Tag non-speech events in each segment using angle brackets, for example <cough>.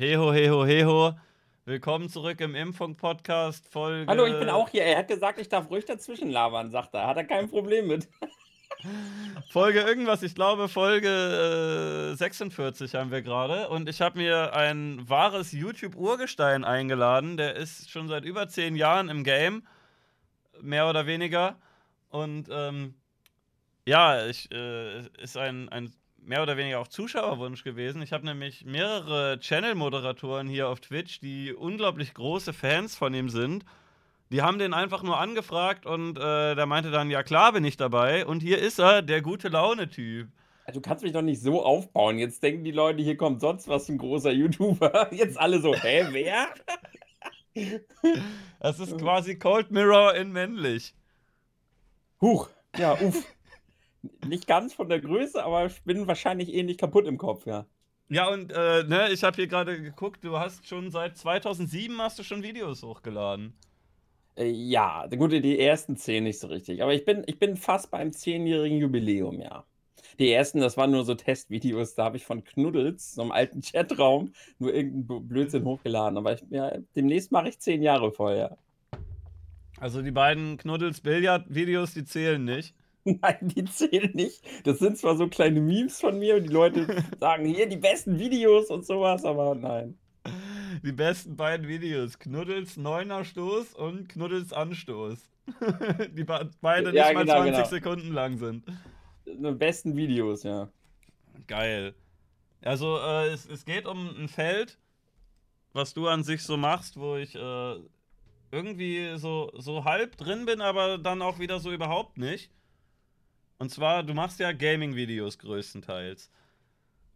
Heho, heho, heho. Willkommen zurück im Impfung-Podcast. Folge. Hallo, ich bin auch hier. Er hat gesagt, ich darf ruhig dazwischen labern, sagt er. Hat er kein Problem mit. <laughs> Folge irgendwas, ich glaube Folge äh, 46 haben wir gerade. Und ich habe mir ein wahres YouTube-Urgestein eingeladen. Der ist schon seit über zehn Jahren im Game. Mehr oder weniger. Und ähm, ja, ich, äh, ist ein, ein mehr oder weniger auch Zuschauerwunsch gewesen. Ich habe nämlich mehrere Channel-Moderatoren hier auf Twitch, die unglaublich große Fans von ihm sind. Die haben den einfach nur angefragt und äh, der meinte dann, ja klar bin ich dabei. Und hier ist er, der gute Laune-Typ. Du kannst mich doch nicht so aufbauen. Jetzt denken die Leute, hier kommt sonst was ein großer YouTuber. <laughs> Jetzt alle so, hä, wer? <laughs> Das ist quasi Cold Mirror in männlich. Huch, ja, uff. Nicht ganz von der Größe, aber ich bin wahrscheinlich ähnlich kaputt im Kopf, ja. Ja, und äh, ne, ich habe hier gerade geguckt, du hast schon seit 2007 hast du schon Videos hochgeladen. Äh, ja, gut, die ersten zehn nicht so richtig. Aber ich bin, ich bin fast beim zehnjährigen Jubiläum, ja. Die ersten, das waren nur so Testvideos, da habe ich von Knuddels, so einem alten Chatraum, nur irgendeinen Blödsinn hochgeladen. Aber ich, ja, demnächst mache ich zehn Jahre ja. Also die beiden Knuddels-Billard-Videos, die zählen nicht. <laughs> Nein, die zählen nicht. Das sind zwar so kleine Memes von mir und die Leute <laughs> sagen hier die besten Videos und sowas, aber nein. Die besten beiden Videos. Knuddels Neuner Stoß und Knuddels Anstoß. <laughs> die beide ja, nicht mal genau, 20 genau. Sekunden lang sind. Die besten Videos, ja. Geil. Also, äh, es, es geht um ein Feld, was du an sich so machst, wo ich äh, irgendwie so, so halb drin bin, aber dann auch wieder so überhaupt nicht. Und zwar, du machst ja Gaming-Videos größtenteils.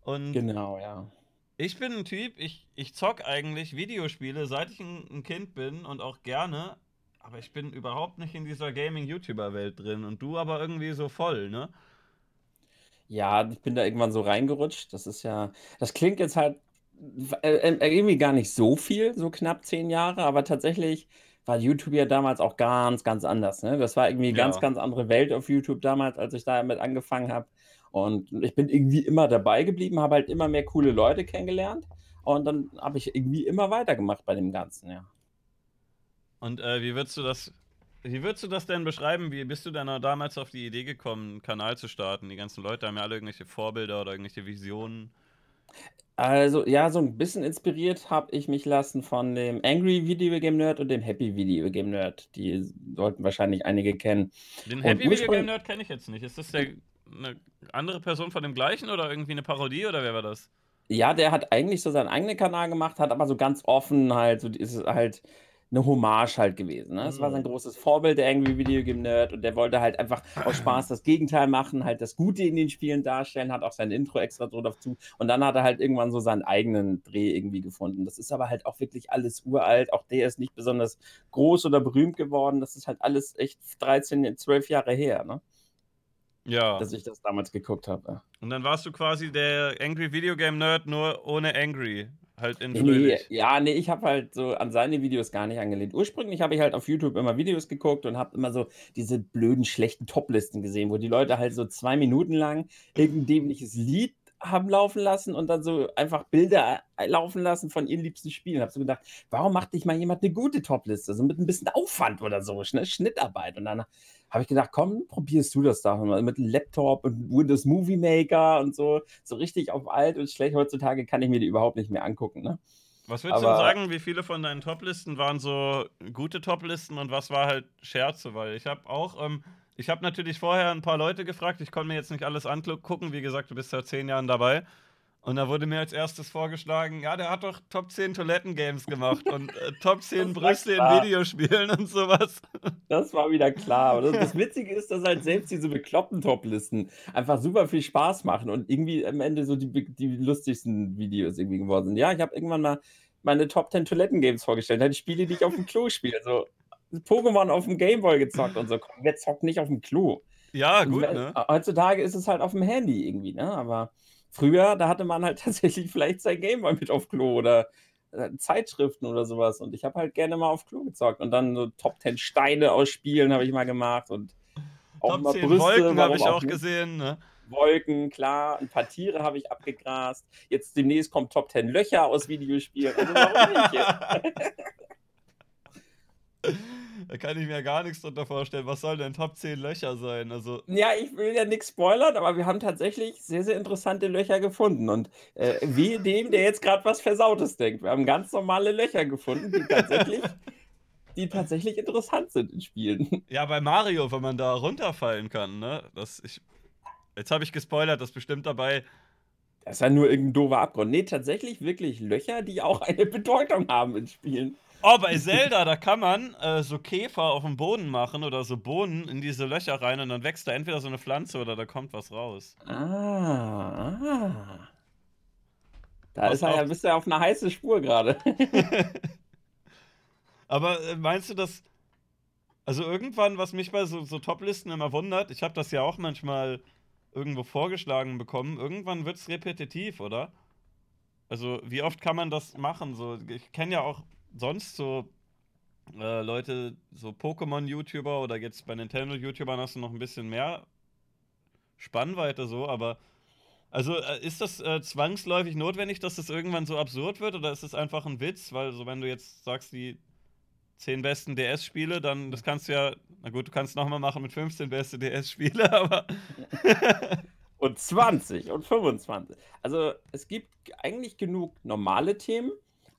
Und genau, ja. Ich bin ein Typ, ich, ich zock eigentlich Videospiele, seit ich ein, ein Kind bin und auch gerne, aber ich bin überhaupt nicht in dieser Gaming-YouTuber-Welt drin und du aber irgendwie so voll, ne? Ja, ich bin da irgendwann so reingerutscht. Das ist ja, das klingt jetzt halt äh, äh, irgendwie gar nicht so viel, so knapp zehn Jahre, aber tatsächlich war YouTube ja damals auch ganz, ganz anders. Ne? Das war irgendwie eine ja. ganz, ganz andere Welt auf YouTube damals, als ich damit angefangen habe. Und ich bin irgendwie immer dabei geblieben, habe halt immer mehr coole Leute kennengelernt. Und dann habe ich irgendwie immer weitergemacht bei dem Ganzen, ja. Und äh, wie würdest du das, wie würdest du das denn beschreiben? Wie bist du denn damals auf die Idee gekommen, einen Kanal zu starten? Die ganzen Leute haben ja alle irgendwelche Vorbilder oder irgendwelche Visionen. Also, ja, so ein bisschen inspiriert habe ich mich lassen von dem Angry Video Game Nerd und dem Happy Video Game Nerd. Die sollten wahrscheinlich einige kennen. Den Happy Video Game Nerd kenne ich jetzt nicht. Ist das der, eine andere Person von dem gleichen oder irgendwie eine Parodie oder wer war das? Ja, der hat eigentlich so seinen eigenen Kanal gemacht, hat aber so ganz offen halt, so ist es halt eine Hommage halt gewesen. Ne? Das war sein mhm. großes Vorbild, der Angry Video Game Nerd, und der wollte halt einfach <clears throat> aus Spaß das Gegenteil machen, halt das Gute in den Spielen darstellen, hat auch sein Intro extra so dazu. Und dann hat er halt irgendwann so seinen eigenen Dreh irgendwie gefunden. Das ist aber halt auch wirklich alles uralt. Auch der ist nicht besonders groß oder berühmt geworden. Das ist halt alles echt 13, 12 Jahre her, ne? Ja. Dass ich das damals geguckt habe. Und dann warst du quasi der Angry Video Game Nerd, nur ohne Angry. Halt in nee, ja, nee, ich habe halt so an seine Videos gar nicht angelehnt. Ursprünglich habe ich halt auf YouTube immer Videos geguckt und habe immer so diese blöden, schlechten Toplisten gesehen, wo die Leute halt so zwei Minuten lang irgendein dämliches Lied haben laufen lassen und dann so einfach Bilder äh, laufen lassen von ihren liebsten Spielen. Habe so gedacht, warum macht nicht mal jemand eine gute Topliste? So mit ein bisschen Aufwand oder so, ne? Schnittarbeit. Und dann habe ich gedacht, komm, probierst du das da mal mit einem Laptop und Windows Movie Maker und so, so richtig auf alt und schlecht. Heutzutage kann ich mir die überhaupt nicht mehr angucken. Ne? Was würdest Aber, du sagen, wie viele von deinen Toplisten waren so gute Toplisten und was war halt Scherze? Weil ich habe auch, ähm, ich habe natürlich vorher ein paar Leute gefragt, ich konnte mir jetzt nicht alles angucken, wie gesagt, du bist seit zehn Jahren dabei. Und da wurde mir als erstes vorgeschlagen, ja, der hat doch Top 10 Toilettengames gemacht und äh, Top <laughs> 10 Brüste in Videospielen und sowas. Das war wieder klar. Und das <laughs> Witzige ist, dass halt selbst diese bekloppten Toplisten einfach super viel Spaß machen und irgendwie am Ende so die, die lustigsten Videos irgendwie geworden sind. Ja, ich habe irgendwann mal meine Top 10 Toilettengames vorgestellt, halt die Spiele, die ich auf dem Klo spiele. So Pokémon auf dem Gameboy gezockt und so. Komm, wer zockt nicht auf dem Klo? Ja, gut, ne? Heutzutage ist es halt auf dem Handy irgendwie, ne? Aber Früher, da hatte man halt <laughs> tatsächlich vielleicht sein Gameboy mit auf Klo oder äh, Zeitschriften oder sowas. Und ich habe halt gerne mal auf Klo gezockt. Und dann so Top 10 Steine ausspielen habe ich mal gemacht. Und auch Top mal 10 Brüste. Wolken habe ich auch, auch gesehen, ne? Wolken, klar. Ein paar Tiere habe ich abgegrast. Jetzt demnächst kommt Top 10 Löcher aus Videospielen. Also warum nicht? <laughs> <laughs> Da kann ich mir gar nichts drunter vorstellen. Was sollen denn Top 10 Löcher sein? Also. Ja, ich will ja nichts spoilern, aber wir haben tatsächlich sehr, sehr interessante Löcher gefunden. Und äh, wie dem, der jetzt gerade was Versautes denkt. Wir haben ganz normale Löcher gefunden, die tatsächlich, <laughs> die tatsächlich interessant sind in Spielen. Ja, bei Mario, wenn man da runterfallen kann, ne? Das, ich, jetzt habe ich gespoilert, das bestimmt dabei. Das ist ja nur irgendein doofer Abgrund. Nee, tatsächlich wirklich Löcher, die auch eine Bedeutung haben in Spielen. Oh, bei Zelda, da kann man äh, so Käfer auf dem Boden machen oder so Bohnen in diese Löcher rein und dann wächst da entweder so eine Pflanze oder da kommt was raus. Ah, ah. Da ist er ja, bist du ja auf einer heißen Spur gerade. <laughs> Aber äh, meinst du, dass. Also irgendwann, was mich bei so, so Top-Listen immer wundert, ich habe das ja auch manchmal irgendwo vorgeschlagen bekommen, irgendwann wird es repetitiv, oder? Also, wie oft kann man das machen? So, ich kenne ja auch sonst so äh, Leute, so Pokémon-YouTuber oder jetzt bei Nintendo-YouTubern hast du noch ein bisschen mehr Spannweite so, aber also äh, ist das äh, zwangsläufig notwendig, dass das irgendwann so absurd wird oder ist es einfach ein Witz? Weil so wenn du jetzt sagst, die 10 besten DS-Spiele, dann das kannst du ja, na gut, du kannst nochmal machen mit 15 beste DS-Spiele, <laughs> aber. und 20 und 25. Also es gibt eigentlich genug normale Themen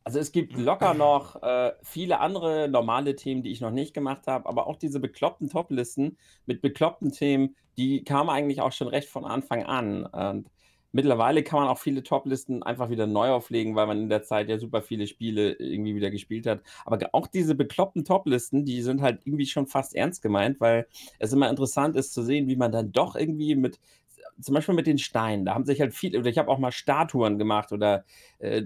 also es gibt locker noch äh, viele andere normale Themen, die ich noch nicht gemacht habe, aber auch diese bekloppten Top-Listen mit bekloppten Themen, die kamen eigentlich auch schon recht von Anfang an. Und mittlerweile kann man auch viele Top-Listen einfach wieder neu auflegen, weil man in der Zeit ja super viele Spiele irgendwie wieder gespielt hat. Aber auch diese bekloppten Top-Listen, die sind halt irgendwie schon fast ernst gemeint, weil es immer interessant ist zu sehen, wie man dann doch irgendwie mit zum Beispiel mit den Steinen, da haben sich halt viele, oder ich habe auch mal Statuen gemacht oder äh,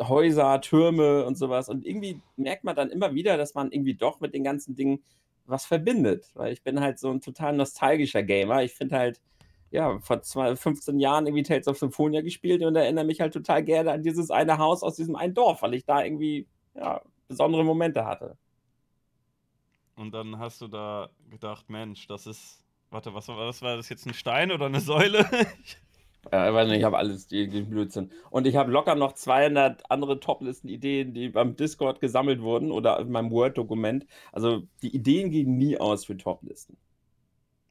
Häuser, Türme und sowas. Und irgendwie merkt man dann immer wieder, dass man irgendwie doch mit den ganzen Dingen was verbindet. Weil ich bin halt so ein total nostalgischer Gamer. Ich finde halt, ja, vor zwei, 15 Jahren irgendwie Tales of Symphonia gespielt und erinnere mich halt total gerne an dieses eine Haus aus diesem einen Dorf, weil ich da irgendwie, ja, besondere Momente hatte. Und dann hast du da gedacht, Mensch, das ist Warte, was, was war das jetzt? Ein Stein oder eine Säule? <laughs> Ja, ich weiß nicht, ich habe alles, die Blödsinn. Und ich habe locker noch 200 andere Toplisten-Ideen, die beim Discord gesammelt wurden oder in meinem Word-Dokument. Also die Ideen gehen nie aus für Toplisten.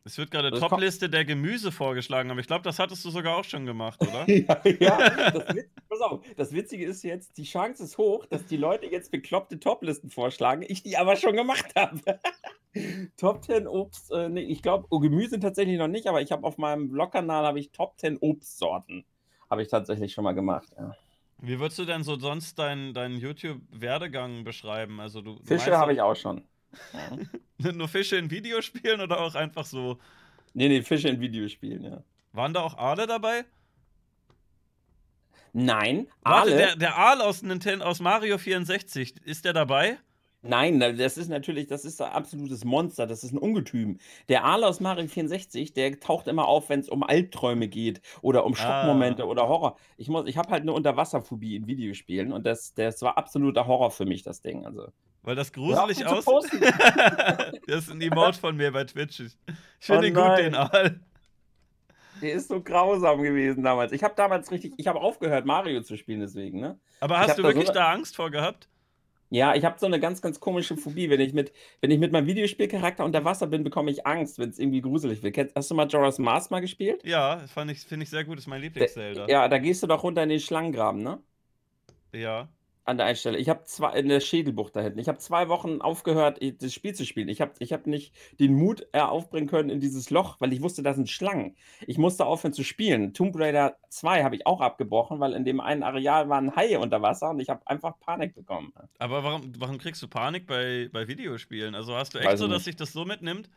Es wird gerade Topliste der Gemüse vorgeschlagen, aber ich glaube, das hattest du sogar auch schon gemacht, oder? <laughs> ja, ja. <laughs> Das, pass auf, das Witzige ist jetzt, die Chance ist hoch, dass die Leute jetzt bekloppte Toplisten vorschlagen, ich die aber schon gemacht habe. <laughs> Top 10 Obst, äh, nee, ich glaube, oh, Gemüse tatsächlich noch nicht, aber ich habe auf meinem Blog-Kanal habe ich Top 10 Obstsorten. Habe ich tatsächlich schon mal gemacht, ja. Wie würdest du denn so sonst deinen dein YouTube-Werdegang beschreiben? Also du, Fische habe ich auch schon. <laughs> Nur Fische in Videospielen oder auch einfach so? Nee, nee, Fische in Videospielen, ja. Waren da auch Aale dabei? Nein, Warte, Aale. Der, der Aal aus, Nintendo, aus Mario 64, ist der dabei? Nein, das ist natürlich, das ist ein absolutes Monster, das ist ein Ungetüm. Der Aal aus Mario 64, der taucht immer auf, wenn es um Albträume geht oder um. Schockmomente ah. oder Horror. Ich, ich habe halt eine Unterwasserphobie in Videospielen und das, das war absoluter Horror für mich, das Ding. Also. Weil das gruselig aussieht. <laughs> das ist ein Emote von mir bei Twitch. Ich, finde oh den gut, den Aal. Der ist so grausam gewesen damals. Ich habe damals richtig, ich habe aufgehört, Mario zu spielen, deswegen, ne? Aber hast du da wirklich so da Angst vor gehabt? Ja, ich habe so eine ganz, ganz komische Phobie. Wenn ich mit, wenn ich mit meinem Videospielcharakter unter Wasser bin, bekomme ich Angst, wenn es irgendwie gruselig wird. Hast du mal Joras Mars mal gespielt? Ja, finde ich, find ich sehr gut, das ist mein Lieblings-Zelda. Ja, da gehst du doch runter in den Schlangengraben, ne? Ja. An der Einstelle. Ich habe zwei in der Schädelbucht da hinten. Ich habe zwei Wochen aufgehört, das Spiel zu spielen. Ich habe ich hab nicht den Mut äh, aufbringen können in dieses Loch, weil ich wusste, da sind Schlangen. Ich musste aufhören zu spielen. Tomb Raider 2 habe ich auch abgebrochen, weil in dem einen Areal waren Haie unter Wasser und ich habe einfach Panik bekommen. Aber warum, warum kriegst du Panik bei, bei Videospielen? Also hast du echt Weiß so, dass sich das so mitnimmt?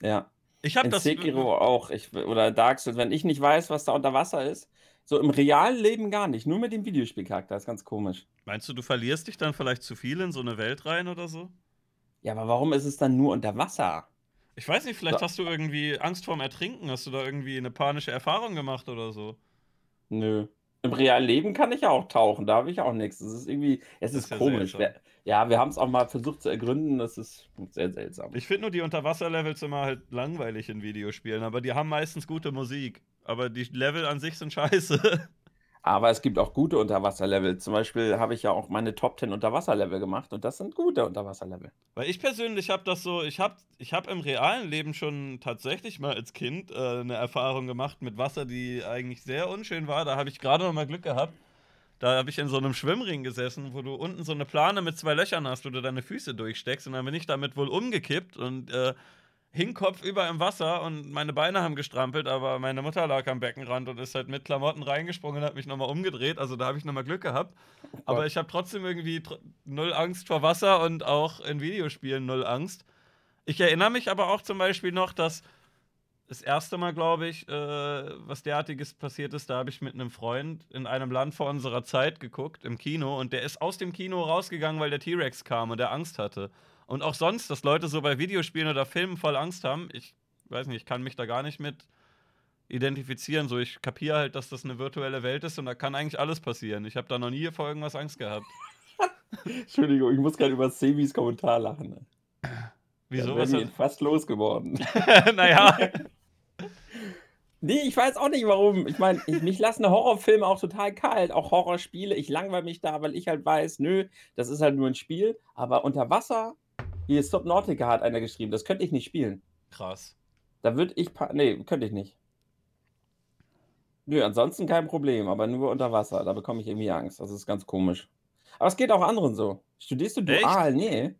Ja. Ich habe das. Sekiro auch. Ich, oder Dark Souls. Wenn ich nicht weiß, was da unter Wasser ist, so im realen Leben gar nicht, nur mit dem Videospielcharakter, ist ganz komisch. Meinst du, du verlierst dich dann vielleicht zu viel in so eine Welt rein oder so? Ja, aber warum ist es dann nur unter Wasser? Ich weiß nicht, vielleicht so. hast du irgendwie Angst vorm Ertrinken, hast du da irgendwie eine panische Erfahrung gemacht oder so? Nö. Im realen Leben kann ich ja auch tauchen, da habe ich auch nichts. Es ist irgendwie, es ist, ist ja komisch. Wir, ja, wir haben es auch mal versucht zu ergründen, das ist sehr seltsam. Ich finde nur die Unterwasserlevels immer halt langweilig in Videospielen, aber die haben meistens gute Musik. Aber die Level an sich sind scheiße. Aber es gibt auch gute Unterwasserlevel. Zum Beispiel habe ich ja auch meine Top 10 Unterwasserlevel gemacht und das sind gute Unterwasserlevel. Weil ich persönlich habe das so, ich habe ich hab im realen Leben schon tatsächlich mal als Kind äh, eine Erfahrung gemacht mit Wasser, die eigentlich sehr unschön war. Da habe ich gerade noch mal Glück gehabt. Da habe ich in so einem Schwimmring gesessen, wo du unten so eine Plane mit zwei Löchern hast, wo du deine Füße durchsteckst. Und dann bin ich damit wohl umgekippt und äh, hing kopfüber im Wasser und meine Beine haben gestrampelt, aber meine Mutter lag am Beckenrand und ist halt mit Klamotten reingesprungen und hat mich nochmal umgedreht. Also da habe ich nochmal Glück gehabt. Oh aber ich habe trotzdem irgendwie tr null Angst vor Wasser und auch in Videospielen null Angst. Ich erinnere mich aber auch zum Beispiel noch, dass das erste Mal, glaube ich, äh, was derartiges passiert ist, da habe ich mit einem Freund in einem Land vor unserer Zeit geguckt, im Kino, und der ist aus dem Kino rausgegangen, weil der T-Rex kam und der Angst hatte. Und auch sonst, dass Leute so bei Videospielen oder Filmen voll Angst haben. Ich weiß nicht, ich kann mich da gar nicht mit identifizieren. So, ich kapiere halt, dass das eine virtuelle Welt ist und da kann eigentlich alles passieren. Ich habe da noch nie vor irgendwas Angst gehabt. <laughs> Entschuldigung, ich muss gerade über Semis Kommentar lachen. Ne? <clears throat> Wieso? Ich bin fast losgeworden. <laughs> <laughs> naja. Nee, ich weiß auch nicht warum. Ich meine, mich lassen Horrorfilme auch total kalt, auch Horrorspiele. Ich langweile mich da, weil ich halt weiß, nö, das ist halt nur ein Spiel. Aber unter Wasser hier, Stop Nautica hat einer geschrieben. Das könnte ich nicht spielen. Krass. Da würde ich. Nee, könnte ich nicht. Nö, ansonsten kein Problem, aber nur unter Wasser. Da bekomme ich irgendwie Angst. Das ist ganz komisch. Aber es geht auch anderen so. Studierst du dual? Echt? Nee.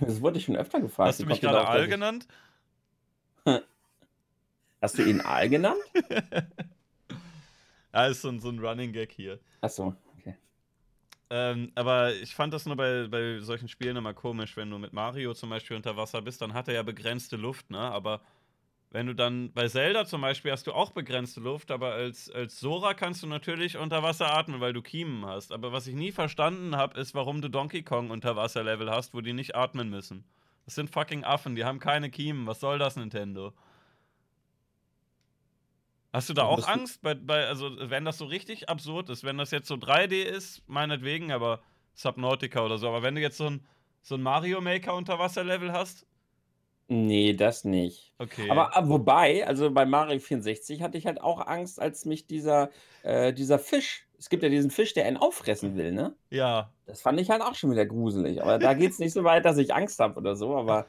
Das wurde ich schon öfter gefragt. Hast du mich gerade Aal genannt? <laughs> Hast du ihn Aal genannt? <laughs> ja, ist so ein, so ein Running Gag hier. Achso. Ähm, aber ich fand das nur bei, bei solchen Spielen immer komisch, wenn du mit Mario zum Beispiel unter Wasser bist, dann hat er ja begrenzte Luft, ne? Aber wenn du dann bei Zelda zum Beispiel hast du auch begrenzte Luft, aber als, als Sora kannst du natürlich unter Wasser atmen, weil du Kiemen hast. Aber was ich nie verstanden habe, ist, warum du Donkey Kong unter Wasserlevel hast, wo die nicht atmen müssen. Das sind fucking Affen, die haben keine Kiemen. Was soll das, Nintendo? Hast du da auch Angst? Bei, bei, also, wenn das so richtig absurd ist, wenn das jetzt so 3D ist, meinetwegen, aber Subnautica oder so, aber wenn du jetzt so ein, so ein Mario Maker Unterwasserlevel hast? Nee, das nicht. Okay. Aber, aber ah, wobei, also bei Mario 64 hatte ich halt auch Angst, als mich dieser, äh, dieser Fisch, es gibt ja diesen Fisch, der einen auffressen will, ne? Ja. Das fand ich halt auch schon wieder gruselig. Aber da geht es nicht so weit, dass ich Angst habe oder so, aber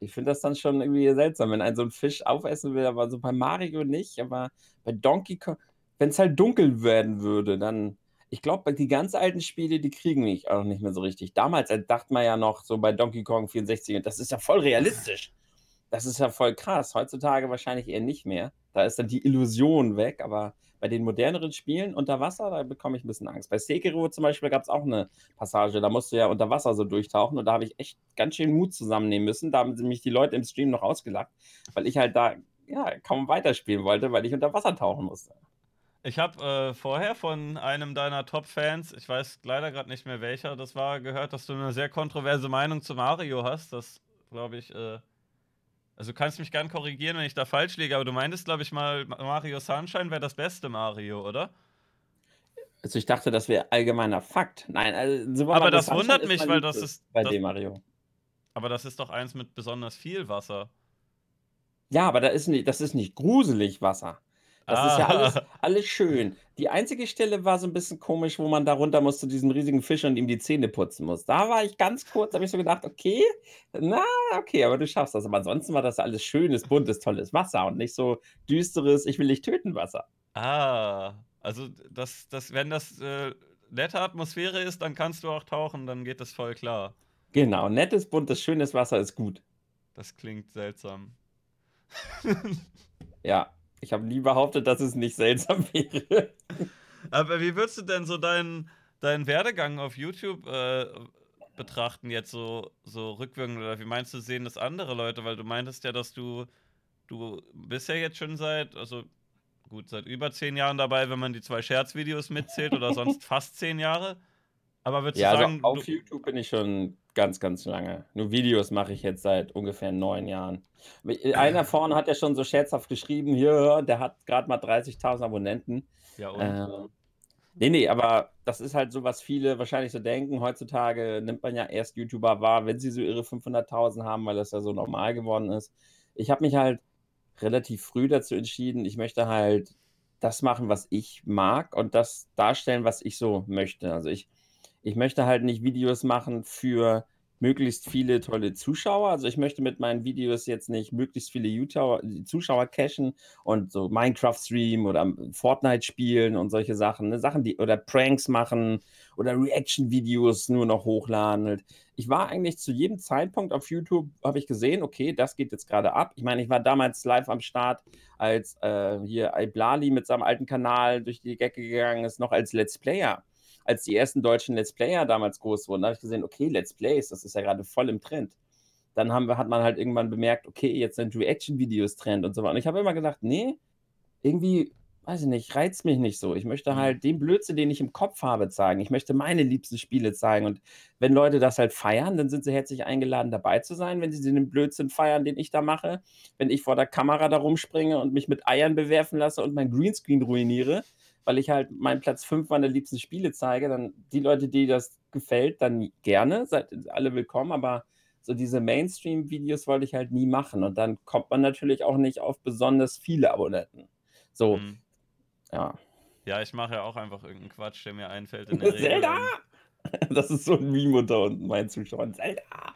ich finde das dann schon irgendwie seltsam, wenn ein so ein Fisch aufessen will, aber so bei Mario nicht, aber bei Donkey Kong, wenn es halt dunkel werden würde, dann, ich glaube, die ganz alten Spiele, die kriegen mich auch nicht mehr so richtig. Damals dachte man ja noch so bei Donkey Kong 64, das ist ja voll realistisch. Das ist ja voll krass. Heutzutage wahrscheinlich eher nicht mehr. Da ist dann die Illusion weg, aber bei den moderneren Spielen unter Wasser, da bekomme ich ein bisschen Angst. Bei Sekiro zum Beispiel gab es auch eine Passage, da musst du ja unter Wasser so durchtauchen und da habe ich echt ganz schön Mut zusammennehmen müssen. Da haben mich die Leute im Stream noch ausgelacht, weil ich halt da ja, kaum weiterspielen wollte, weil ich unter Wasser tauchen musste. Ich habe äh, vorher von einem deiner Top-Fans, ich weiß leider gerade nicht mehr welcher, das war gehört, dass du eine sehr kontroverse Meinung zu Mario hast. Das glaube ich, äh, also du kannst mich gern korrigieren, wenn ich da falsch liege, aber du meintest, glaube ich, mal, Mario Sunshine wäre das beste Mario, oder? Also ich dachte, das wäre allgemeiner Fakt. Nein, also Aber das Sunshine wundert mich, weil das ist. Bei das, dem Mario. Aber das ist doch eins mit besonders viel Wasser. Ja, aber da ist nicht, das ist nicht gruselig Wasser. Das ah. ist ja alles, ah. alles schön. Die einzige Stelle war so ein bisschen komisch, wo man da runter musste, diesen riesigen Fisch und ihm die Zähne putzen muss. Da war ich ganz kurz, habe ich so gedacht, okay, na, okay, aber du schaffst das. Aber ansonsten war das alles schönes, buntes, tolles Wasser und nicht so düsteres, ich will dich töten Wasser. Ah, also das, das, wenn das äh, nette Atmosphäre ist, dann kannst du auch tauchen, dann geht das voll klar. Genau, nettes, buntes, schönes Wasser ist gut. Das klingt seltsam. ja, ich habe nie behauptet, dass es nicht seltsam <laughs> wäre. Aber wie würdest du denn so deinen, deinen Werdegang auf YouTube äh, betrachten, jetzt so, so rückwirkend? Oder wie meinst du, sehen das andere Leute? Weil du meintest ja, dass du, du bist ja jetzt schon seit, also gut, seit über zehn Jahren dabei, wenn man die zwei Scherzvideos mitzählt oder sonst <laughs> fast zehn Jahre. Aber würdest ja, du sagen. Also auf YouTube bin ich schon ganz, ganz lange. Nur Videos mache ich jetzt seit ungefähr neun Jahren. Einer vorne hat ja schon so scherzhaft geschrieben, hier, der hat gerade mal 30.000 Abonnenten. Ja, und? Ähm, nee, nee, aber das ist halt so, was viele wahrscheinlich so denken. Heutzutage nimmt man ja erst YouTuber wahr, wenn sie so ihre 500.000 haben, weil das ja so normal geworden ist. Ich habe mich halt relativ früh dazu entschieden, ich möchte halt das machen, was ich mag und das darstellen, was ich so möchte. Also ich, ich möchte halt nicht Videos machen für möglichst viele tolle Zuschauer. Also ich möchte mit meinen Videos jetzt nicht möglichst viele YouTuber, Zuschauer cashen und so Minecraft streamen oder Fortnite spielen und solche Sachen. Ne? Sachen, die oder Pranks machen oder Reaction-Videos nur noch hochladen. Ich war eigentlich zu jedem Zeitpunkt auf YouTube, habe ich gesehen, okay, das geht jetzt gerade ab. Ich meine, ich war damals live am Start, als äh, hier Iblali mit seinem alten Kanal durch die Decke gegangen ist, noch als Let's Player als die ersten deutschen Let's Player damals groß wurden, da habe ich gesehen, okay, Let's Plays, das ist ja gerade voll im Trend. Dann haben wir, hat man halt irgendwann bemerkt, okay, jetzt sind Reaction-Videos Trend und so weiter. Und ich habe immer gedacht, nee, irgendwie, weiß ich nicht, reizt mich nicht so. Ich möchte mhm. halt den Blödsinn, den ich im Kopf habe, zeigen. Ich möchte meine liebsten Spiele zeigen. Und wenn Leute das halt feiern, dann sind sie herzlich eingeladen, dabei zu sein, wenn sie den Blödsinn feiern, den ich da mache. Wenn ich vor der Kamera da rumspringe und mich mit Eiern bewerfen lasse und mein Greenscreen ruiniere, weil ich halt meinen Platz 5 meiner liebsten Spiele zeige, dann die Leute, die das gefällt, dann gerne, seid alle willkommen, aber so diese Mainstream-Videos wollte ich halt nie machen und dann kommt man natürlich auch nicht auf besonders viele Abonnenten. So, mhm. ja. Ja, ich mache ja auch einfach irgendeinen Quatsch, der mir einfällt. In der <laughs> Zelda! Das ist so ein Meme unter unten, meinen Zuschauern. Zelda!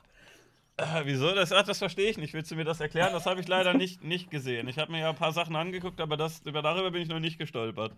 Äh, wieso? Das, ach, das verstehe ich nicht. Willst du mir das erklären? Das habe ich leider nicht, nicht gesehen. Ich habe mir ja ein paar Sachen angeguckt, aber das, über, darüber bin ich noch nicht gestolpert.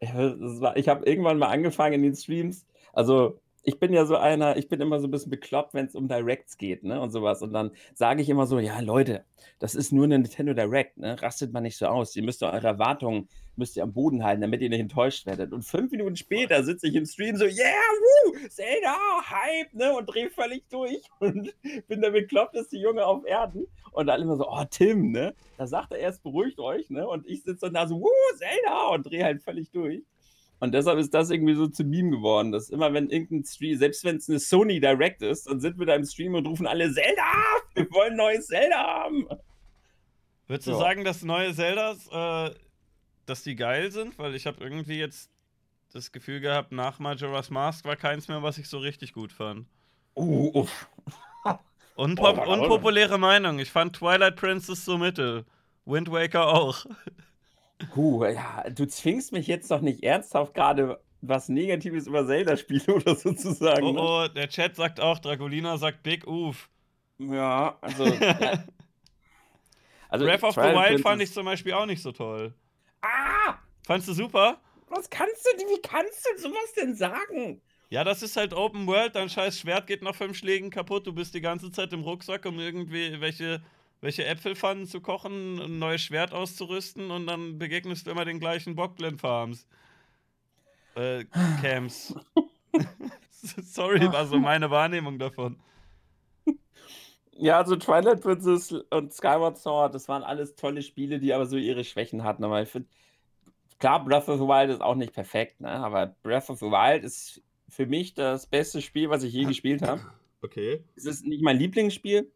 Ich habe irgendwann mal angefangen in den Streams. Also, ich bin ja so einer, ich bin immer so ein bisschen bekloppt, wenn es um Directs geht, ne? Und sowas. Und dann sage ich immer so: Ja, Leute, das ist nur eine Nintendo Direct, ne? Rastet mal nicht so aus. Ihr müsst eure Erwartungen müsst ihr am Boden halten, damit ihr nicht enttäuscht werdet. Und fünf Minuten später sitze ich im Stream so, yeah, woo, Zelda, Hype, ne, und drehe völlig durch <laughs> und bin der bekloppteste Junge auf Erden. Und dann immer so, oh, Tim, ne, da sagt er erst, beruhigt euch, ne, und ich sitze dann da so, woo, Zelda, und drehe halt völlig durch. Und deshalb ist das irgendwie so zu Meme geworden, dass immer, wenn irgendein Stream, selbst wenn es eine Sony Direct ist, dann sind wir da im Stream und rufen alle Zelda, wir wollen neues Zelda haben. Würdest du ja. sagen, dass neue Zeldas äh, dass die geil sind, weil ich habe irgendwie jetzt das Gefühl gehabt, nach Majora's Mask war keins mehr, was ich so richtig gut fand. Uh, uff. <laughs> Unpop oh, unpopuläre Meinung. Ich fand Twilight Princess so mittel. Wind Waker auch. <laughs> Uh, ja, du zwingst mich jetzt doch nicht ernsthaft gerade was Negatives über Zelda-Spiele <laughs> oder sozusagen. Oh, ne? oh, der Chat sagt auch, Dragolina sagt Big Oof. Ja, also. ja. <laughs> also Breath of the Wild Princess fand ich zum Beispiel auch nicht so toll. Ah! Fandest du super? Was kannst du, wie kannst du sowas denn sagen? Ja, das ist halt Open World, dein scheiß Schwert geht nach fünf Schlägen kaputt, du bist die ganze Zeit im Rucksack, um irgendwie welche, Äpfelpfannen zu kochen, ein neues Schwert auszurüsten und dann begegnest du immer den gleichen Bockblend Farms. Äh, Camps. <laughs> Sorry, war so <laughs> meine Wahrnehmung davon. Ja, also Twilight Princess und Skyward Sword, das waren alles tolle Spiele, die aber so ihre Schwächen hatten. Aber ich finde, klar, Breath of the Wild ist auch nicht perfekt, ne? aber Breath of the Wild ist für mich das beste Spiel, was ich je <laughs> gespielt habe. Okay. Es ist nicht mein Lieblingsspiel,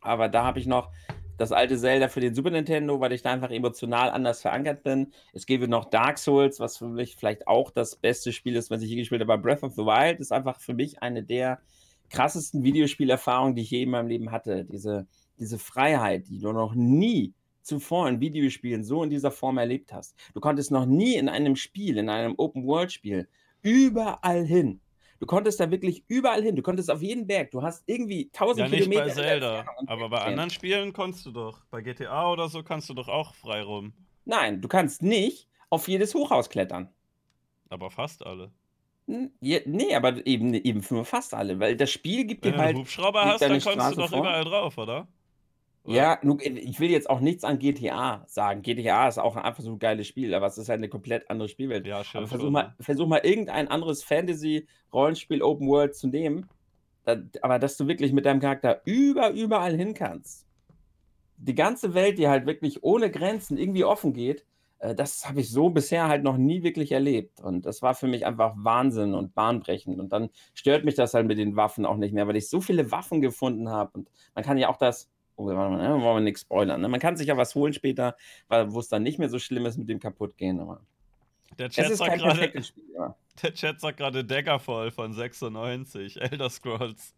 aber da habe ich noch das alte Zelda für den Super Nintendo, weil ich da einfach emotional anders verankert bin. Es gäbe noch Dark Souls, was für mich vielleicht auch das beste Spiel ist, was ich je gespielt habe. Aber Breath of the Wild ist einfach für mich eine der krassesten Videospielerfahrungen, die ich je in meinem Leben hatte. Diese, diese Freiheit, die du noch nie zuvor in Videospielen so in dieser Form erlebt hast. Du konntest noch nie in einem Spiel, in einem Open-World-Spiel, überall hin. Du konntest da wirklich überall hin. Du konntest auf jeden Berg. Du hast irgendwie tausend ja, Kilometer. Nicht bei Zelda, aber bei anderen Spielen konntest du doch. Bei GTA oder so kannst du doch auch frei rum. Nein, du kannst nicht auf jedes Hochhaus klettern. Aber fast alle. Ja, nee, aber eben, eben für fast alle, weil das Spiel gibt dir halt. Wenn du einen Hubschrauber hast, dann kommst Straße du doch vor. überall drauf, oder? Ja, ich will jetzt auch nichts an GTA sagen. GTA ist auch einfach so ein geiles Spiel, aber es ist halt eine komplett andere Spielwelt. Ja, schön. versuch, mal, versuch mal irgendein anderes Fantasy-Rollenspiel Open World zu nehmen, aber dass du wirklich mit deinem Charakter über, überall hin kannst. Die ganze Welt, die halt wirklich ohne Grenzen irgendwie offen geht äh, das habe ich so bisher halt noch nie wirklich erlebt. Und das war für mich einfach Wahnsinn und bahnbrechend. Und dann stört mich das halt mit den Waffen auch nicht mehr, weil ich so viele Waffen gefunden habe. Und man kann ja auch das, oh, warte mal, ne, wollen wir nichts spoilern. Ne? Man kann sich ja was holen später, wo es dann nicht mehr so schlimm ist mit dem Kaputtgehen. Aber der Chat, es sagt grade, Spiel, ja. der Chat sagt gerade Daggerfall von 96, Elder Scrolls.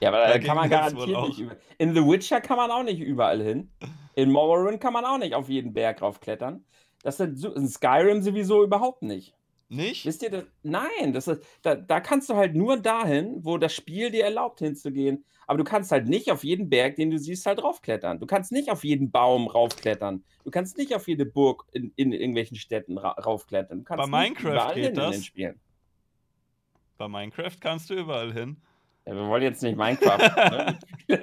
Ja, aber da kann man garantiert nicht über. In The Witcher kann man auch nicht überall hin. In Morrowind kann man auch nicht auf jeden Berg raufklettern. Das ist in Skyrim sowieso überhaupt nicht. Nicht? Wisst ihr das? Nein, das ist, da, da kannst du halt nur dahin, wo das Spiel dir erlaubt hinzugehen. Aber du kannst halt nicht auf jeden Berg, den du siehst, halt raufklettern. Du kannst nicht auf jeden Baum raufklettern. Du kannst nicht auf jede Burg in, in irgendwelchen Städten ra raufklettern. Du kannst Bei Minecraft geht das? Bei Minecraft kannst du überall hin. Ja, wir wollen jetzt nicht Minecraft. <laughs> ne?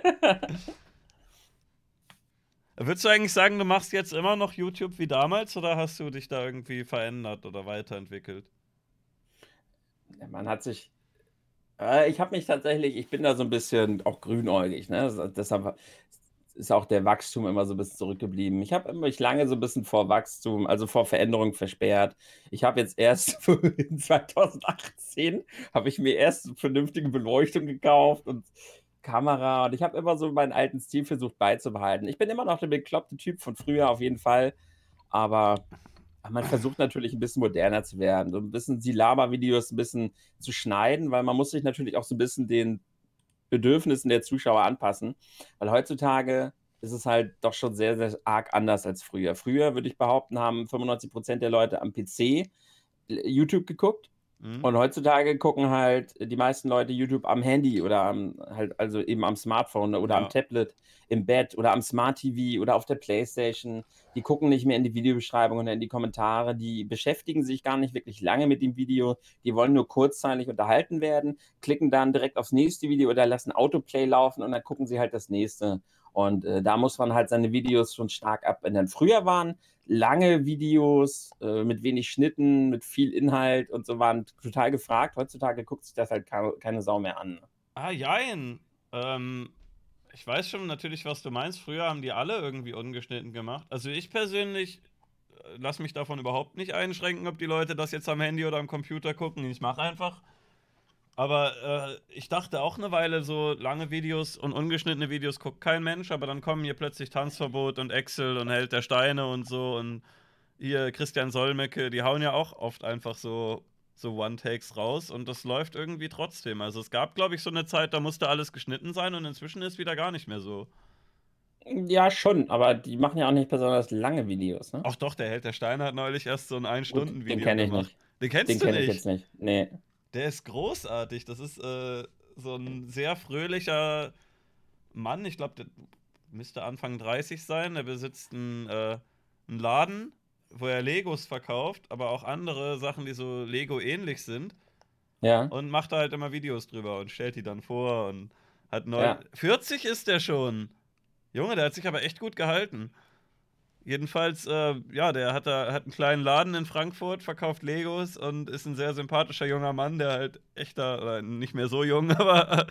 Würdest du eigentlich sagen, du machst jetzt immer noch YouTube wie damals oder hast du dich da irgendwie verändert oder weiterentwickelt? Man hat sich. Äh, ich habe mich tatsächlich, ich bin da so ein bisschen auch grünäugig, ne? Deshalb ist auch der Wachstum immer so ein bisschen zurückgeblieben. Ich habe mich lange so ein bisschen vor Wachstum, also vor Veränderung versperrt. Ich habe jetzt erst <laughs> in 2018 habe ich mir erst eine vernünftige Beleuchtung gekauft und Kamera und ich habe immer so meinen alten Stil versucht beizubehalten. Ich bin immer noch der bekloppte Typ von früher auf jeden Fall, aber man versucht natürlich ein bisschen moderner zu werden, so ein bisschen die Laber-Videos ein bisschen zu schneiden, weil man muss sich natürlich auch so ein bisschen den Bedürfnissen der Zuschauer anpassen, weil heutzutage ist es halt doch schon sehr, sehr arg anders als früher. Früher würde ich behaupten, haben 95% der Leute am PC YouTube geguckt Mhm. und heutzutage gucken halt die meisten Leute YouTube am Handy oder am, halt, also eben am Smartphone oder Ja. am Tablet, im Bett oder am Smart TV oder auf der Playstation. Die gucken nicht mehr in die Videobeschreibung oder in die Kommentare. Die beschäftigen sich gar nicht wirklich lange mit dem Video. Die wollen nur kurzzeitig unterhalten werden, klicken dann direkt aufs nächste Video oder lassen Autoplay laufen und dann gucken sie halt das nächste. Und äh, da muss man halt seine Videos schon stark abändern. Früher waren lange Videos äh, mit wenig Schnitten, mit viel Inhalt und so waren total gefragt. Heutzutage guckt sich das halt keine, Sau mehr an. Ah, jein. Ähm, ich weiß schon natürlich, was du meinst. Früher haben die alle irgendwie ungeschnitten gemacht. Also ich persönlich äh, lass mich davon überhaupt nicht einschränken, ob die Leute das jetzt am Handy oder am Computer gucken. Ich mache einfach. Aber äh, ich dachte auch eine Weile, so lange Videos und ungeschnittene Videos guckt kein Mensch, aber dann kommen hier plötzlich Tanzverbot und Excel und Held der Steine und so und hier Christian Solmecke, die hauen ja auch oft einfach so, so One-Takes raus und das läuft irgendwie trotzdem. Also es gab, glaube ich, so eine Zeit, da musste alles geschnitten sein und inzwischen ist wieder gar nicht mehr so. Ja, schon, aber die machen ja auch nicht besonders lange Videos, ne? Ach doch, der Held der Steine hat neulich erst so ein Ein-Stunden-Video den kenne ich gemacht. nicht. Den kennst Den du kenne ich nicht? jetzt nicht. Nee. Der ist großartig. Das ist äh, so ein sehr fröhlicher Mann. Ich glaube, der müsste Anfang 30 sein. Der besitzt einen, äh, einen Laden, wo er Legos verkauft, aber auch andere Sachen, die so Lego-ähnlich sind. Ja. Und macht da halt immer Videos drüber und stellt die dann vor und hat neu. Ja. 40 ist der schon. Junge, der hat sich aber echt gut gehalten. Jedenfalls, äh, ja, der hat da hat einen kleinen Laden in Frankfurt, verkauft Legos und ist ein sehr sympathischer junger Mann, der halt echter, oder nicht mehr so jung, <laughs> aber äh,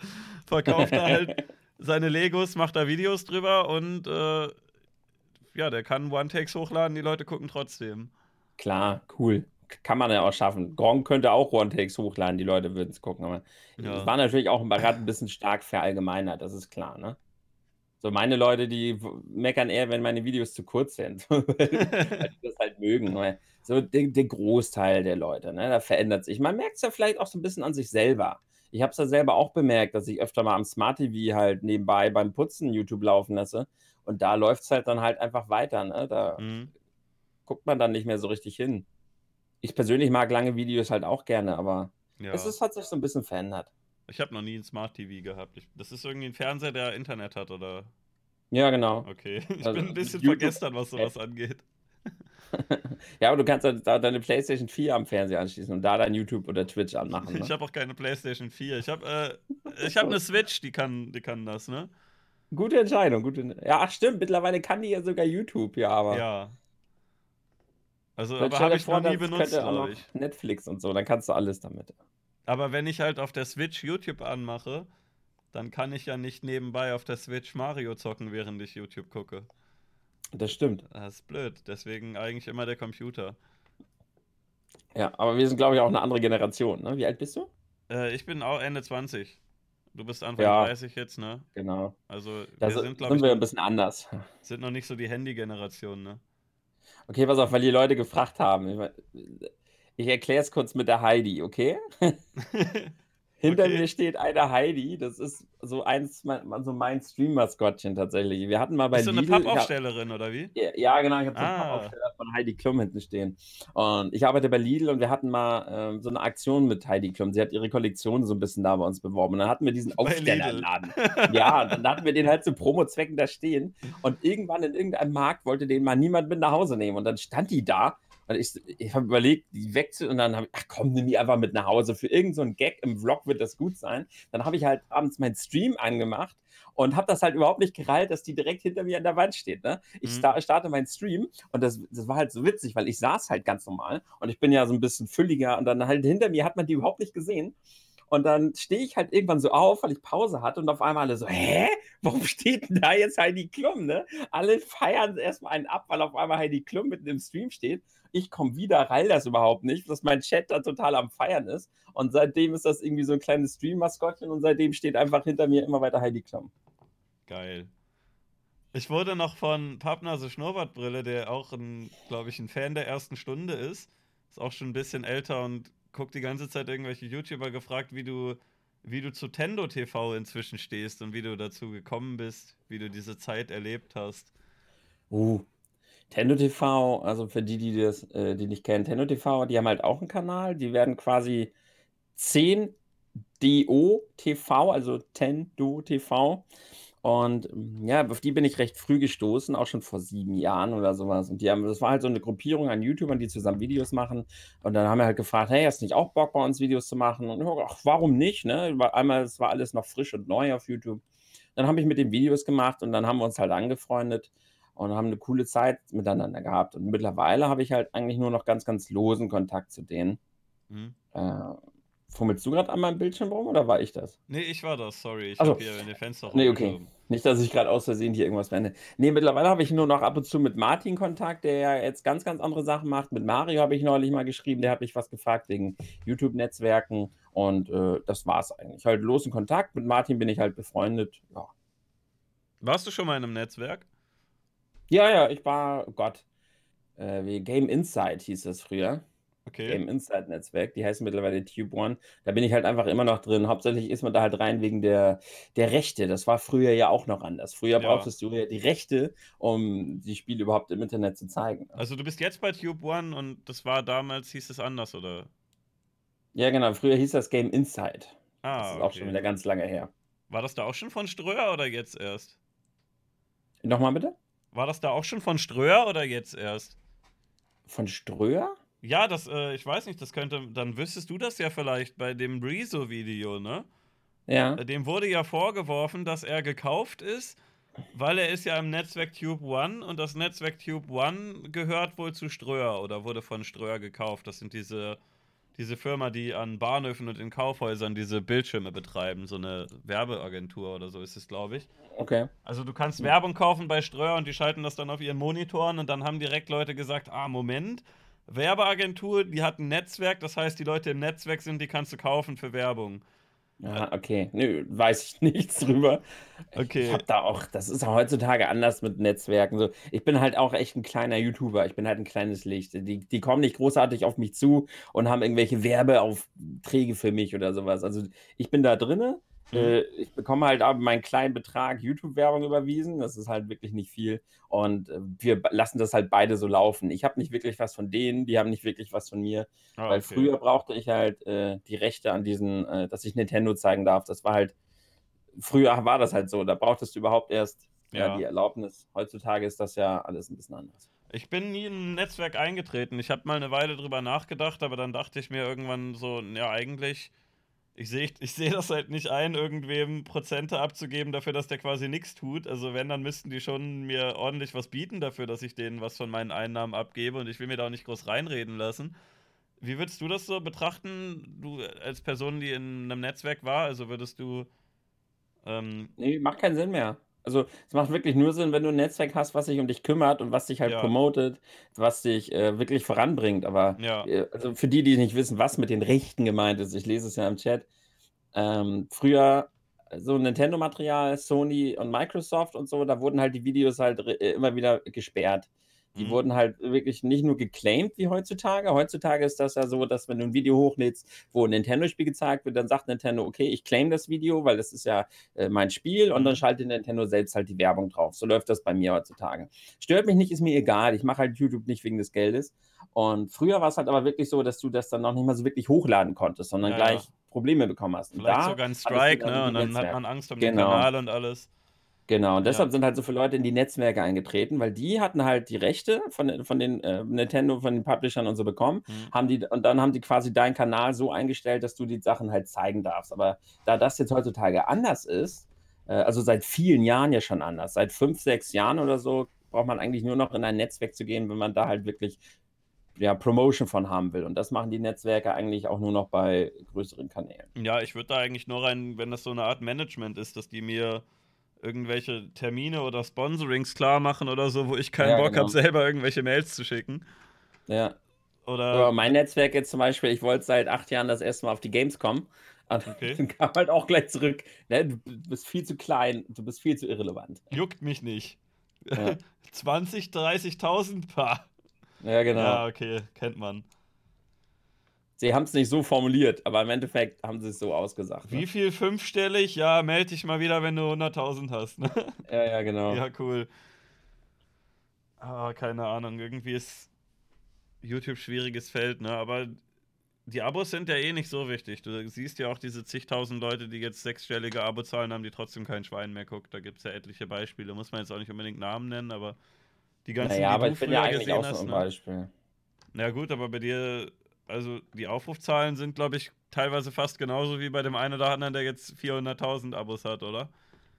verkauft da halt <laughs> seine Legos, macht da Videos drüber und äh, ja, der kann One-Takes hochladen, die Leute gucken trotzdem. Klar, cool. Kann man ja auch schaffen. Gronk könnte auch One-Takes hochladen, die Leute würden es gucken. Aber Ja. es war natürlich auch ein bisschen stark verallgemeinert, das ist klar, ne? So, meine Leute, die meckern eher, wenn meine Videos zu kurz sind, <laughs> weil <laughs> die das halt mögen. Weil So der, der Großteil der Leute, ne? Da verändert sich. Man merkt es ja vielleicht auch so ein bisschen an sich selber. Ich habe es ja selber auch bemerkt, dass ich öfter mal am Smart TV halt nebenbei beim Putzen YouTube laufen lasse. Und da läuft es halt dann halt einfach weiter, ne? Da Mhm. guckt man dann nicht mehr so richtig hin. Ich persönlich mag lange Videos halt auch gerne, aber Ja. es ist, hat sich so ein bisschen verändert. Ich habe noch nie ein Smart TV gehabt. Ich, das ist irgendwie ein Fernseher, der Internet hat, oder? Ja, genau. Okay. Ich Also, bin ein bisschen YouTube- vergestern, was sowas angeht. <laughs> ja, aber du kannst halt da deine PlayStation 4 am Fernseher anschließen und da dein YouTube oder Twitch anmachen. Ne? Ich habe auch keine PlayStation 4. Ich habe äh, <laughs> ich hab eine Switch, die kann, die kann das, ne? Gute Entscheidung. Gute... Ja, ach stimmt, mittlerweile kann die ja sogar YouTube, ja, aber. Ja. Also, aber habe ich vor, noch nie benutzt, glaube ich. Netflix und so, dann kannst du alles damit. Aber wenn ich halt auf der Switch YouTube anmache, dann kann ich ja nicht nebenbei auf der Switch Mario zocken, während ich YouTube gucke. Das stimmt. Das ist blöd. Deswegen eigentlich immer der Computer. Ja, aber wir sind, glaube ich, auch eine andere Generation. Ne? Wie alt bist du? Äh, ich bin auch Ende 20. Du bist Anfang Ja. 30 jetzt, ne? Genau. Also Da wir sind, glaube ich, wir ein bisschen anders. sind noch nicht so die Handy-Generation, ne? Okay, pass auf, weil die Leute gefragt haben. Ich, erkläre es kurz mit der Heidi, okay? <laughs> Hinter Okay. mir steht eine Heidi, das ist so eins mein so mein Stream-Maskottchen tatsächlich. Wir hatten mal bei Bist du Lidl ich habe Pappaufstellerin oder wie? Ja, genau, ich habe so 'n Ah. Pappaufsteller von Heidi Klum hinten stehen. Und ich arbeite bei Lidl und wir hatten mal, ähm, so 'ne Aktion mit Heidi Klum. Sie hat ihre Kollektion so 'n bisschen da bei uns beworben. Und dann hatten wir diesen Bei Aufsteller im Lidl. Laden. <laughs> Ja, dann hatten wir den halt zu Promozwecken da stehen. Und irgendwann in irgendeinem Markt wollte den mal niemand mit nach Hause nehmen. Und dann stand die da und ich ich habe überlegt, die wegzu und dann habe ich: „Ach komm, nimm die einfach mit nach Hause. Für irgend so Gag im Vlog wird das gut sein.“ Dann habe ich halt abends meinen Stream angemacht und habe das halt überhaupt nicht gerallt, dass die direkt hinter mir an der Wand steht, ne? Ich Mhm. sta starte meinen Stream und das das war halt so witzig, weil ich saß halt ganz normal und ich bin ja so 'n bisschen fülliger und dann halt hinter mir hat man die überhaupt nicht gesehen. Und dann stehe ich halt irgendwann so auf, weil ich Pause hatte und auf einmal alle so: „Hä? Warum steht 'n da jetzt Heidi Klum“, ne? Alle feiern erst mal einen ab, weil auf einmal Heidi Klum mitten im Stream steht. Ich komme wieder, rall das überhaupt nicht, dass mein Chat da total am Feiern ist. Und seitdem ist das irgendwie so 'n kleines Stream-Maskottchen und seitdem steht einfach hinter mir immer weiter Heidi Klum. Geil. Ich wurde noch von Pappnase Schnurrbartbrille, der auch glaube ich, 'n Fan der ersten Stunde ist ist auch schon 'n bisschen älter und guckt die ganze Zeit irgendwelche YouTuber, gefragt, wie du wie du zu Tendo TV inzwischen stehst und wie du dazu gekommen bist, wie du diese Zeit erlebt hast. Uh, Tendo TV, also für die, die das äh, die nicht kennen, Tendo TV, die haben halt auch 'n Kanal. Die werden quasi 10DO TV, also Tendo TV. Und, hm, ja, auf die bin ich recht früh gestoßen, auch schon vor 7 Jahren oder so was. Und die haben das war halt so 'ne Gruppierung an YouTubern, die zusammen Videos machen. Und dann haben wir halt gefragt: „Hey, hast du nicht auch Bock, bei uns Videos zu machen?“ Und ja, ach, warum nicht, ne? Einmal, es war alles noch frisch und neu auf YouTube. Dann habe ich mit denen Videos gemacht und dann haben wir uns halt angefreundet und haben 'ne coole Zeit miteinander gehabt. Und mittlerweile habe ich halt eigentlich nur noch ganz, ganz losen Kontakt zu denen. Mhm. Äh, fummelst du grad an meinem Bildschirm rum oder war ich das? Ne, ich war das, sorry. Ich Ach so. habe hier in den Fenster Ne, okay. Nicht, dass ich grad aus Versehen hier irgendwas beende. Ne, mittlerweile habe ich nur noch ab und zu mit Martin Kontakt, der ja jetzt ganz, ganz andere Sachen macht. Mit Mario habe ich neulich mal geschrieben, der hat mich was gefragt wegen YouTube-Netzwerken und, äh, das war's eigentlich. Halt losen Kontakt. Mit Martin bin ich halt befreundet, ja. Warst du schon mal in 'nem Netzwerk? Ja, ja, ich war oh Gott, äh, wie Game Insight hieß das früher. Okay. Game Insight Netzwerk, die heißen mittlerweile Tube One. Da bin ich halt einfach immer noch drin. Hauptsächlich ist man da halt rein wegen der der Rechte. Das war früher ja auch noch anders. Früher Ja. brauchtest du ja die Rechte, um die Spiele überhaupt im Internet zu zeigen? Also, du bist jetzt bei Tube One und das war damals hieß es anders, oder? Ja, genau. Früher hieß das Game Insight. Das Ah, ist auch schon okay. wieder ganz lange her. War das da auch schon von Ströer oder jetzt erst? Noch mal bitte? War das da auch schon von Ströer oder jetzt erst? Von Ströer? Ja, das, äh ich weiß nicht, das könnte dann wüsstest du das ja vielleicht bei dem Rezo-Video, ne? Ja. Äh, dem wurde ja vorgeworfen, dass er gekauft ist, weil er ist ja im Netzwerk Tube One und das Netzwerk Tube One gehört wohl zu Ströer oder wurde von Ströer gekauft. Das sind diese diese Firma, die an Bahnhöfen und in Kaufhäusern diese Bildschirme betreiben, so 'ne Werbeagentur oder so ist es, glaube ich. Okay. Also, du kannst. Werbung kaufen bei Ströer und die schalten das dann auf ihren Monitoren und dann haben direkt Leute gesagt: „Ah, Moment, Werbeagentur, die hat 'n Netzwerk, das heißt, die Leute im Netzwerk sind, die kannst du kaufen für Werbung.“ Ja, okay. Nö, weiß ich <laughs> nichts drüber. Ich Okay. habe da auch das ist ja heutzutage anders mit Netzwerken so. Ich bin halt auch echt 'n kleiner YouTuber. Ich bin halt 'n kleines Licht. Die die kommen nicht großartig auf mich zu und haben irgendwelche Werbeaufträge für mich oder so was. Also, ich bin da drinnen. Mhm. Äh, ich bekomme halt aber meinen kleinen Betrag YouTube-Werbung überwiesen. Das ist halt wirklich nicht viel. Und, äh, wir lassen das halt beide so laufen. Ich habe nicht wirklich was von denen, die haben nicht wirklich was von mir. Ah, Weil okay. früher brauchte ich halt, äh, die Rechte an diesen äh, dass ich Nintendo zeigen darf. Das war halt früher war das halt so. Da brauchtest du überhaupt erst, ja, Ja. die Erlaubnis. Heutzutage ist das ja alles 'n bisschen anders. Ich bin nie in 'n Netzwerk eingetreten. Ich habe mal 'ne Weile drüber nachgedacht, aber dann dachte ich mir irgendwann so: „Ja, eigentlich ich sehe ich sehe das halt nicht ein, irgendwem Prozente abzugeben dafür, dass der quasi nix tut. Also, wenn, dann müssten die schon mir ordentlich was bieten dafür, dass ich denen was von meinen Einnahmen abgebe und ich will mir da auch nicht groß reinreden lassen.“ Wie würdest du das so betrachten, du als Person, die in 'nem Netzwerk war? Also, würdest du, ähm Ne, macht keinen Sinn mehr. Also, es macht wirklich nur Sinn, wenn du 'n Netzwerk hast, was sich um dich kümmert und was dich halt Ja. promotet, was dich, äh, wirklich voranbringt. Aber, Ja. äh also, für die, die nicht wissen, was mit den Rechten gemeint ist, ich lese es ja im Chat. Ähm, früher so Nintendo-Material, Sony und Microsoft und so, da wurden halt die Videos halt äh, immer wieder gesperrt. Die Mhm. wurden halt wirklich nicht nur geclaimed wie heutzutage. Heutzutage ist das ja so, dass wenn du ein Video hochlädst, wo ein Nintendo-Spiel gezeigt wird, dann sagt Nintendo, okay, ich claim das Video, weil das ist ja äh, mein Spiel und dann Mhm. schaltet Nintendo selbst halt die Werbung drauf. So läuft das bei mir heutzutage. Stört mich nicht, ist mir egal. Ich mache halt YouTube nicht wegen des Geldes. Und früher war es halt aber wirklich so, dass du das dann noch nicht mal so wirklich hochladen konntest, sondern Ja, gleich. Probleme bekommen hast. Und Vielleicht da sogar ein Strike, ne? Und dann hat Netzwerke. man Angst um den Genau. Kanal und alles. Genau, und Ja. deshalb sind halt so viele Leute in die Netzwerke eingetreten, weil die hatten halt die Rechte von, den- von den äh, Nintendo, von den Publishern und so bekommen. Mhm. Haben die, und dann haben die quasi deinen Kanal so eingestellt, dass du die Sachen halt zeigen darfst. Aber da das jetzt heutzutage anders ist, äh, also seit vielen Jahren ja schon anders, seit fünf, sechs Jahren oder so, braucht man eigentlich nur noch in ein Netzwerk zu gehen, wenn man da halt wirklich ja, Promotion von haben will. Und das machen die Netzwerke eigentlich auch nur noch bei größeren Kanälen. Ja, ich würde da eigentlich nur rein, wenn das so eine Art Management ist, dass die mir irgendwelche Termine oder Sponsorings klar machen oder so, wo ich keinen Ja, Bock genau. habe, selber irgendwelche Mails zu schicken. Ja. Oder Aber mein Netzwerk jetzt zum Beispiel, ich wollte seit acht Jahren das erste Mal auf die Gamescom. Und <laughs> Okay. dann kam halt auch gleich zurück. Ne, du bist viel zu klein, du bist viel zu irrelevant. juckt mich nicht. Ja. 20, 30.000 paar. Ja, genau. Ja, okay, kennt man. Sie haben es nicht so formuliert, aber im Endeffekt haben sie es so ausgesagt. Wie Ne? viel fünfstellig? Ja, melde dich mal wieder, wenn du 100.000 hast. Ne? Ja, ja, genau. Ja, cool. Ah, keine Ahnung, irgendwie ist YouTube schwieriges Feld, ne? Aber die Abos sind ja eh nicht so wichtig. Du siehst ja auch diese zigtausend Leute, die jetzt sechsstellige Abozahlen haben, die trotzdem kein Schwein mehr guckt. Da gibt es ja etliche Beispiele. Muss man jetzt auch nicht unbedingt Namen nennen, aber die ganzen, Naja, die aber du ich bin ja eigentlich auch so ein ne? Beispiel. Na gut, aber bei dir, also die Aufrufzahlen sind, glaube ich, teilweise fast genauso wie bei dem einen oder anderen, der jetzt 400.000 Abos hat, oder?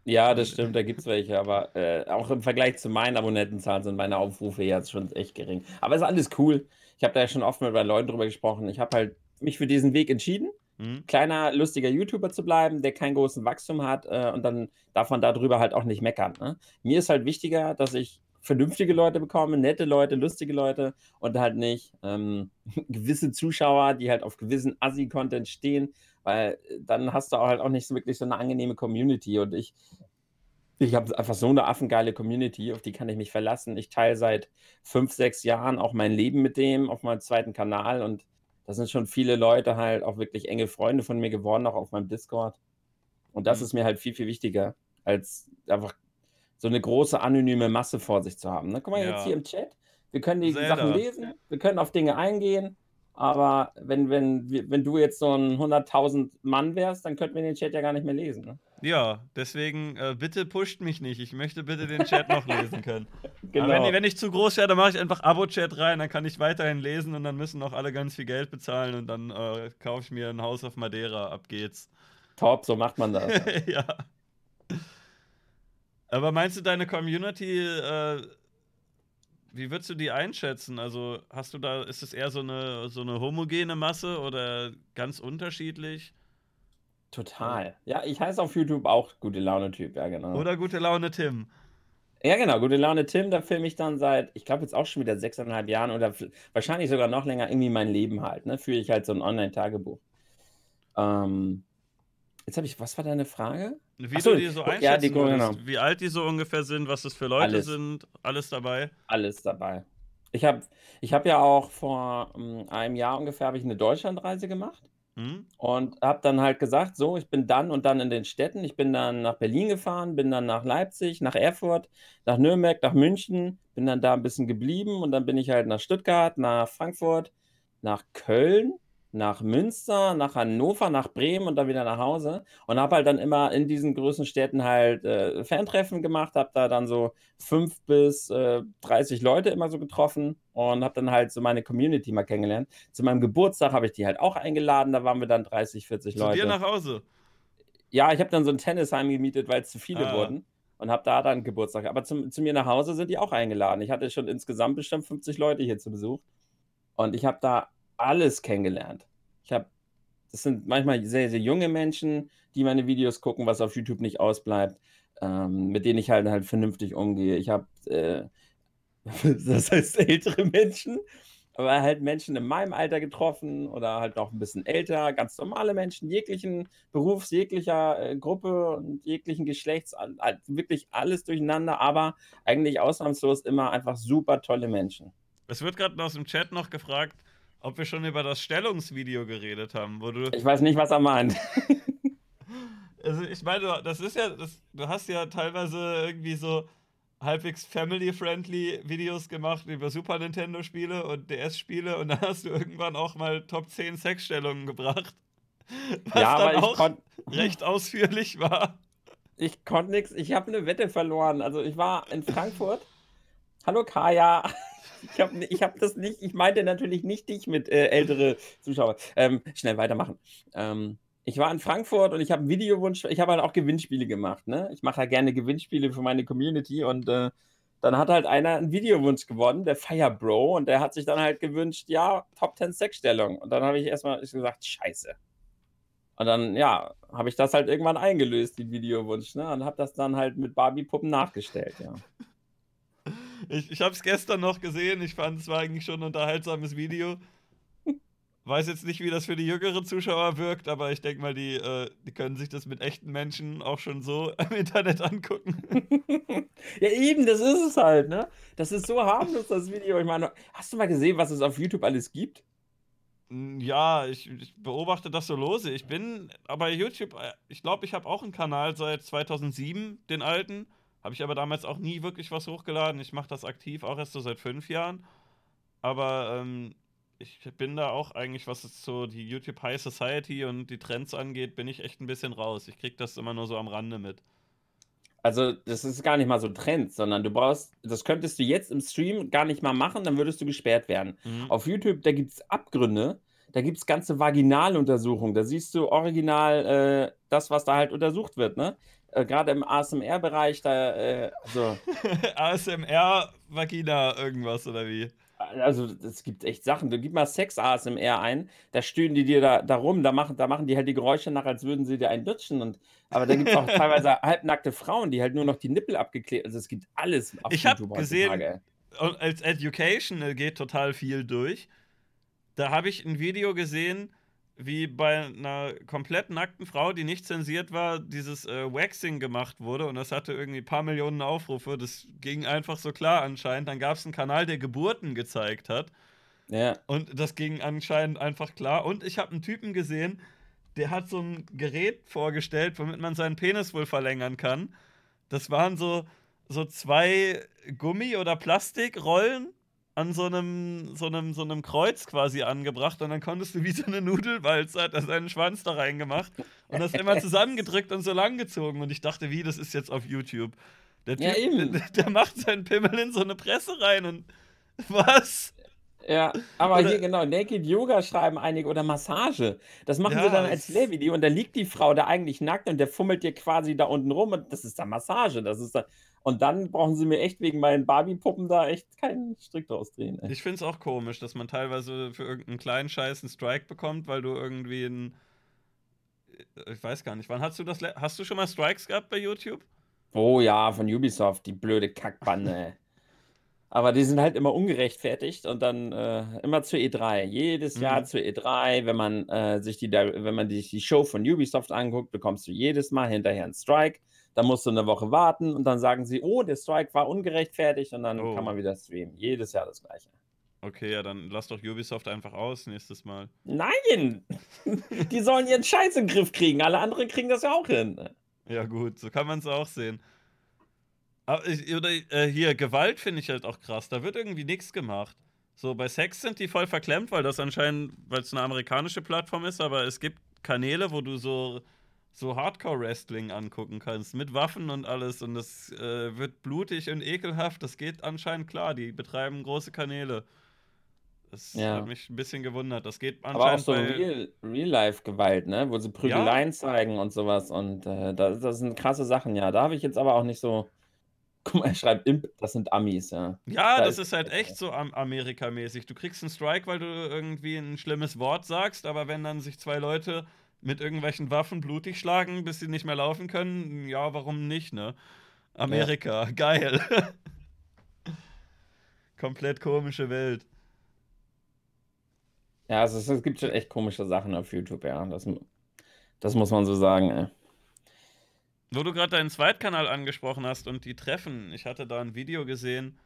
Ja, das stimmt, da gibt es welche, aber äh, auch im Vergleich zu meinen Abonnentenzahlen sind meine Aufrufe jetzt schon echt gering. Aber ist alles cool. Ich habe da ja schon oft mit meinen Leuten drüber gesprochen. Ich habe halt mich für diesen Weg entschieden, Hm? kleiner, lustiger YouTuber zu bleiben, der keinen großen Wachstum hat äh, und dann darf man darüber halt auch nicht meckern. Ne? Mir ist halt wichtiger, dass ich vernünftige Leute bekomme, nette Leute, lustige Leute und halt nicht ähm, <laughs> gewisse Zuschauer, die halt auf gewissen Assi-Content stehen, weil dann hast du auch halt auch nicht so wirklich so eine angenehme Community und ich ich habe einfach so eine affengeile Community, auf die kann ich mich verlassen. Ich teile seit fünf, sechs Jahren auch mein Leben mit dem auf meinem zweiten Kanal und da sind schon viele Leute halt auch wirklich enge Freunde von mir geworden, auch auf meinem Discord. Und das Mhm. ist mir halt viel, viel wichtiger, als einfach so eine große anonyme Masse vor sich zu haben. Ne? Guck mal jetzt Ja. hier im Chat. Wir können die Zelda. Sachen lesen, wir können auf Dinge eingehen, aber wenn, wenn, wenn du jetzt so ein 100.000 Mann wärst, dann könnten wir den Chat ja gar nicht mehr lesen. Ne? Ja, deswegen äh, bitte pusht mich nicht. Ich möchte bitte den Chat noch lesen können. <laughs> Genau. Wenn, wenn ich zu groß werde, dann mache ich einfach Abo-Chat rein, dann kann ich weiterhin lesen und dann müssen auch alle ganz viel Geld bezahlen und dann äh, kaufe ich mir ein Haus auf Madeira. Ab geht's. Top, so macht man das. <laughs> ja. Aber meinst du, deine Community, äh, wie würdest du die einschätzen? Also hast du da, ist es eher so eine, so eine homogene Masse oder ganz unterschiedlich? Total. Ja, ich heiße auf YouTube auch Gute Laune-Typ, ja, genau. Oder gute Laune Tim? Ja, genau, Gute Laune Tim, da filme ich dann seit, ich glaube jetzt auch schon wieder sechseinhalb Jahren oder wahrscheinlich sogar noch länger irgendwie mein Leben halt, ne? Führe ich halt so ein Online-Tagebuch. Ähm, jetzt habe ich, was war deine Frage? Wie Ach so, du die so ja, einschätzen die- würdest, genau. wie alt die so ungefähr sind, was das für Leute Alles. sind, alles dabei. Alles dabei. Ich habe ich hab ja auch vor ähm, einem Jahr ungefähr habe ich eine Deutschlandreise gemacht. Hm? Und habe dann halt gesagt, so, ich bin dann und dann in den Städten. Ich bin dann nach Berlin gefahren, bin dann nach Leipzig, nach Erfurt, nach Nürnberg, nach München, bin dann da ein bisschen geblieben und dann bin ich halt nach Stuttgart, nach Frankfurt, nach Köln, nach Münster, nach Hannover, nach Bremen und dann wieder nach Hause und habe halt dann immer in diesen größten Städten halt äh, Fantreffen gemacht, habe da dann so fünf bis äh, 30 Leute immer so getroffen und habe dann halt so meine Community mal kennengelernt. Zu meinem Geburtstag habe ich die halt auch eingeladen, da waren wir dann 30, 40 Zu Leute. dir nach Hause. Ja, ich habe dann so ein Tennisheim gemietet, weil es zu viele Ah. wurden und habe da dann Geburtstag. Aber zum, zu mir nach Hause sind die auch eingeladen. Ich hatte schon insgesamt bestimmt 50 Leute hier zu Besuch und ich habe da alles kennengelernt. Ich habe, das sind manchmal sehr, sehr junge Menschen, die meine Videos gucken, was auf YouTube nicht ausbleibt, ähm, mit denen ich halt halt vernünftig umgehe. Ich habe, äh, <laughs> das heißt ältere Menschen, aber halt Menschen in meinem Alter getroffen oder halt auch ein bisschen älter, ganz normale Menschen, jeglichen Berufs, jeglicher äh, Gruppe und jeglichen Geschlechts, wirklich alles durcheinander, aber eigentlich ausnahmslos immer einfach super tolle Menschen. Es wird gerade aus dem Chat noch gefragt, ob wir schon über das Stellungsvideo geredet haben, wo du. Ich weiß nicht, was er meint. also ich meine, das ist ja, das, du hast ja teilweise irgendwie so halbwegs family-friendly Videos gemacht über Super Nintendo-Spiele und DS-Spiele und dann hast du irgendwann auch mal Top 10 Sexstellungen gebracht. Was ja, aber ich auch recht ausführlich war. Ich konnte nichts, ich habe eine Wette verloren. Also ich war in Frankfurt. Hallo Kaya. Ich habe ich hab das nicht, ich meinte natürlich nicht dich mit äh, ältere Zuschauer. Ähm, schnell weitermachen. Ähm, ich war in Frankfurt und ich habe einen Videowunsch, ich habe halt auch Gewinnspiele gemacht, ne? Ich mache ja gerne Gewinnspiele für meine Community und äh, dann hat halt einer einen Videowunsch gewonnen, der Firebro, und der hat sich dann halt gewünscht, ja, Top 10 Sexstellung. Und dann habe ich erstmal gesagt, scheiße. Und dann, ja, habe ich das halt irgendwann eingelöst, den Videowunsch, ne? Und habe das dann halt mit Barbie-Puppen nachgestellt, ja. Ich, ich habe es gestern noch gesehen, ich fand es war eigentlich schon ein unterhaltsames Video. Weiß jetzt nicht, wie das für die jüngeren Zuschauer wirkt, aber ich denke mal, die, äh, die können sich das mit echten Menschen auch schon so <laughs> im Internet angucken. <laughs> ja, eben, das ist es halt, ne? Das ist so harmlos, das Video. Ich meine, hast du mal gesehen, was es auf YouTube alles gibt? Ja, ich, ich beobachte das so lose. Ich bin aber YouTube, äh, ich glaube, ich habe auch einen Kanal seit 2007, den alten. Habe ich aber damals auch nie wirklich was hochgeladen. Ich mache das aktiv auch erst so seit fünf Jahren. Aber ähm, ich bin da auch eigentlich, was es so die YouTube High Society und die Trends angeht, bin ich echt ein bisschen raus. Ich krieg das immer nur so am Rande mit. Also, das ist gar nicht mal so Trend, sondern du brauchst, das könntest du jetzt im Stream gar nicht mal machen, dann würdest du gesperrt werden. Mhm. Auf YouTube, da gibt es Abgründe, da gibt es ganze Vaginaluntersuchungen, da siehst du original äh, das, was da halt untersucht wird, ne? Äh, Gerade im ASMR-Bereich, da, äh, so. <laughs> ASMR, Vagina, irgendwas oder wie? also es gibt echt Sachen. Du gib mal Sex ASMR ein, da stöhnen die dir da, da rum, da machen, da machen die halt die Geräusche nach, als würden sie dir einen lutschen. Und, aber da gibt es auch <laughs> teilweise halbnackte Frauen, die halt nur noch die Nippel abgeklebt. Also es gibt alles auf Ich habe gesehen, als Education geht total viel durch. Da habe ich ein Video gesehen, wie bei einer komplett nackten Frau, die nicht zensiert war, dieses äh, Waxing gemacht wurde und das hatte irgendwie ein paar Millionen Aufrufe. Das ging einfach so klar anscheinend. Dann gab es einen Kanal, der Geburten gezeigt hat. Ja. Und das ging anscheinend einfach klar. Und ich habe einen Typen gesehen, der hat so ein Gerät vorgestellt, womit man seinen Penis wohl verlängern kann. Das waren so, so zwei Gummi- oder Plastikrollen an so einem, so einem, so einem Kreuz quasi angebracht und dann konntest du wie so eine Nudelwalze, hat er seinen Schwanz da reingemacht und das immer zusammengedrückt und so lang gezogen und ich dachte, wie, das ist jetzt auf YouTube. Der Typ, ja, <laughs> der, der, macht seinen Pimmel in so eine Presse rein und <laughs> was? Ja, aber oder, hier genau, Naked Yoga schreiben einige oder Massage. Das machen sie dann als Lehrvideo und da liegt die Frau da eigentlich nackt und der fummelt dir quasi da unten rum und das ist dann Massage. Das ist dann, und dann brauchen sie mir echt wegen meinen Barbie-Puppen da echt keinen Strick draus drehen. Ey. Ich finde es auch komisch, dass man teilweise für irgendeinen kleinen Scheiß einen Strike bekommt, weil du irgendwie ein. Ich weiß gar nicht, wann hast du das. Hast du schon mal Strikes gehabt bei YouTube? Oh ja, von Ubisoft, die blöde Kackbande. Aber die sind halt immer ungerechtfertigt und dann äh, immer zur E3. Jedes Jahr mhm. zur E3, wenn man äh, sich die, wenn man sich die Show von Ubisoft anguckt, bekommst du jedes Mal hinterher einen Strike. Dann musst du eine Woche warten und dann sagen sie, oh, der Strike war ungerechtfertigt und dann oh. kann man wieder streamen. Jedes Jahr das gleiche. Okay, ja, dann lass doch Ubisoft einfach aus nächstes Mal. Nein! <laughs> Die sollen ihren Scheiß in den Griff kriegen. Alle anderen kriegen das ja auch hin. Ja, gut, so kann man es auch sehen. Oder äh, hier, Gewalt finde ich halt auch krass. Da wird irgendwie nichts gemacht. So, bei Sex sind die voll verklemmt, weil das anscheinend, weil es eine amerikanische Plattform ist, aber es gibt Kanäle, wo du so so Hardcore-Wrestling angucken kannst, mit Waffen und alles. Und das äh, wird blutig und ekelhaft. Das geht anscheinend klar. Die betreiben große Kanäle. Das ja. hat mich ein bisschen gewundert. Das geht anscheinend. Aber auch so Real-Life-Gewalt, ne? Wo sie Prügeleien ja. zeigen und sowas. Und äh, das, das, sind krasse Sachen, ja. Da habe ich jetzt aber auch nicht so. Guck mal, er schreibt Imp, das sind Amis, ja. Ja, da das ist, ist halt echt so Amerikamäßig. Du kriegst einen Strike, weil du irgendwie ein schlimmes Wort sagst, aber wenn dann sich zwei Leute mit irgendwelchen Waffen blutig schlagen, bis sie nicht mehr laufen können, ja, warum nicht, ne? Amerika, ja. geil. <laughs> Komplett komische Welt. Ja, also es es gibt schon echt komische Sachen auf YouTube, ja. Das das muss man so sagen, ey. Wo du gerade deinen Zweitkanal angesprochen hast und die Treffen, ich hatte da ein Video gesehen.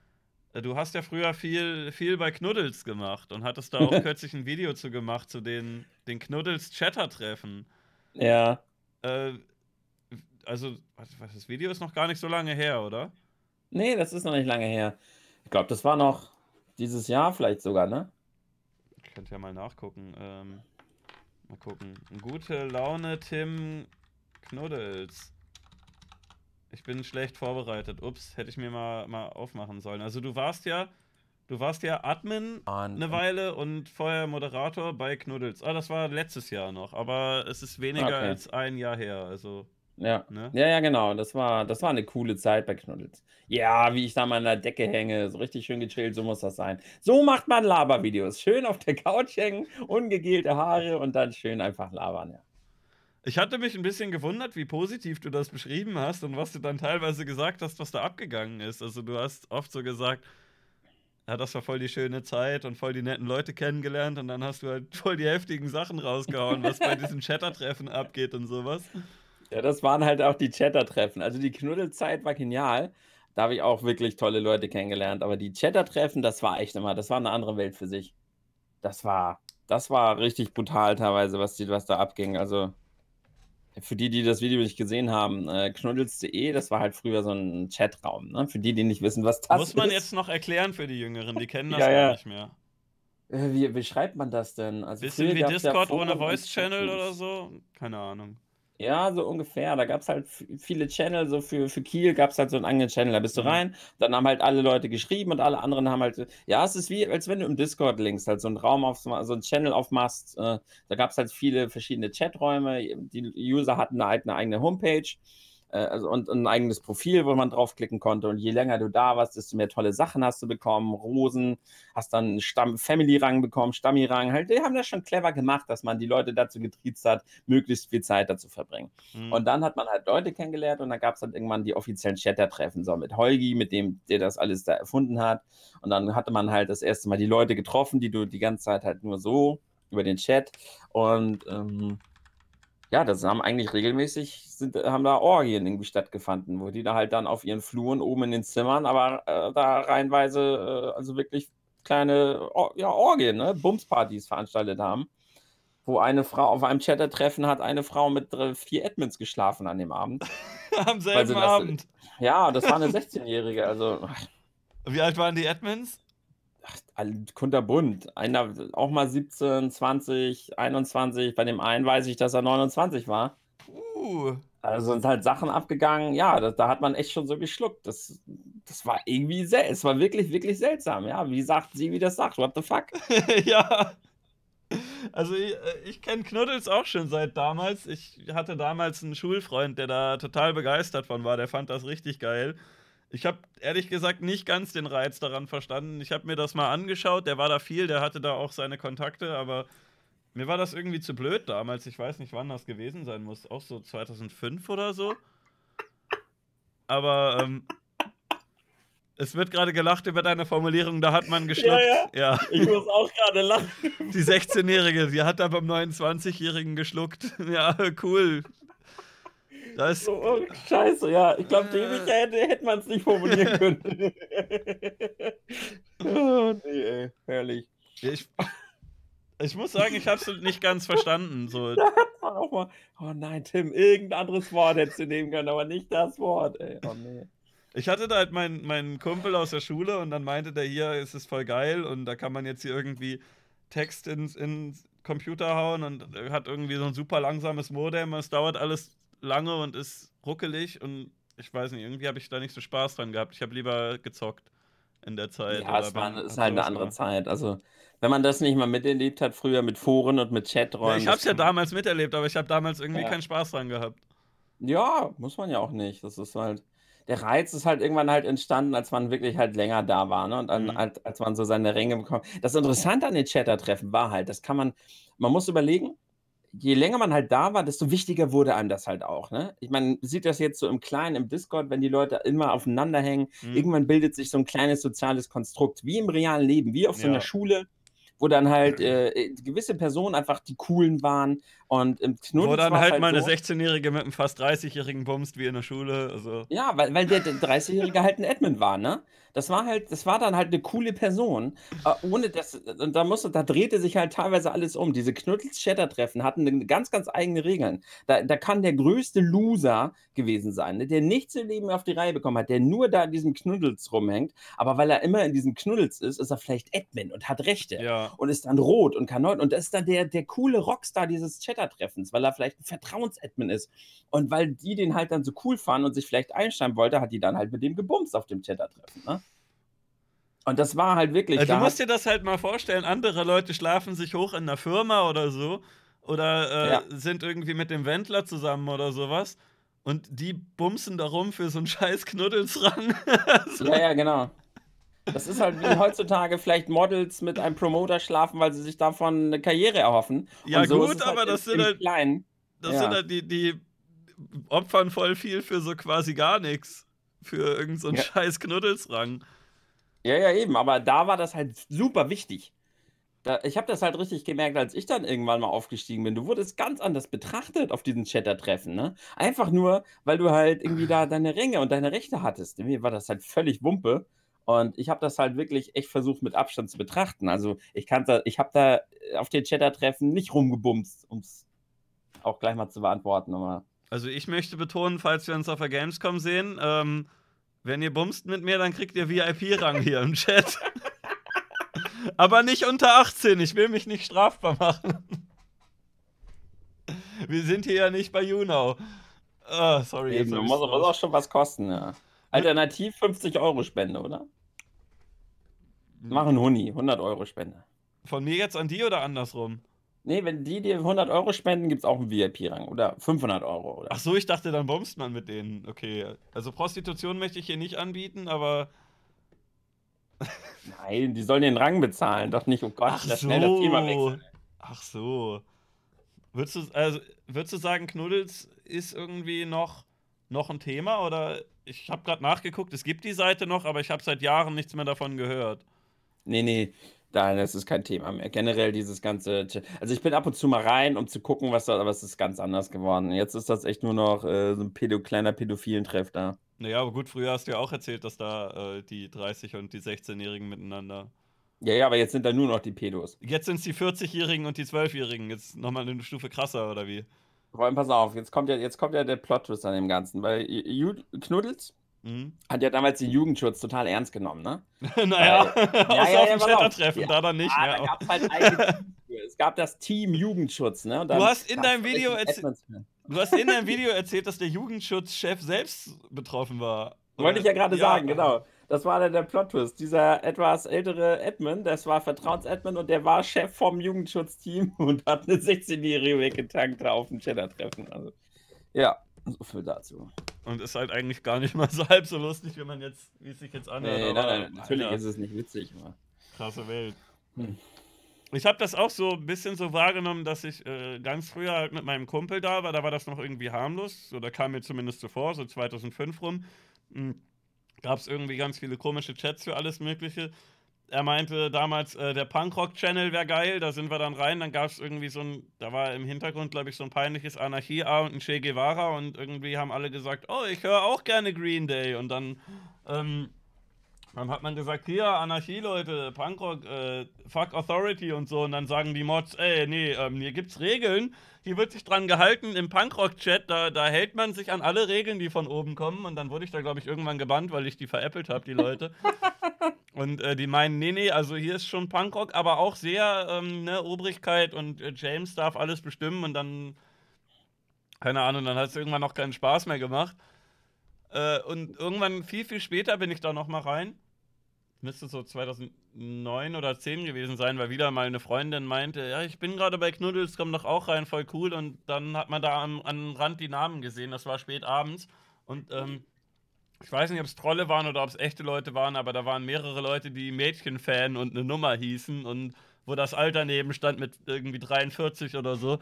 Äh, du hast ja früher viel viel bei Knuddels gemacht und hattest da auch <laughs> kürzlich ein Video zu gemacht zu den den Knuddels-Chatter-Treffen. Ja. Äh, also, was das Video ist noch gar nicht so lange her, oder? Ne, das ist noch nicht lange her. Ich glaube, das war noch dieses Jahr vielleicht sogar, ne? Ich könnte ja mal nachgucken. Ähm, mal gucken. Gute Laune Tim Knuddels. Ich bin schlecht vorbereitet. Ups, hätte ich mir mal mal aufmachen sollen. Also, du warst ja du warst ja Admin Und 'ne Weile und vorher Moderator bei Knuddels. Ah, das war letztes Jahr noch, aber es ist weniger Okay. als ein Jahr her, also Ja. ne? Ja, ja, genau. Das war das war 'ne coole Zeit bei Knuddels. Ja, wie ich da mal an der Decke hänge, so richtig schön gechillt, so muss das sein. So macht man Labervideos. Schön auf der Couch hängen, ungegelte Haare und dann schön einfach labern, ja. Ich hatte mich 'n bisschen gewundert, wie positiv du das beschrieben hast und was du dann teilweise gesagt hast, was da abgegangen ist. Also, du hast oft so gesagt: „Ja, das war voll die schöne Zeit und voll die netten Leute kennengelernt“, und dann hast du halt voll die heftigen Sachen rausgehauen, was bei diesen <laughs> Chatter-Treffen abgeht und so was. Ja, das waren halt auch die Chatter-Treffen. Also, die Knuddelzeit war genial. Da habe ich auch wirklich tolle Leute kennengelernt, aber die Chatter-Treffen, das war echt immer das war 'ne andere Welt für sich. Das war das war richtig brutal teilweise, was die was da abging. Also für die, die das Video nicht gesehen haben, äh, knuddels.de, das war halt früher so 'n Chatraum, ne? Für die, die nicht wissen, was das Muss man ist. jetzt noch erklären für die Jüngeren, die kennen <laughs> das Ja, gar ja. nicht mehr. Äh, wie wie schreibt man das denn? Also, Bisschen wie gab's ja Discord ohne Foren und Voice Channel oder so? Keine Ahnung. Ja, so ungefähr. Da gab's halt v viele Channel, so für für Kiel gab's halt so 'n eigenen Channel. Da bist du Mhm. rein, dann haben halt alle Leute geschrieben und alle anderen haben halt ja, es ist wie, als wenn du im Discord links halt so 'n Raum aufs so 'n Channel aufmachst. Äh, da gab's halt viele verschiedene Chaträume. Die User hatten halt 'ne eigene Homepage, also und 'n eigenes Profil, wo man draufklicken konnte. Und je länger du da warst, desto mehr tolle Sachen hast du bekommen, Rosen, hast dann 'n Stamm Family-Rang bekommen, Stammi-Rang. Halt, die haben das schon clever gemacht, dass man die Leute dazu getriezt hat, möglichst viel Zeit da zu verbringen. Mhm. Und dann hat man halt Leute kennengelernt und dann gab's dann irgendwann die offiziellen Chatter-Treffen, so mit Holgi, mit dem der das alles da erfunden hat. Und dann hatte man halt das 1. Mal die Leute getroffen, die du die ganze Zeit halt nur so über den Chat und, ähm ja, das haben eigentlich regelmäßig sind haben da Orgien irgendwie stattgefunden, wo die da halt dann auf ihren Fluren oben in den Zimmern, aber, äh, da reihenweise, äh, also wirklich kleine Or ja, Orgien, ne, Bumspartys veranstaltet haben, wo eine Frau auf einem Chatter-Treffen hat eine Frau mit dr 4 Admins geschlafen an dem Abend. <laughs> Am selben das Abend. ja, das war 'ne 16-Jährige, also Wie alt waren die Admins? Ach, kunterbunt. Einer auch mal 17, 20, 21. Bei dem einen weiß ich, dass er 29 war. Uh. Also, sind halt Sachen abgegangen, ja, da da hat man echt schon so geschluckt. Das das war irgendwie es war wirklich, wirklich seltsam, ja. Wie sagt sie, wie das sagt: „What the fuck?“ <laughs> Ja. Also, äh, ich kenne Knuddels auch schon seit damals. Ich hatte damals 'n Schulfreund, der da total begeistert von war. Der fand das richtig geil. Ich habe ehrlich gesagt nicht ganz den Reiz daran verstanden. Ich habe mir das mal angeschaut. Der war da viel, der hatte da auch seine Kontakte, aber mir war das irgendwie zu blöd damals. Ich weiß nicht, wann das gewesen sein muss. Auch so 2005 oder so? Aber, ähm es wird grade gelacht über deine Formulierung, da hat man geschluckt. Ja, Ja. Ich muss auch grade lachen. Die 16-Jährige, die hat da beim 29-Jährigen geschluckt. <laughs> Ja, cool. Das So, oh, scheiße, ja. Ich glaube, dämlicher hätte hätte man's nicht formulieren <laughs> können. <laughs> Oh, ne, ey, herrlich. Ich ich muss sagen, ich habe es nicht ganz verstanden, so. <laughs> Da hat man auch mal oh nein, Tim, irgend 'n anderes Wort hättest du nehmen können, aber nicht das Wort, ey. Oh ne. Ich hatte da halt meinen meinen Kumpel aus der Schule und dann meinte der: „Hier, es ist voll geil und da kann man jetzt hier irgendwie Text ins ins Computer hauen“ und hat irgendwie so 'n super langsames Modem. Es dauert alles lange und ist ruckelig und ich weiß nicht, irgendwie habe ich da nicht so Spaß dran gehabt. Ich habe lieber gezockt in der Zeit Ja, es war ist halt 'ne sowas andere war. Zeit. Also, wenn man das nicht mal miterlebt hat früher mit Foren und mit Ja, Chaträumen, ich habe es ja damals miterlebt, aber ich habe damals irgendwie Ja. keinen Spaß dran gehabt. Ja, muss man ja auch nicht. Das ist halt der Reiz ist halt irgendwann halt entstanden, als man wirklich halt länger da war, ne? Und dann Mhm. halt als man so seine Ränge bekommen das Interessante an den Chatter-Treffen war halt, das kann man man muss überlegen, je länger man halt da war, desto wichtiger wurde einem das halt auch, ne? Ich meine, man sieht das jetzt so im Kleinen im Discord, wenn die Leute immer aufeinander hängen. Mhm. Irgendwann bildet sich so 'n kleines soziales Konstrukt, wie im realen Leben, wie auf so Ja. Schule, wo dann halt <clears throat> äh, gewisse Personen einfach die coolen waren und im Knuddels Wo dann halt, halt mal eine so, 16-Jährige mit einem fast 30-Jährigen bumst wie in der Schule. Also. Ja, weil, weil der 30-Jährige halt ein Admin war, ne? Das war halt, das war dann halt eine coole Person. Äh, ohne das, und da musste, da drehte sich halt teilweise alles um. Diese Knuddels-Chatter-Treffen hatten eine ganz, ganz eigene Regeln. Da, da kann der größte Loser gewesen sein, ne? der nichts im Leben auf die Reihe bekommen hat, der nur da in diesem Knuddels rumhängt. Aber weil er immer in diesem Knuddels ist, ist er vielleicht Admin und hat Rechte. Ja. Und ist dann rot und kann neu. Und das ist dann der, der coole Rockstar dieses Chatter-Treffens, weil er vielleicht ein Vertrauensadmin ist. Und weil die den halt dann so cool fanden und sich vielleicht einschreiben wollte, hat die dann halt mit dem gebumst auf dem Chatter-Treffen. Ne? Und das war halt wirklich. Also, du musst dir das halt mal vorstellen, andere Leute schlafen sich hoch in einer Firma oder so oder äh, Ja. sind irgendwie mit dem Wendler zusammen oder sowas und die bumsen da rum für so einen <laughs> scheiß Knuddelsrang. <laughs> so. ja, ja, genau. Das ist halt wie heutzutage vielleicht Models mit einem Promoter schlafen, weil sie sich davon eine Karriere erhoffen. Ja, so gut, es aber halt das sind halt-. Das Ja. sind halt die, die opfern voll viel für so quasi gar nichts. Für irgendeinen so Ja. scheiß Knuddelsrang. Ja, ja, eben, aber da war das halt super wichtig. Da, ich habe das halt richtig gemerkt, als ich dann irgendwann mal aufgestiegen bin. Du wurdest ganz anders betrachtet auf diesen Chatter-Treffen, ne? Einfach nur, weil du halt irgendwie da deine Ränge und deine Rechte hattest. Mir war das halt völlig Wumpe. Und ich habe das halt wirklich echt versucht, mit Abstand zu betrachten. Also ich kann da, ich habe da auf den Chatter-Treffen nicht rumgebumst, um es auch gleich mal zu beantworten. Aber Also ich möchte betonen, falls wir uns auf der Gamescom sehen, ähm, wenn ihr bumst mit mir, dann kriegt ihr VIP-Rang hier im Chat. <laughs> Aber nicht unter 18, ich will mich nicht strafbar machen. Wir sind hier ja nicht bei YouNow. Ah, sorry, eben, muss, muss auch schon was kosten, ja. Alternativ 50 Euro Spende, oder? Machen Huni, 100 Euro Spende. Von mir jetzt an die oder andersrum? Nee, wenn die dir 100 Euro spenden, gibt es auch einen VIP-Rang. Oder 500 Euro. Oder? Ach so, ich dachte, dann bumst man mit denen. Okay, also Prostitution möchte ich hier nicht anbieten, aber <laughs> Nein, die sollen den Rang bezahlen, doch nicht. Oh Gott, Ach das schnell das Thema so. wechseln. Ach so. Würdest du, also, würdest du sagen, Knuddels ist irgendwie noch, noch ein Thema? Oder ich habe gerade nachgeguckt, es gibt die Seite noch, aber ich habe seit Jahren nichts mehr davon gehört. Nee, nee, nein, das ist kein Thema mehr. Generell dieses ganze. Also, ich bin ab und zu mal rein, um zu gucken, was da. Aber es ist ganz anders geworden. Jetzt ist das echt nur noch äh, so ein Pädo kleiner pädophilen Treff da. Naja, aber gut, früher hast du ja auch erzählt, dass da äh, die 30- und die 16-Jährigen miteinander. Ja, ja, aber jetzt sind da nur noch die Pädos. Jetzt sind es die 40-Jährigen und die 12-Jährigen. Jetzt nochmal eine Stufe krasser, oder wie? Vor allem, pass auf, jetzt kommt ja, jetzt kommt ja der Plot-Twist an dem Ganzen, weil Ju Knuddels Hm? hat ja damals den Jugendschutz total ernst genommen, ne? <laughs> naja, <laughs> ja, außer ja, auf ja, dem. Chattertreffen, Ja. da dann nicht. Ah, mehr. da gab es halt eigene. <laughs> Es gab das Team Jugendschutz, ne? Und Du hast in deinem Video richtig erzäh- Admins für. Du hast in deinem Video erzählt, dass der Jugendschutzchef selbst betroffen war. Wollte ich ja gerade Ja. sagen, genau. Das war dann der Plot-Twist. Dieser etwas ältere Admin, das war Vertrauensadmin und der war Chef vom Jugendschutzteam und hat eine 16-Jährige weggetankt auf dem Cheddar-Treffen. Also, ja, so viel dazu. Und ist halt eigentlich gar nicht mal <laughs> so halb so lustig, wie man jetzt, wie es sich jetzt anhört. Nee, nein, aber, nein, natürlich Alter, ist es nicht witzig. Aber. krasse Welt. Hm. Ich habe das auch so ein bisschen so wahrgenommen, dass ich äh, ganz früher halt mit meinem Kumpel da war. Da war das noch irgendwie harmlos. So, da kam mir zumindest so vor, so 2005 rum. Gab es irgendwie ganz viele komische Chats für alles Mögliche. Er meinte damals, äh, der Punkrock-Channel wäre geil. Da sind wir dann rein. Dann gab es irgendwie so ein, da war im Hintergrund, glaube ich, so ein peinliches Anarchie-A und ein Che Guevara. Und irgendwie haben alle gesagt, oh, ich höre auch gerne Green Day. Und dann ähm, dann hat man gesagt, hier, Anarchie, Leute, Punkrock, äh, fuck Authority und so. Und dann sagen die Mods, ey, nee, ähm, hier gibt's Regeln. Hier wird sich dran gehalten im Punkrock-Chat. Da, da hält man sich an alle Regeln, die von oben kommen. Und dann wurde ich da, glaube ich, irgendwann gebannt, weil ich die veräppelt habe, die Leute. <laughs> und äh, die meinen, nee, nee, also hier ist schon Punkrock, aber auch sehr, ähm, ne, Obrigkeit und äh, James darf alles bestimmen. Und dann, keine Ahnung, dann hat es irgendwann noch keinen Spaß mehr gemacht. Äh, und irgendwann, viel, viel später bin ich da noch mal rein müsste so 2009 oder 10 gewesen sein, weil wieder mal eine Freundin meinte, ja, ich bin gerade bei Knuddels, komm doch auch rein, voll cool. Und dann hat man da am, am Rand die Namen gesehen, das war spät abends. Und ähm, ich weiß nicht, ob es Trolle waren oder ob es echte Leute waren, aber da waren mehrere Leute, die Mädchenfan und eine Nummer hießen und wo das Alter neben stand mit irgendwie 43 oder so.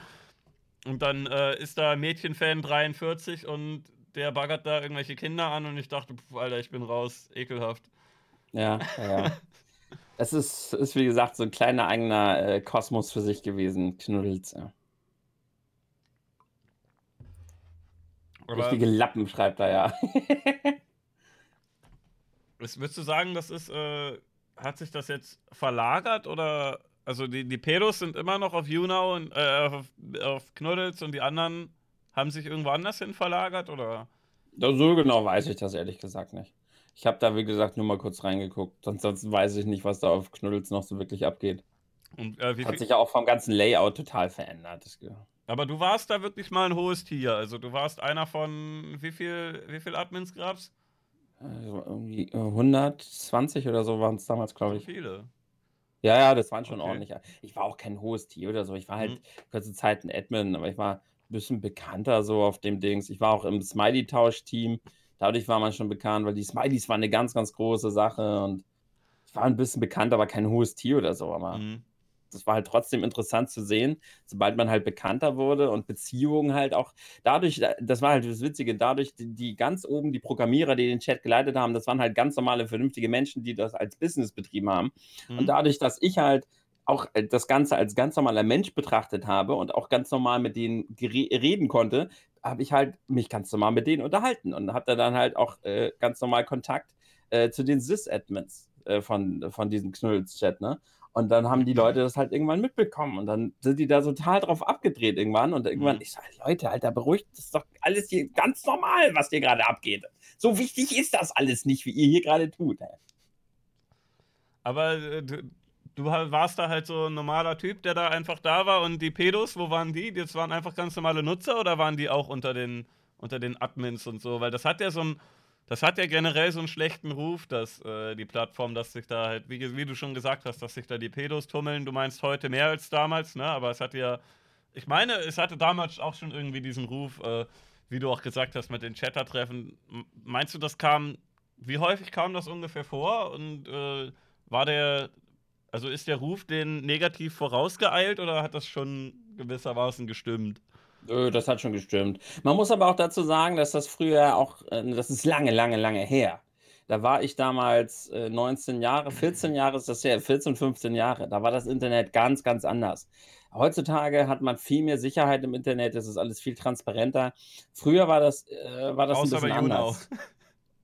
Und dann äh, ist da Mädchenfan 43 und der baggert da irgendwelche Kinder an und ich dachte, pf, Alter, ich bin raus, ekelhaft. Ja, ja. <laughs> Es ist, ist wie gesagt, so ein kleiner eigener äh, Kosmos für sich gewesen, Knuddels. Ja. Richtige Lappen, schreibt er ja. <laughs> würdest du sagen, das ist, äh, hat sich das jetzt verlagert oder, also die, die Pedos sind immer noch auf YouNow und äh, auf, auf Knuddels und die anderen haben sich irgendwo anders hin verlagert oder? So genau weiß ich das ehrlich gesagt nicht. Ich habe da, wie gesagt, nur mal kurz reingeguckt. Ansonsten weiß ich nicht, was da auf Knuddels noch so wirklich abgeht. Und, äh, Hat sich ja auch vom ganzen Layout total verändert. Aber du warst da wirklich mal ein hohes Tier. Also du warst einer von wie viel, wie viel Admins gab's? Also irgendwie 120 oder so waren es damals, glaube ich. So viele. Ja, ja, das waren schon okay. ordentlich. Ich war auch kein hohes Tier oder so. Ich war halt mhm. kurze Zeit ein Admin, aber ich war ein bisschen bekannter so auf dem Dings. Ich war auch im Smiley-Tausch-Team. Dadurch war man schon bekannt, weil die Smileys waren eine ganz, ganz große Sache und ich war ein bisschen bekannt, aber kein hohes Tier oder so. Aber mhm. Das war halt trotzdem interessant zu sehen, sobald man halt bekannter wurde und Beziehungen halt auch dadurch, das war halt das Witzige, dadurch, die, die ganz oben, die Programmierer, die den Chat geleitet haben, das waren halt ganz normale, vernünftige Menschen, die das als Business betrieben haben. Mhm. Und dadurch, dass ich halt auch äh, das Ganze als ganz normaler Mensch betrachtet habe und auch ganz normal mit denen reden konnte, habe ich halt mich ganz normal mit denen unterhalten und hatte dann halt auch äh, ganz normal Kontakt äh, zu den Sys-Admins äh, von, von diesem Knuddels-Chat, ne? Und dann haben die Leute das halt irgendwann mitbekommen und dann sind die da total drauf abgedreht irgendwann und irgendwann, mhm. ich sage, Leute, Alter, beruhigt, das ist doch alles hier ganz normal, was hier gerade abgeht. So wichtig ist das alles nicht, wie ihr hier gerade tut. Aber äh, du warst da halt so ein normaler Typ, der da einfach da war und die Pedos, wo waren die? Das waren einfach ganz normale Nutzer oder waren die auch unter den, unter den Admins und so? Weil das hat ja so ein, das hat ja generell so einen schlechten Ruf, dass äh, die Plattform, dass sich da halt, wie, wie, du schon gesagt hast, dass sich da die Pedos tummeln. Du meinst heute mehr als damals, ne? Aber es hat ja, ich meine, es hatte damals auch schon irgendwie diesen Ruf, äh, wie du auch gesagt hast, mit den Chatter-Treffen. Meinst du, das kam, wie häufig kam das ungefähr vor? Und äh, war der also ist der Ruf den negativ vorausgeeilt oder hat das schon gewissermaßen gestimmt? Das hat schon gestimmt. Man muss aber auch dazu sagen, dass das früher auch, äh, das ist lange, lange, lange her. Da war ich damals 19 äh, Jahre, 14 Jahre ist das her, 14, 15 Jahre. Da war das Internet ganz, ganz anders. Heutzutage hat man viel mehr Sicherheit im Internet, es ist alles viel transparenter. Früher war das, äh, war das ein bisschen anders. <laughs>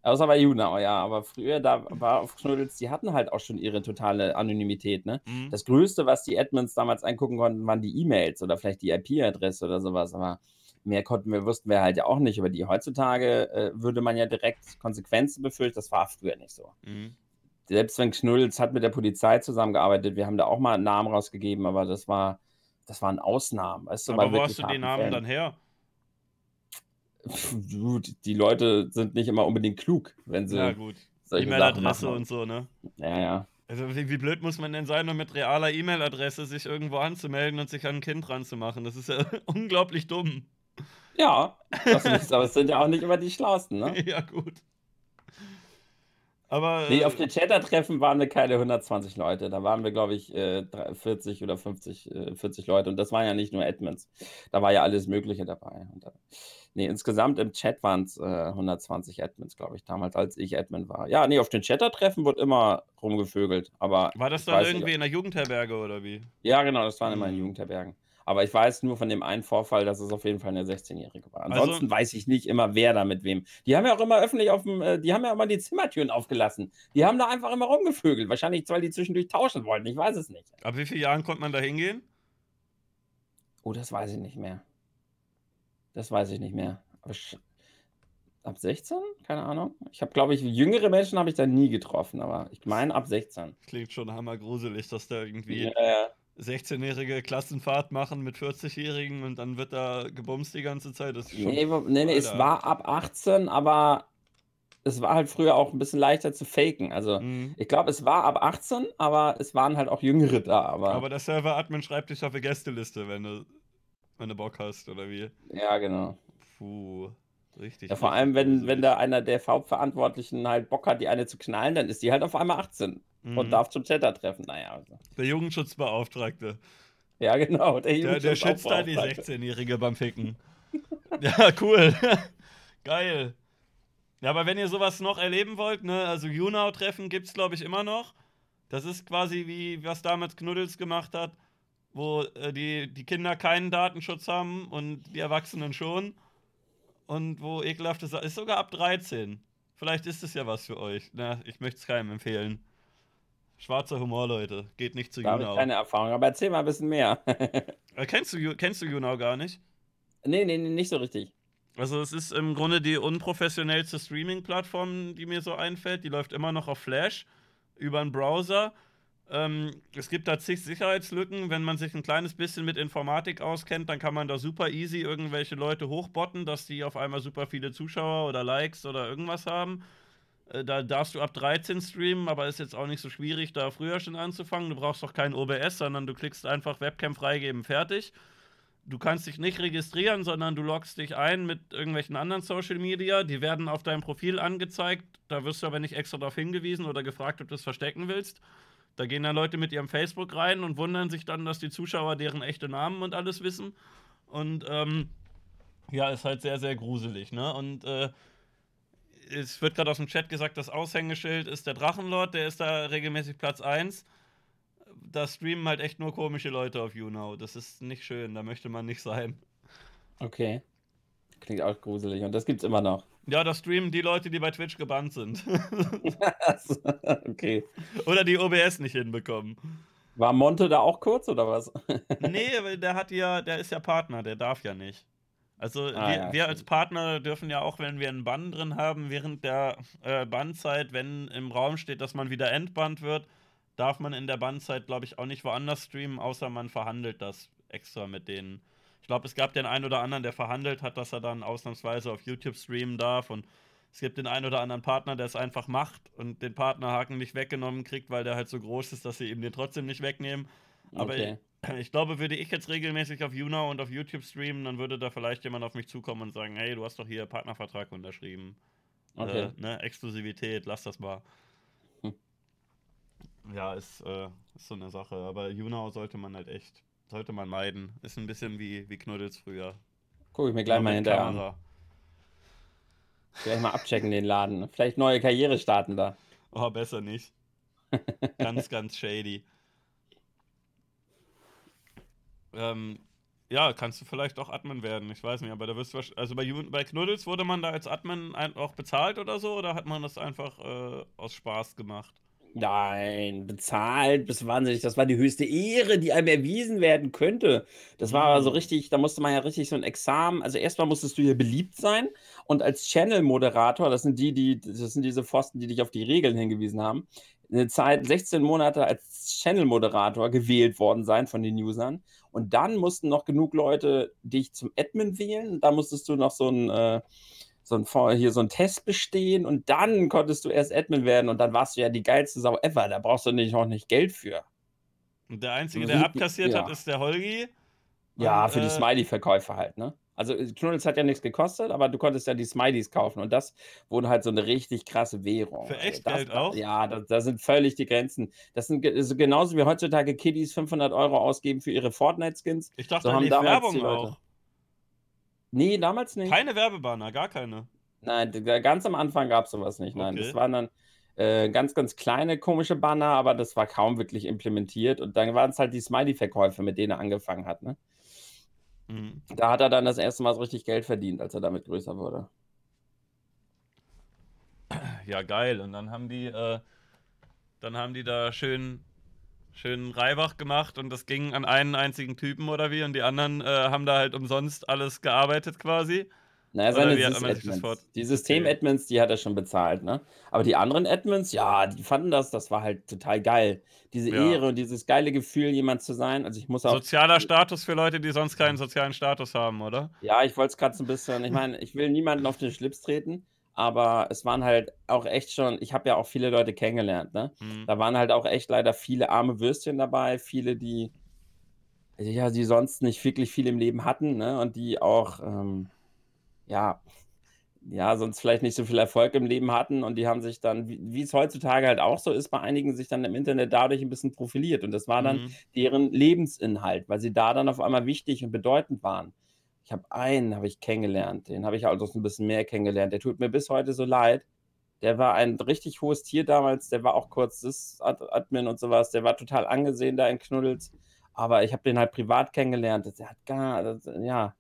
Außer bei YouNow, ja. Aber früher, da war auf Knuddels, die hatten halt auch schon ihre totale Anonymität, ne? Mhm. Das Größte, was die Admins damals angucken konnten, waren die E-Mails oder vielleicht die IP-Adresse oder sowas. Aber mehr konnten wir, wussten wir halt ja auch nicht über die. Heutzutage äh, würde man ja direkt Konsequenzen befürchten. Das war früher nicht so. Mhm. Selbst wenn Knuddels hat mit der Polizei zusammengearbeitet, wir haben da auch mal einen Namen rausgegeben, aber das war, das waren Ausnahmen. Weißt du, aber wo hast du den Namen dann her? Die Leute sind nicht immer unbedingt klug, wenn sie. Ja, gut. E-Mail-Adresse und so, ne? Ja, ja. Also, wie, wie, blöd muss man denn sein, um mit realer E-Mail-Adresse sich irgendwo anzumelden und sich an ein Kind ranzumachen? Das ist ja <laughs> unglaublich dumm. Ja, ist, aber es sind ja auch nicht immer die Schlausten, ne? <laughs> ja, gut. Aber. Nee, auf äh, den Chatter-Treffen waren wir keine 120 Leute. Da waren wir, glaube ich, 40 äh, oder 50, 40 äh, Leute. Und das waren ja nicht nur Admins. Da war ja alles Mögliche dabei. Und da, Nee, insgesamt im Chat waren es äh, 120 Admins, glaube ich, damals, als ich Admin war. Ja, nee, auf den Chatter-Treffen wird immer rumgevögelt, aber. War das dann irgendwie nicht, in der Jugendherberge oder wie? Ja, genau, das waren immer in hm. Jugendherbergen. Aber ich weiß nur von dem einen Vorfall, dass es auf jeden Fall eine 16-Jährige war. Also Ansonsten also, weiß ich nicht immer, wer da mit wem. Die haben ja auch immer öffentlich auf dem, äh, die haben ja immer die Zimmertüren aufgelassen. Die haben da einfach immer rumgevögelt. Wahrscheinlich, weil die zwischendurch tauschen wollten. Ich weiß es nicht. Ab wie vielen Jahren konnte man da hingehen? Oh, das weiß ich nicht mehr. Das weiß ich nicht mehr. ab 16? Keine Ahnung. Ich habe, glaube ich, jüngere Menschen habe ich da nie getroffen, aber ich meine ab 16. Klingt schon hammergruselig, dass da irgendwie ja, ja. 16-jährige Klassenfahrt machen mit 40-Jährigen und dann wird da gebumst die ganze Zeit. Das schon, nee, nee, nee es war ab 18, aber es war halt früher auch ein bisschen leichter zu faken. Also mhm. ich glaube, es war ab 18, aber es waren halt auch Jüngere da. Aber, aber der Server-Admin schreibt dich auf die Gästeliste, wenn du wenn du Bock hast, oder wie? Ja, genau. Puh, richtig. Ja, vor allem, wenn, wenn da einer der Hauptverantwortlichen halt Bock hat, die eine zu knallen, dann ist die halt auf einmal 18 mhm. und darf zum Chatter treffen. Naja. Also. Der Jugendschutzbeauftragte. Ja, genau. Der, der, der schützt da die 16-Jährige beim Ficken. <laughs> ja, cool. <laughs> Geil. Ja, aber wenn ihr sowas noch erleben wollt, ne, also Junau-Treffen gibt es, glaube ich, immer noch. Das ist quasi wie was damals Knuddels gemacht hat, wo äh, die, die Kinder keinen Datenschutz haben und die Erwachsenen schon. Und wo ekelhafte Sachen. Ist sogar ab 13. Vielleicht ist es ja was für euch. Na, ich möchte es keinem empfehlen. Schwarzer Humor, Leute. Geht nicht zu Da habe ich Junau. keine Erfahrung, aber erzähl mal ein bisschen mehr. <laughs> Äh, kennst, du, kennst du Junau gar nicht? nee, nee, nee, nicht so richtig. Also es ist im Grunde die unprofessionellste Streaming-Plattform, die mir so einfällt. Die läuft immer noch auf Flash über einen Browser. Ähm, es gibt da zig Sicherheitslücken. Wenn man sich ein kleines bisschen mit Informatik auskennt, dann kann man da super easy irgendwelche Leute hochbotten, dass die auf einmal super viele Zuschauer oder Likes oder irgendwas haben. Äh, Da darfst du ab 13 streamen, aber ist jetzt auch nicht so schwierig, da früher schon anzufangen. Du brauchst doch kein OBS, sondern du klickst einfach Webcam freigeben, fertig. Du kannst dich nicht registrieren, sondern du loggst dich ein mit irgendwelchen anderen Social Media. Die werden auf deinem Profil angezeigt. Da wirst du aber nicht extra darauf hingewiesen oder gefragt, ob du es verstecken willst. Da gehen dann Leute mit ihrem Facebook rein und wundern sich dann, dass die Zuschauer deren echte Namen und alles wissen. Und ähm, ja, ist halt sehr, sehr gruselig, ne? Und äh, es wird gerade aus dem Chat gesagt, das Aushängeschild ist der Drachenlord, der ist da regelmäßig Platz 1. Da streamen halt echt nur komische Leute auf YouNow. Das ist nicht schön, da möchte man nicht sein. Okay. Klingt auch gruselig. Und das gibt's immer noch. Ja, da streamen die Leute, die bei Twitch gebannt sind. <laughs> okay. Oder die OBS nicht hinbekommen. War Monte da auch kurz oder was? <laughs> Nee, weil der hat ja, der ist ja Partner, der darf ja nicht. Also Ah, wir, ja, wir als. Partner dürfen ja auch, wenn wir einen Bann drin haben, während der äh, Bannzeit, wenn im Raum steht, dass man wieder entbannt wird, darf man in der Bannzeit, glaube ich, auch nicht woanders streamen, außer man verhandelt das extra mit denen. Ich glaube, es gab den einen oder anderen, der verhandelt hat, dass er dann ausnahmsweise auf YouTube streamen darf und es gibt den einen oder anderen Partner, der es einfach macht und den Partnerhaken nicht weggenommen kriegt, weil der halt so groß ist, dass sie ihm den trotzdem nicht wegnehmen. Aber Okay. ich glaube, würde ich jetzt regelmäßig auf YouNow und auf YouTube streamen, dann würde da vielleicht jemand auf mich zukommen und sagen, hey, du hast doch hier Partnervertrag unterschrieben. Okay. Äh, ne? Exklusivität, lass das mal. Hm. Ja, ist, äh, ist so eine Sache. Aber YouNow sollte man halt echt, sollte man meiden. Ist ein bisschen wie, wie Knuddels früher. Guck ich mir gleich Nur mal hinterher an. Gleich mal abchecken den Laden. Vielleicht neue Karriere starten da. Oh, besser nicht. <laughs> ganz, ganz shady. Ähm, ja, kannst du vielleicht auch Admin werden, ich weiß nicht, aber da wirst du also bei, bei Knuddels wurde man da als Admin auch bezahlt oder so oder hat man das einfach äh, aus Spaß gemacht? Nein, bezahlt, bist du wahnsinnig. Das war die höchste Ehre, die einem erwiesen werden könnte. Das war aber so Mm. richtig, da musste man ja richtig so ein Examen. Also erstmal musstest du hier beliebt sein und als Channel-Moderator, das sind die, die, das sind diese Pfosten, die dich auf die Regeln hingewiesen haben, eine Zeit, 16 Monate als Channel-Moderator gewählt worden sein von den Usern. Und dann mussten noch genug Leute dich zum Admin wählen. Da musstest du noch so ein, äh, so ein hier so ein Test bestehen und dann konntest du erst Admin werden und dann warst du ja die geilste Sau ever. Da brauchst du nicht auch nicht Geld für. Und der Einzige, Also der abkassiert hat, ja. ist der Holgi. Ja, Und, für die äh, Smiley-Verkäufe halt, ne? Also äh, Knuddels hat ja nichts gekostet, aber du konntest ja die Smileys kaufen und das wurde halt so eine richtig krasse Währung. Für Also Echtgeld das, auch? Ja, da, da sind völlig die Grenzen. Das sind ge- so genauso wie heutzutage Kiddies 500 Euro ausgeben für ihre Fortnite-Skins. Ich dachte, So haben damals Werbung die Leute. auch. Nee, damals nicht. Keine Werbebanner, gar keine. Nein, ganz am Anfang gab es sowas nicht. Nein, Okay. das waren dann äh, ganz, ganz kleine komische Banner, aber das war kaum wirklich implementiert. Und dann waren es halt die Smiley-Verkäufe, mit denen er angefangen hat. Ne? Mhm. Da hat er dann das erste Mal so richtig Geld verdient, als er damit größer wurde. Ja, geil. Und dann haben die, äh, dann haben die da schön, schön Reibach gemacht und das ging an einen einzigen Typen oder wie und die anderen äh, haben da halt umsonst alles gearbeitet quasi. Naja, seine Sys-Admins. Die System-Admins, die hat er schon bezahlt, ne? Aber die anderen Admins, ja, die fanden das, das war halt total geil. Diese Ja. Ehre und dieses geile Gefühl, jemand zu sein. Also ich muss auch Sozialer Status für Leute, die sonst keinen sozialen Status haben, oder? Ja, ich wollte es gerade so ein bisschen ich <laughs> meine, ich will niemanden auf den Schlips treten, aber es waren halt auch echt schon ich habe ja auch viele Leute kennengelernt, ne? Mhm. Da waren halt auch echt leider viele arme Würstchen dabei, viele, die ja, die sonst nicht wirklich viel im Leben hatten, ne? Und die auch, ähm, ja ja, sonst vielleicht nicht so viel Erfolg im Leben hatten und die haben sich dann, wie es heutzutage halt auch so ist bei einigen, sich dann im Internet dadurch ein bisschen profiliert und das war dann Mhm. deren Lebensinhalt, weil sie da dann auf einmal wichtig und bedeutend waren. Ich habe einen habe ich kennengelernt, den habe ich also so ein bisschen mehr kennengelernt. Der tut mir bis heute so leid. Der war ein richtig hohes Tier damals. Der war auch kurz Sys-Admin und sowas. Der war total angesehen da in Knuddels. Aber ich habe den halt privat kennengelernt. Der hat gar, ja,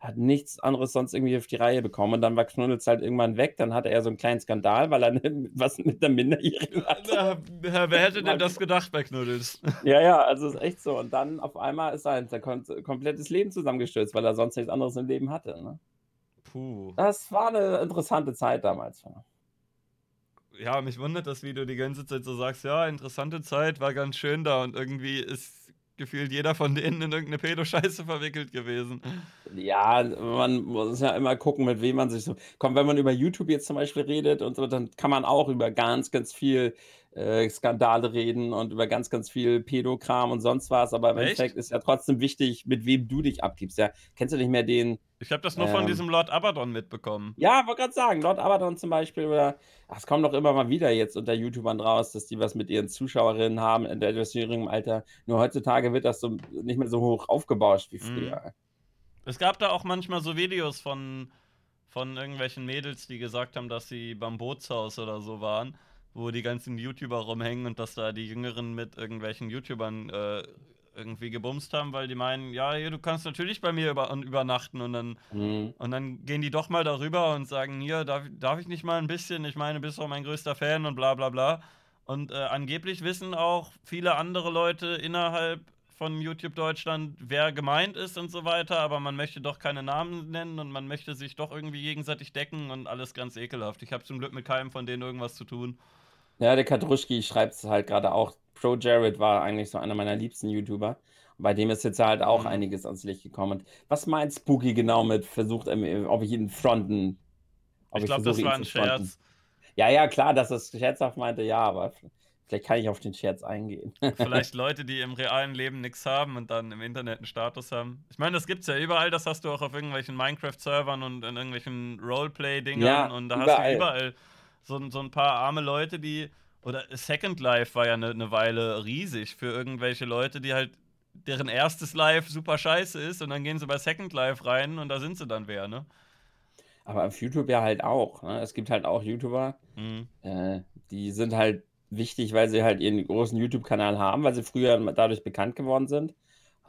hat nichts anderes sonst irgendwie auf die Reihe bekommen. Und dann war Knuddels halt irgendwann weg. Dann hatte er so einen kleinen Skandal, weil er <laughs> was mit der Minderjährigen hatte. Ja, wer hätte <laughs> denn das gedacht bei Knuddels? Ja, ja, also ist echt so. Und dann auf einmal ist sein komplettes Leben zusammengestürzt, weil er sonst nichts anderes im Leben hatte. Ne? Puh. Das war eine interessante Zeit damals. Ja, mich wundert das, wie du die ganze Zeit so sagst, ja, interessante Zeit, war ganz schön da und irgendwie ist gefühlt jeder von denen in irgendeine Pedo-Scheiße <laughs> verwickelt gewesen. Ja, man muss ja immer gucken, mit wem man sich so. Komm, wenn man über YouTube jetzt zum Beispiel redet und so, dann kann man auch über ganz, ganz viel äh, Skandale reden und über ganz, ganz viel Pädokram und sonst was. Aber im Echt? Endeffekt ist ja trotzdem wichtig, mit wem du dich abgibst. Ja, kennst du nicht mehr den. Ich habe das nur ähm, von diesem Lord Abaddon mitbekommen. Ja, wollte gerade sagen, Lord Abaddon zum Beispiel oder es kommt doch immer mal wieder jetzt unter YouTubern raus, dass die was mit ihren Zuschauerinnen haben in der etwas jüngeren Alter. Nur heutzutage wird das so nicht mehr so hoch aufgebauscht wie mhm. früher. Mhm. Es gab da auch manchmal so Videos von, von irgendwelchen Mädels, die gesagt haben, dass sie beim Bootshaus oder so waren wo die ganzen YouTuber rumhängen und dass da die Jüngeren mit irgendwelchen YouTubern äh, irgendwie gebumst haben, weil die meinen, ja, hier, du kannst natürlich bei mir über, übernachten und dann, mhm. und dann gehen die doch mal darüber und sagen, hier, darf, darf ich nicht mal ein bisschen, ich meine, bist doch mein größter Fan und bla bla bla. Und äh, angeblich wissen auch viele andere Leute innerhalb von YouTube Deutschland, wer gemeint ist und so weiter, aber man möchte doch keine Namen nennen und man möchte sich doch irgendwie gegenseitig decken und alles ganz ekelhaft. Ich habe zum Glück mit keinem von denen irgendwas zu tun. Ja, der Kadruschki schreibt es halt gerade auch. Pro Jared war eigentlich so einer meiner liebsten YouTuber. Bei dem ist jetzt halt auch mhm. einiges ans Licht gekommen. was meint Spooky genau mit versucht, ähm, ob ich ihn fronten? Ob ich glaube, das war ein Scherz. Ja, ja, klar, dass es scherzhaft meinte, ja, aber vielleicht kann ich auf den Scherz eingehen. vielleicht <laughs> Leute, die im realen Leben nichts haben und dann im Internet einen Status haben. Ich meine, das gibt es ja überall, das hast du auch auf irgendwelchen Minecraft-Servern und in irgendwelchen Roleplay-Dingern ja, und da überall. hast du überall so, so ein paar arme Leute, die. Oder Second Life war ja eine, eine Weile riesig für irgendwelche Leute, die halt deren erstes Live super scheiße ist und dann gehen sie bei Second Life rein und da sind sie dann wer, ne? Aber auf YouTube ja halt auch. Ne? Es gibt halt auch YouTuber, mhm. äh, die sind halt wichtig, weil sie halt ihren großen YouTube-Kanal haben, weil sie früher dadurch bekannt geworden sind.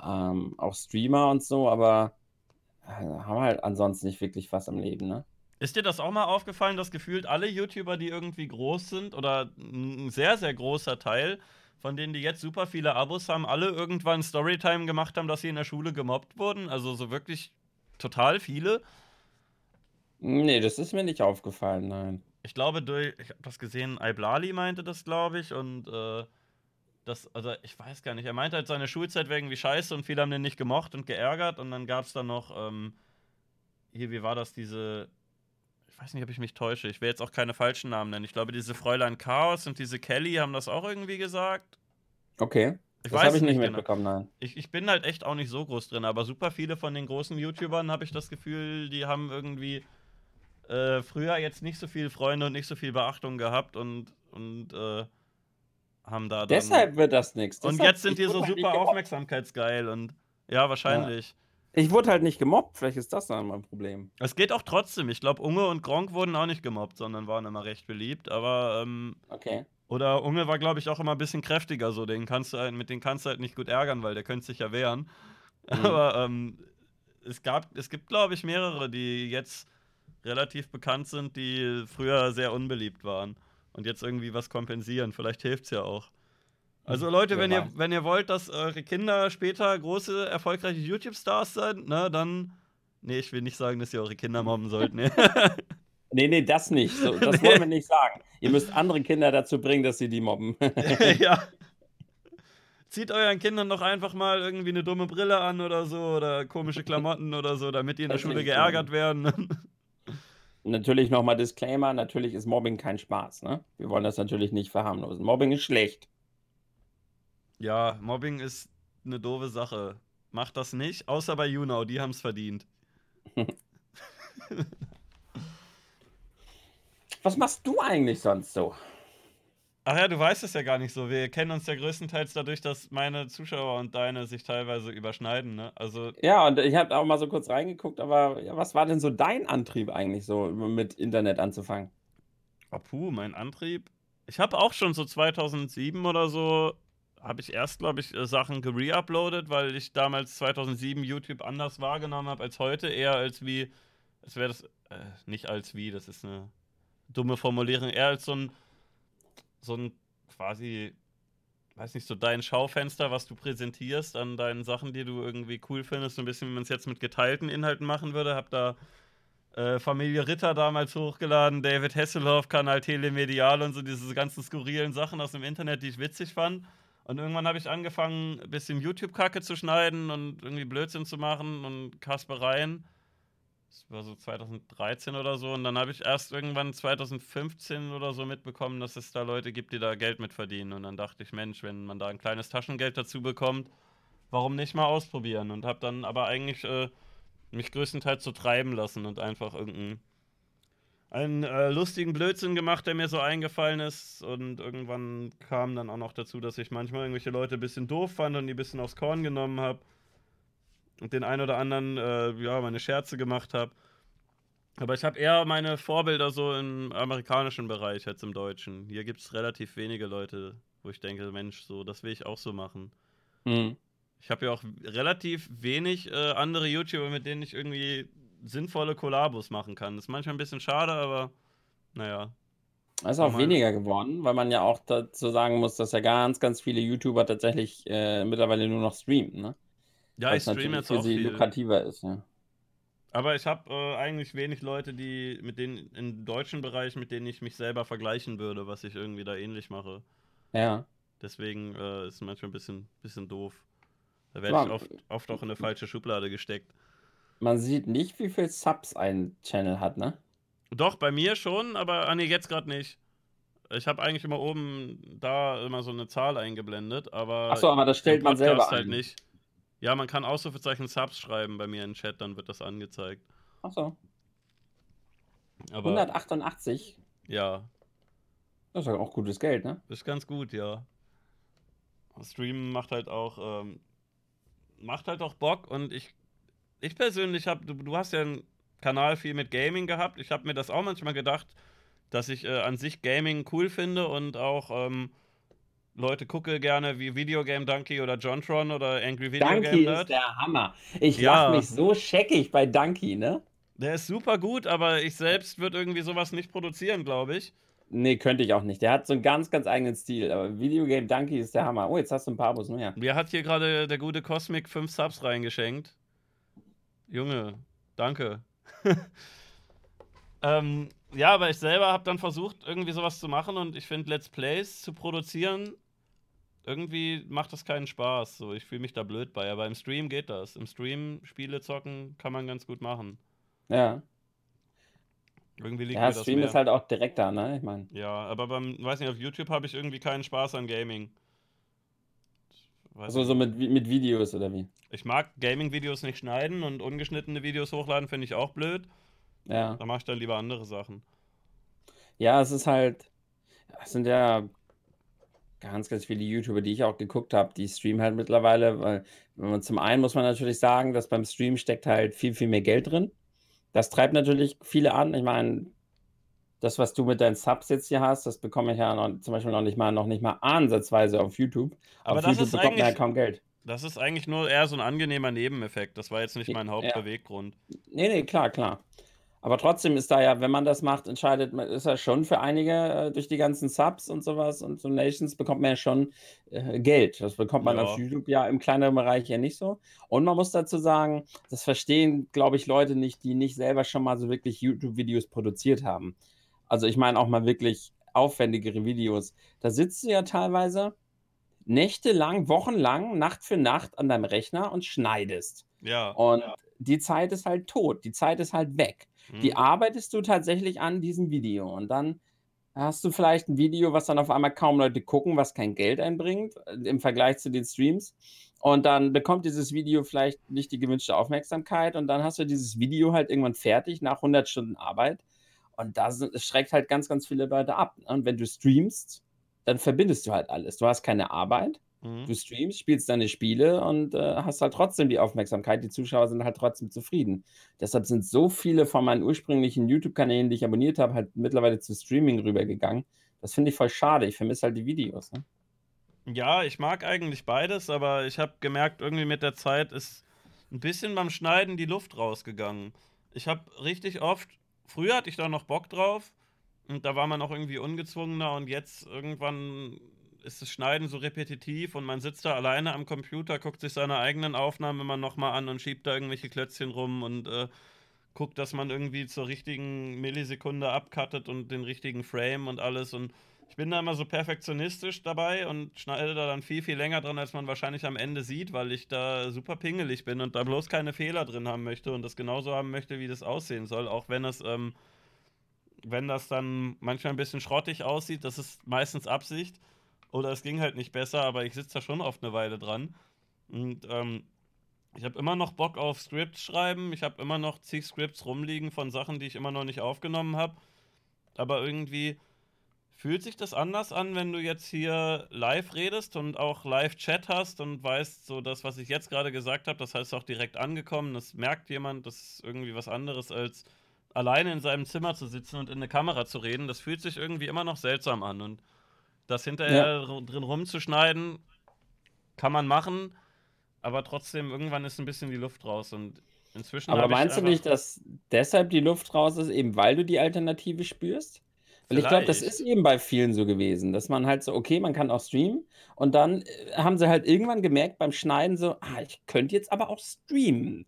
Ähm, auch Streamer und so, aber äh, haben halt ansonsten nicht wirklich was am Leben, ne? Ist dir das auch mal aufgefallen, dass gefühlt alle YouTuber, die irgendwie groß sind oder ein sehr, sehr großer Teil, von denen die jetzt super viele Abos haben, alle irgendwann Storytime gemacht haben, dass sie in der Schule gemobbt wurden? Also so wirklich total viele? Nee, das ist mir nicht aufgefallen, nein. Ich glaube, durch, ich habe das gesehen, Iblali meinte das, glaube ich, und äh, das, also ich weiß gar nicht, er meinte halt, seine Schulzeit wäre irgendwie scheiße und viele haben den nicht gemocht und geärgert und dann gab es dann noch, ähm, hier, wie war das, diese weiß nicht, ob ich mich täusche. Ich will jetzt auch keine falschen Namen nennen. Ich glaube, diese Fräulein Chaos und diese Kelly haben das auch irgendwie gesagt. Okay. Ich das habe ich nicht genau. mitbekommen, nein. Ich, ich bin halt echt auch nicht so groß drin, aber super viele von den großen YouTubern habe ich das Gefühl, die haben irgendwie äh, früher jetzt nicht so viele Freunde und nicht so viel Beachtung gehabt und, und äh, haben da dann Deshalb wird das nichts. Und jetzt sind die so super aufmerksamkeitsgeil und ja, wahrscheinlich. Ja. Ich wurde halt nicht gemobbt, vielleicht ist das dann mein Problem. Es geht auch trotzdem. Ich glaube, Unge und Gronk wurden auch nicht gemobbt, sondern waren immer recht beliebt. Aber, ähm, okay. Oder Unge war, glaube ich, auch immer ein bisschen kräftiger so. Den kannst du halt, mit dem kannst du halt nicht gut ärgern, weil der könnte sich ja wehren. Mhm. Aber ähm, es, gab, es gibt, glaube ich, mehrere, die jetzt relativ bekannt sind, die früher sehr unbeliebt waren und jetzt irgendwie was kompensieren. Vielleicht hilft es ja auch. Also Leute, wenn ihr, wenn ihr wollt, dass eure Kinder später große, erfolgreiche YouTube-Stars sind, ne, dann. Nee, ich will nicht sagen, dass ihr eure Kinder mobben sollt, ne? <laughs> nee, nee, das nicht. So, das wollen wir nicht sagen. Ihr müsst andere Kinder dazu bringen, dass sie die mobben. <laughs> <laughs> ja. Zieht euren Kindern doch einfach mal irgendwie eine dumme Brille an oder so oder komische Klamotten oder so, damit die in der Schule geärgert tun. werden. natürlich nochmal Disclaimer: natürlich ist Mobbing kein Spaß, ne? Wir wollen das natürlich nicht verharmlosen. Mobbing ist schlecht. Ja, Mobbing ist eine doofe Sache. Macht das nicht, außer bei YouNow, die haben es verdient. <laughs> Was machst du eigentlich sonst so? Ach ja, du weißt es ja gar nicht so. Wir kennen uns ja größtenteils dadurch, dass meine Zuschauer und deine sich teilweise überschneiden. Ne? Also ja, und ich habe auch mal so kurz reingeguckt, aber ja, was war denn so dein Antrieb eigentlich so, mit Internet anzufangen? Oh, puh, mein Antrieb. Ich habe auch schon so 2007 oder so, habe ich erst, glaube ich, äh, Sachen gereuploadet, weil ich damals 2007 YouTube anders wahrgenommen habe als heute. Eher als wie, es wäre das, äh, nicht als wie, das ist eine dumme Formulierung, eher als so ein, so ein quasi, weiß nicht, so dein Schaufenster, was du präsentierst an deinen Sachen, die du irgendwie cool findest. So ein bisschen, wie man es jetzt mit geteilten Inhalten machen würde. Hab da äh, Familie Ritter damals hochgeladen, David Hasselhoff, Kanal Telemedial und so diese ganzen skurrilen Sachen aus dem Internet, die ich witzig fand. Und irgendwann habe ich angefangen, ein bisschen YouTube-Kacke zu schneiden und irgendwie Blödsinn zu machen und Kaspereien. Das war so 2013 oder so. Und dann habe ich erst irgendwann 2015 oder so mitbekommen, dass es da Leute gibt, die da Geld mit verdienen. Und dann dachte ich, Mensch, wenn man da ein kleines Taschengeld dazu bekommt, warum nicht mal ausprobieren? Und habe dann aber eigentlich äh, mich größtenteils so treiben lassen und einfach irgendeinen einen äh, lustigen Blödsinn gemacht, der mir so eingefallen ist. Und irgendwann kam dann auch noch dazu, dass ich manchmal irgendwelche Leute ein bisschen doof fand und die ein bisschen aufs Korn genommen habe. Und den ein oder anderen, äh, ja, meine Scherze gemacht habe. Aber ich habe eher meine Vorbilder so im amerikanischen Bereich als im deutschen. Hier gibt es relativ wenige Leute, wo ich denke, Mensch, so, das will ich auch so machen. Mhm. Ich habe ja auch relativ wenig äh, andere YouTuber, mit denen ich irgendwie sinnvolle Kollabos machen kann. Das ist manchmal ein bisschen schade, aber naja. Es ist auch weniger geworden, weil man ja auch dazu sagen muss, dass ja ganz, ganz viele YouTuber tatsächlich äh, mittlerweile nur noch streamen, ne? Ja, ich streame jetzt auch viel. lukrativer ist, ja. Aber ich habe äh, eigentlich wenig Leute, die mit denen im deutschen Bereich, mit denen ich mich selber vergleichen würde, was ich irgendwie da ähnlich mache. Ja. Deswegen äh, ist es manchmal ein bisschen, bisschen doof. Da werde ich oft, oft auch in eine falsche Schublade gesteckt. Man sieht nicht, wie viel Subs ein Channel hat, ne? Doch, bei mir schon, aber ah, nee, jetzt gerade nicht. Ich habe eigentlich immer oben da immer so eine Zahl eingeblendet, aber. Achso, aber das stellt man selber halt nicht. Ja, man kann Ausrufezeichen Subs schreiben bei mir im Chat, dann wird das angezeigt. Achso. Aber, 188? Ja. Das ist ja auch gutes Geld, ne? Ist ganz gut, ja. Streamen macht halt auch ähm, macht halt auch Bock und ich, ich persönlich habe, du, du hast ja einen Kanal viel mit Gaming gehabt. Ich habe mir das auch manchmal gedacht, dass ich äh, an sich Gaming cool finde und auch ähm, Leute gucke gerne wie Videogame Donkey oder Jontron oder Angry Video Donkey Game Nerd. ist der Hammer. Ich ja. mich so scheckig bei Donkey, ne? Der ist super gut, aber ich selbst würde irgendwie sowas nicht produzieren, glaube ich. Nee, könnte ich auch nicht. Der hat so einen ganz, ganz eigenen Stil. Aber Videogame Donkey ist der Hammer. Oh, jetzt hast du ein paar Abos mehr. Mir hat hier gerade der gute Cosmic 5 Subs reingeschenkt. Junge, danke. <laughs> ähm, ja, aber ich selber habe dann versucht, irgendwie sowas zu machen und ich finde, Let's Plays zu produzieren, irgendwie macht das keinen Spaß. So, ich fühle mich da blöd bei. Aber im Stream geht das. Im Stream Spiele zocken kann man ganz gut machen. Ja. Irgendwie liegt ja, mir das Stream mehr. ist halt auch direkter, ne? Ich meine. Ja, aber beim, weiß nicht, auf YouTube habe ich irgendwie keinen Spaß an Gaming. Also so mit, mit Videos oder wie? Ich mag Gaming-Videos nicht schneiden und ungeschnittene Videos hochladen finde ich auch blöd. Ja. Da mache ich dann lieber andere Sachen. Ja, es ist halt, es sind ja ganz, ganz viele YouTuber, die ich auch geguckt habe, die streamen halt mittlerweile, weil man, zum einen muss man natürlich sagen, dass beim Stream steckt halt viel, viel mehr Geld drin. Das treibt natürlich viele an. Ich meine, das, was du mit deinen Subs jetzt hier hast, das bekomme ich ja noch, zum Beispiel noch nicht mal, noch nicht mal ansatzweise auf YouTube. Aber auf das YouTube ist bekommt man ja kaum Geld. das ist eigentlich nur eher so ein angenehmer Nebeneffekt. Das war jetzt nicht mein Ja. Hauptbeweggrund. Nee, nee, klar, klar. Aber trotzdem ist da ja, wenn man das macht, entscheidet man, ist ja schon für einige äh, durch die ganzen Subs und sowas und Donations bekommt man ja schon äh, Geld. Das bekommt man auf Ja. YouTube ja im kleineren Bereich ja nicht so. Und man muss dazu sagen, das verstehen, glaube ich, Leute nicht, die nicht selber schon mal so wirklich YouTube-Videos produziert haben. Also ich meine auch mal wirklich aufwendigere Videos. Da sitzt du ja teilweise nächtelang, wochenlang, Nacht für Nacht an deinem Rechner und schneidest. Ja. Und die Zeit ist halt tot, die Zeit ist halt weg. Die Hm. arbeitest du tatsächlich an diesem Video und dann hast du vielleicht ein Video, was dann auf einmal kaum Leute gucken, was kein Geld einbringt äh, im Vergleich zu den Streams. Und dann bekommt dieses Video vielleicht nicht die gewünschte Aufmerksamkeit und dann hast du dieses Video halt irgendwann fertig nach 100 Stunden Arbeit. Und das schreckt halt ganz, ganz viele Leute ab. ne? Und wenn du streamst, dann verbindest du halt alles. Du hast keine Arbeit, Mhm. Du streamst, spielst deine Spiele und äh, hast halt trotzdem die Aufmerksamkeit. Die Zuschauer sind halt trotzdem zufrieden. Deshalb sind so viele von meinen ursprünglichen YouTube-Kanälen, die ich abonniert habe, halt mittlerweile zu Streaming rübergegangen. Das finde ich voll schade. Ich vermisse halt die Videos. Ne? Ja, ich mag eigentlich beides, aber ich habe gemerkt, irgendwie mit der Zeit ist ein bisschen beim Schneiden die Luft rausgegangen. Ich habe richtig oft, früher hatte ich da noch Bock drauf und da war man auch irgendwie ungezwungener und jetzt irgendwann ist das Schneiden so repetitiv und man sitzt da alleine am Computer, guckt sich seine eigenen Aufnahmen immer nochmal an und schiebt da irgendwelche Klötzchen rum und äh, guckt, dass man irgendwie zur richtigen Millisekunde abcuttet und den richtigen Frame und alles und ich bin da immer so perfektionistisch dabei und schneide da dann viel, viel länger dran, als man wahrscheinlich am Ende sieht, weil ich da super pingelig bin und da bloß keine Fehler drin haben möchte und das genauso haben möchte, wie das aussehen soll, auch wenn es, ähm, wenn das dann manchmal ein bisschen schrottig aussieht, das ist meistens Absicht oder es ging halt nicht besser, aber ich sitze da schon oft eine Weile dran. Und ähm, ich habe immer noch Bock auf Scripts schreiben, ich habe immer noch zig Scripts rumliegen von Sachen, die ich immer noch nicht aufgenommen habe, aber irgendwie Fühlt sich das anders an, wenn du jetzt hier live redest und auch Live-Chat hast und weißt, so das, was ich jetzt gerade gesagt habe, das heißt auch direkt angekommen, das merkt jemand, das ist irgendwie was anderes als alleine in seinem Zimmer zu sitzen und in eine Kamera zu reden. Das fühlt sich irgendwie immer noch seltsam an und das hinterher ja. drin rumzuschneiden, kann man machen, aber trotzdem irgendwann ist ein bisschen die Luft raus und inzwischen. Aber meinst du nicht, dass deshalb die Luft raus ist, eben weil du die Alternative spürst? Weil ich glaube, das ist eben bei vielen so gewesen, dass man halt so, okay, man kann auch streamen und dann äh, haben sie halt irgendwann gemerkt beim Schneiden so, ah, ich könnte jetzt aber auch streamen.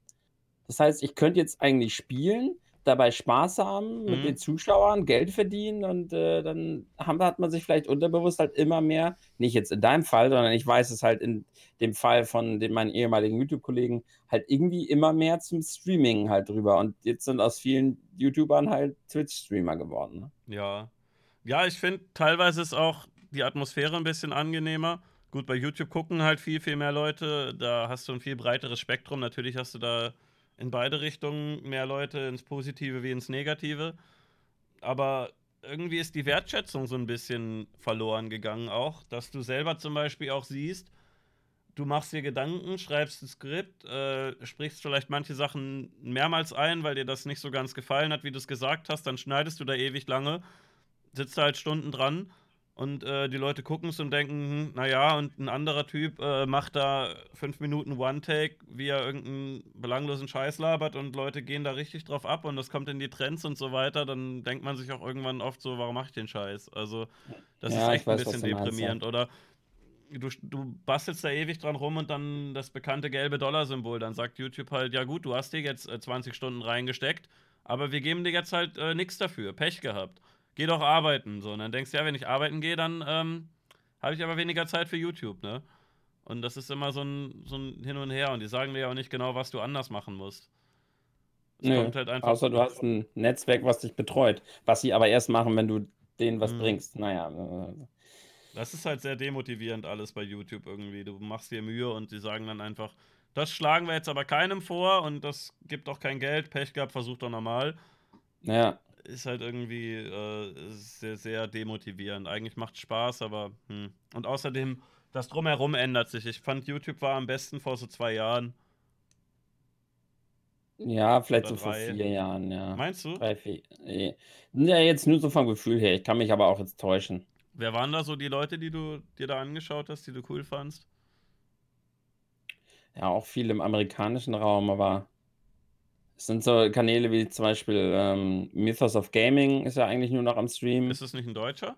Das heißt, ich könnte jetzt eigentlich spielen, dabei Spaß haben mit den mhm. Zuschauern, Geld verdienen und äh, dann haben, hat man sich vielleicht unterbewusst halt immer mehr, nicht jetzt in deinem Fall, sondern ich weiß es halt in dem Fall von den, meinen ehemaligen YouTube-Kollegen, halt irgendwie immer mehr zum Streaming halt drüber. Und jetzt sind aus vielen YouTubern halt Twitch-Streamer geworden. Ne? Ja. Ja, ich finde, teilweise ist auch die Atmosphäre ein bisschen angenehmer. Gut, bei YouTube gucken halt viel, viel mehr Leute. Da hast du ein viel breiteres Spektrum. Natürlich hast du da in beide Richtungen mehr Leute, ins Positive wie ins Negative. Aber irgendwie ist die Wertschätzung so ein bisschen verloren gegangen auch, dass du selber zum Beispiel auch siehst, du machst dir Gedanken, schreibst ein Skript, äh, sprichst vielleicht manche Sachen mehrmals ein, weil dir das nicht so ganz gefallen hat, wie du es gesagt hast, dann schneidest du da ewig lange, sitzt da halt Stunden dran und äh, die Leute gucken es und denken, hm, naja, und ein anderer Typ äh, macht da fünf Minuten One-Take, wie er irgendeinen belanglosen Scheiß labert und Leute gehen da richtig drauf ab und das kommt in die Trends und so weiter, dann denkt man sich auch irgendwann oft so, warum mach ich den Scheiß? Also, das ja, ist echt weiß, ein bisschen deprimierend. Meinst, ja. Oder du, du bastelst da ewig dran rum und dann das bekannte gelbe Dollar-Symbol. Dann sagt YouTube halt, ja gut, du hast dir jetzt äh, 20 Stunden reingesteckt, aber wir geben dir jetzt halt äh, nichts dafür. Pech gehabt geh doch arbeiten. So, und dann denkst du, ja, wenn ich arbeiten gehe, dann ähm, habe ich aber weniger Zeit für YouTube, ne? Und das ist immer so ein, so ein Hin und Her. Und die sagen dir ja auch nicht genau, was du anders machen musst. Es nee, kommt halt einfach. Außer du hast ein Netzwerk, was dich betreut. Was sie aber erst machen, wenn du denen was mhm. bringst. Naja. Äh, das ist halt sehr demotivierend alles bei YouTube irgendwie. Du machst dir Mühe und die sagen dann einfach, das schlagen wir jetzt aber keinem vor und das gibt auch kein Geld. Pech gehabt, versuch doch normal. Ja ist halt irgendwie äh, sehr, sehr demotivierend. Eigentlich macht Spaß, aber hm. Und außerdem, das Drumherum ändert sich. Ich fand, YouTube war am besten vor so zwei Jahren. Ja, vielleicht Oder so vor vier Jahren, ja. Meinst du? Drei, vier. Ja, jetzt nur so vom Gefühl her. Ich kann mich aber auch jetzt täuschen. Wer waren da so die Leute, die du dir da angeschaut hast, die du cool fandst? Ja, auch viel im amerikanischen Raum, aber es sind so Kanäle wie zum Beispiel ähm, Mythos of Gaming ist ja eigentlich nur noch am Stream. Ist das nicht ein Deutscher?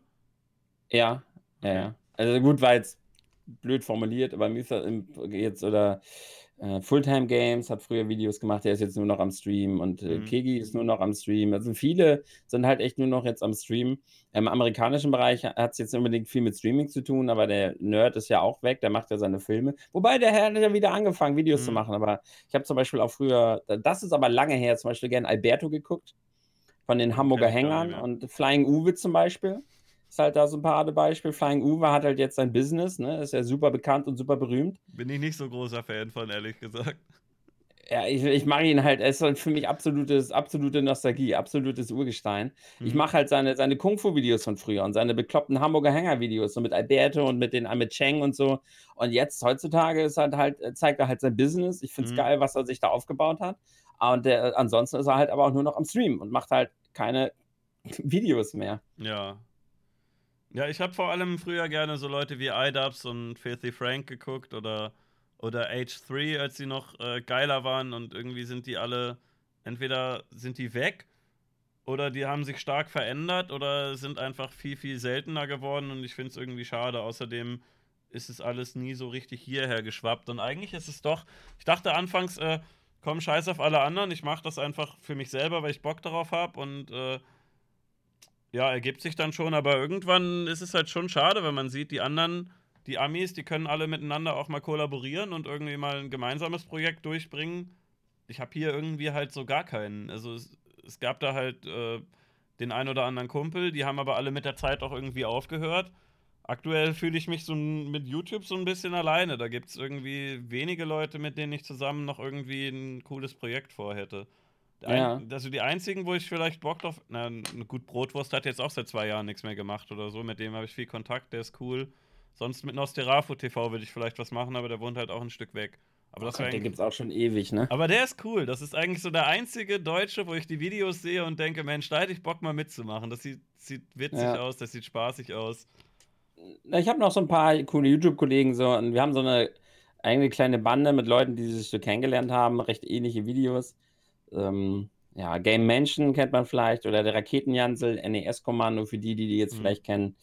Ja, ja, ja. Also gut, war jetzt blöd formuliert, aber Mythos jetzt oder äh, Fulltime Games hat früher Videos gemacht, der ist jetzt nur noch am Stream und äh, mhm. Kegi ist nur noch am Stream. Also viele sind halt echt nur noch jetzt am Stream. Im amerikanischen Bereich hat es jetzt unbedingt viel mit Streaming zu tun, aber der Nerd ist ja auch weg, der macht ja seine Filme. Wobei der Herr hat ja wieder angefangen, Videos mhm. zu machen. Aber ich habe zum Beispiel auch früher, das ist aber lange her, zum Beispiel gerne Alberto geguckt von den Hamburger Hängern und Flying Uwe zum Beispiel ist halt da so ein Paradebeispiel. Flying Uwe hat halt jetzt sein Business, ne? Ist ja super bekannt und super berühmt. Bin ich nicht so großer Fan von, ehrlich gesagt. Ja, ich, ich mag ihn halt, er ist halt für mich absolutes, absolute Nostalgie, absolutes Urgestein. Mhm. Ich mache halt seine, seine Kung-Fu-Videos von früher und seine bekloppten Hamburger Hänger-Videos, so mit Alberto und mit den mit Cheng und so. Und jetzt, heutzutage, ist halt halt, zeigt er halt sein Business. Ich finde es mhm. geil, was er sich da aufgebaut hat. Und der, ansonsten ist er halt aber auch nur noch am Stream und macht halt keine <laughs> Videos mehr. Ja. Ja, ich habe vor allem früher gerne so Leute wie iDubbbz und Filthy Frank geguckt oder oder Age 3, als sie noch äh, geiler waren und irgendwie sind die alle, entweder sind die weg oder die haben sich stark verändert oder sind einfach viel, viel seltener geworden und ich finde es irgendwie schade. Außerdem ist es alles nie so richtig hierher geschwappt und eigentlich ist es doch, ich dachte anfangs, äh, komm, scheiß auf alle anderen, ich mache das einfach für mich selber, weil ich Bock darauf habe und äh, ja, ergibt sich dann schon, aber irgendwann ist es halt schon schade, wenn man sieht, die anderen die Amis, die können alle miteinander auch mal kollaborieren und irgendwie mal ein gemeinsames Projekt durchbringen. Ich habe hier irgendwie halt so gar keinen. Also es, es gab da halt äh, den ein oder anderen Kumpel, die haben aber alle mit der Zeit auch irgendwie aufgehört. Aktuell fühle ich mich so mit YouTube so ein bisschen alleine. Da gibt es irgendwie wenige Leute, mit denen ich zusammen noch irgendwie ein cooles Projekt vorhätte. Ja. also die einzigen, wo ich vielleicht Bock drauf. Na, gut, Brotwurst hat jetzt auch seit zwei Jahren nichts mehr gemacht oder so. Mit dem habe ich viel Kontakt, der ist cool. Sonst mit Nosferatu TV würde ich vielleicht was machen, aber der wohnt halt auch ein Stück weg. Aber das Gott, den gibt's auch schon ewig, ne? Aber der ist cool. Das ist eigentlich so der einzige Deutsche, wo ich die Videos sehe und denke, Mensch, da hätte ich Bock mal mitzumachen. Das sieht, sieht witzig ja. aus, das sieht spaßig aus. Ich habe noch so ein paar coole YouTube-Kollegen so und wir haben so eine eigene kleine Bande mit Leuten, die sich so kennengelernt haben, recht ähnliche Videos. Ähm, ja, Game Mansion kennt man vielleicht oder der Raketenjansel, NES-Kommando für die, die die jetzt mhm. vielleicht kennen.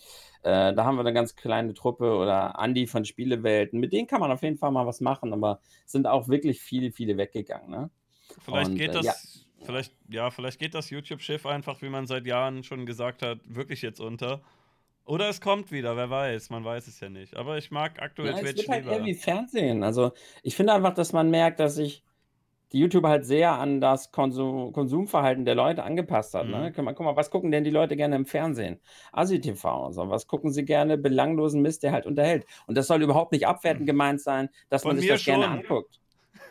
Äh, da haben wir eine ganz kleine Truppe oder Andi von Spielewelten. Mit denen kann man auf jeden Fall mal was machen, aber sind auch wirklich viele, viele weggegangen. Ne? Vielleicht Und, geht äh, das. Ja. Vielleicht, ja, vielleicht geht das YouTube-Schiff einfach, wie man seit Jahren schon gesagt hat, wirklich jetzt unter. Oder es kommt wieder, wer weiß, man weiß es ja nicht. Aber ich mag aktuell ja, Twitch es wird halt eher wie Fernsehen. Also ich finde einfach, dass man merkt, dass sich die YouTube halt sehr an das Konsum Konsumverhalten der Leute angepasst hat, ne? Mhm. Guck mal guck mal, was gucken denn die Leute gerne im Fernsehen? Asi-TV, so. Was gucken sie gerne? Belanglosen Mist, der halt unterhält. Und das soll überhaupt nicht abwertend gemeint sein, dass Von man sich das schon. gerne anguckt.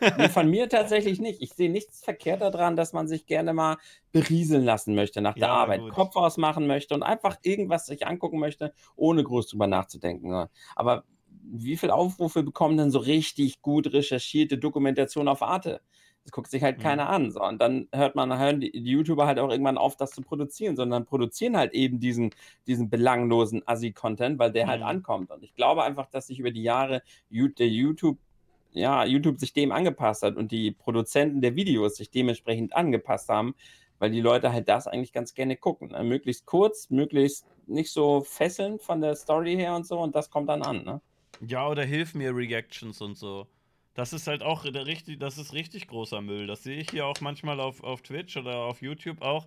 <laughs> Nee, von mir tatsächlich nicht. Ich sehe nichts verkehrt daran, dass man sich gerne mal berieseln lassen möchte nach der Ja, Arbeit, gut. Kopf ausmachen möchte und einfach irgendwas sich angucken möchte, ohne groß drüber nachzudenken, ne? Aber wie viele Aufrufe bekommen denn so richtig gut recherchierte Dokumentation auf Arte? Das guckt sich halt mhm. keiner an. So. Und dann hört man, hören die, die, YouTuber halt auch irgendwann auf, das zu produzieren, sondern produzieren halt eben diesen, diesen belanglosen Assi-Content, weil der halt mhm. halt ankommt. Und ich glaube einfach, dass sich über die Jahre der YouTube, ja, YouTube sich dem angepasst hat und die Produzenten der Videos sich dementsprechend angepasst haben, weil die Leute halt das eigentlich ganz gerne gucken. Ne? Möglichst kurz, möglichst nicht so fesselnd von der Story her und so und das kommt dann an, ne? Ja, oder hilf mir Reactions und so. Das ist halt auch richtig, das ist richtig großer Müll. Das sehe ich hier auch manchmal auf, auf Twitch oder auf YouTube auch.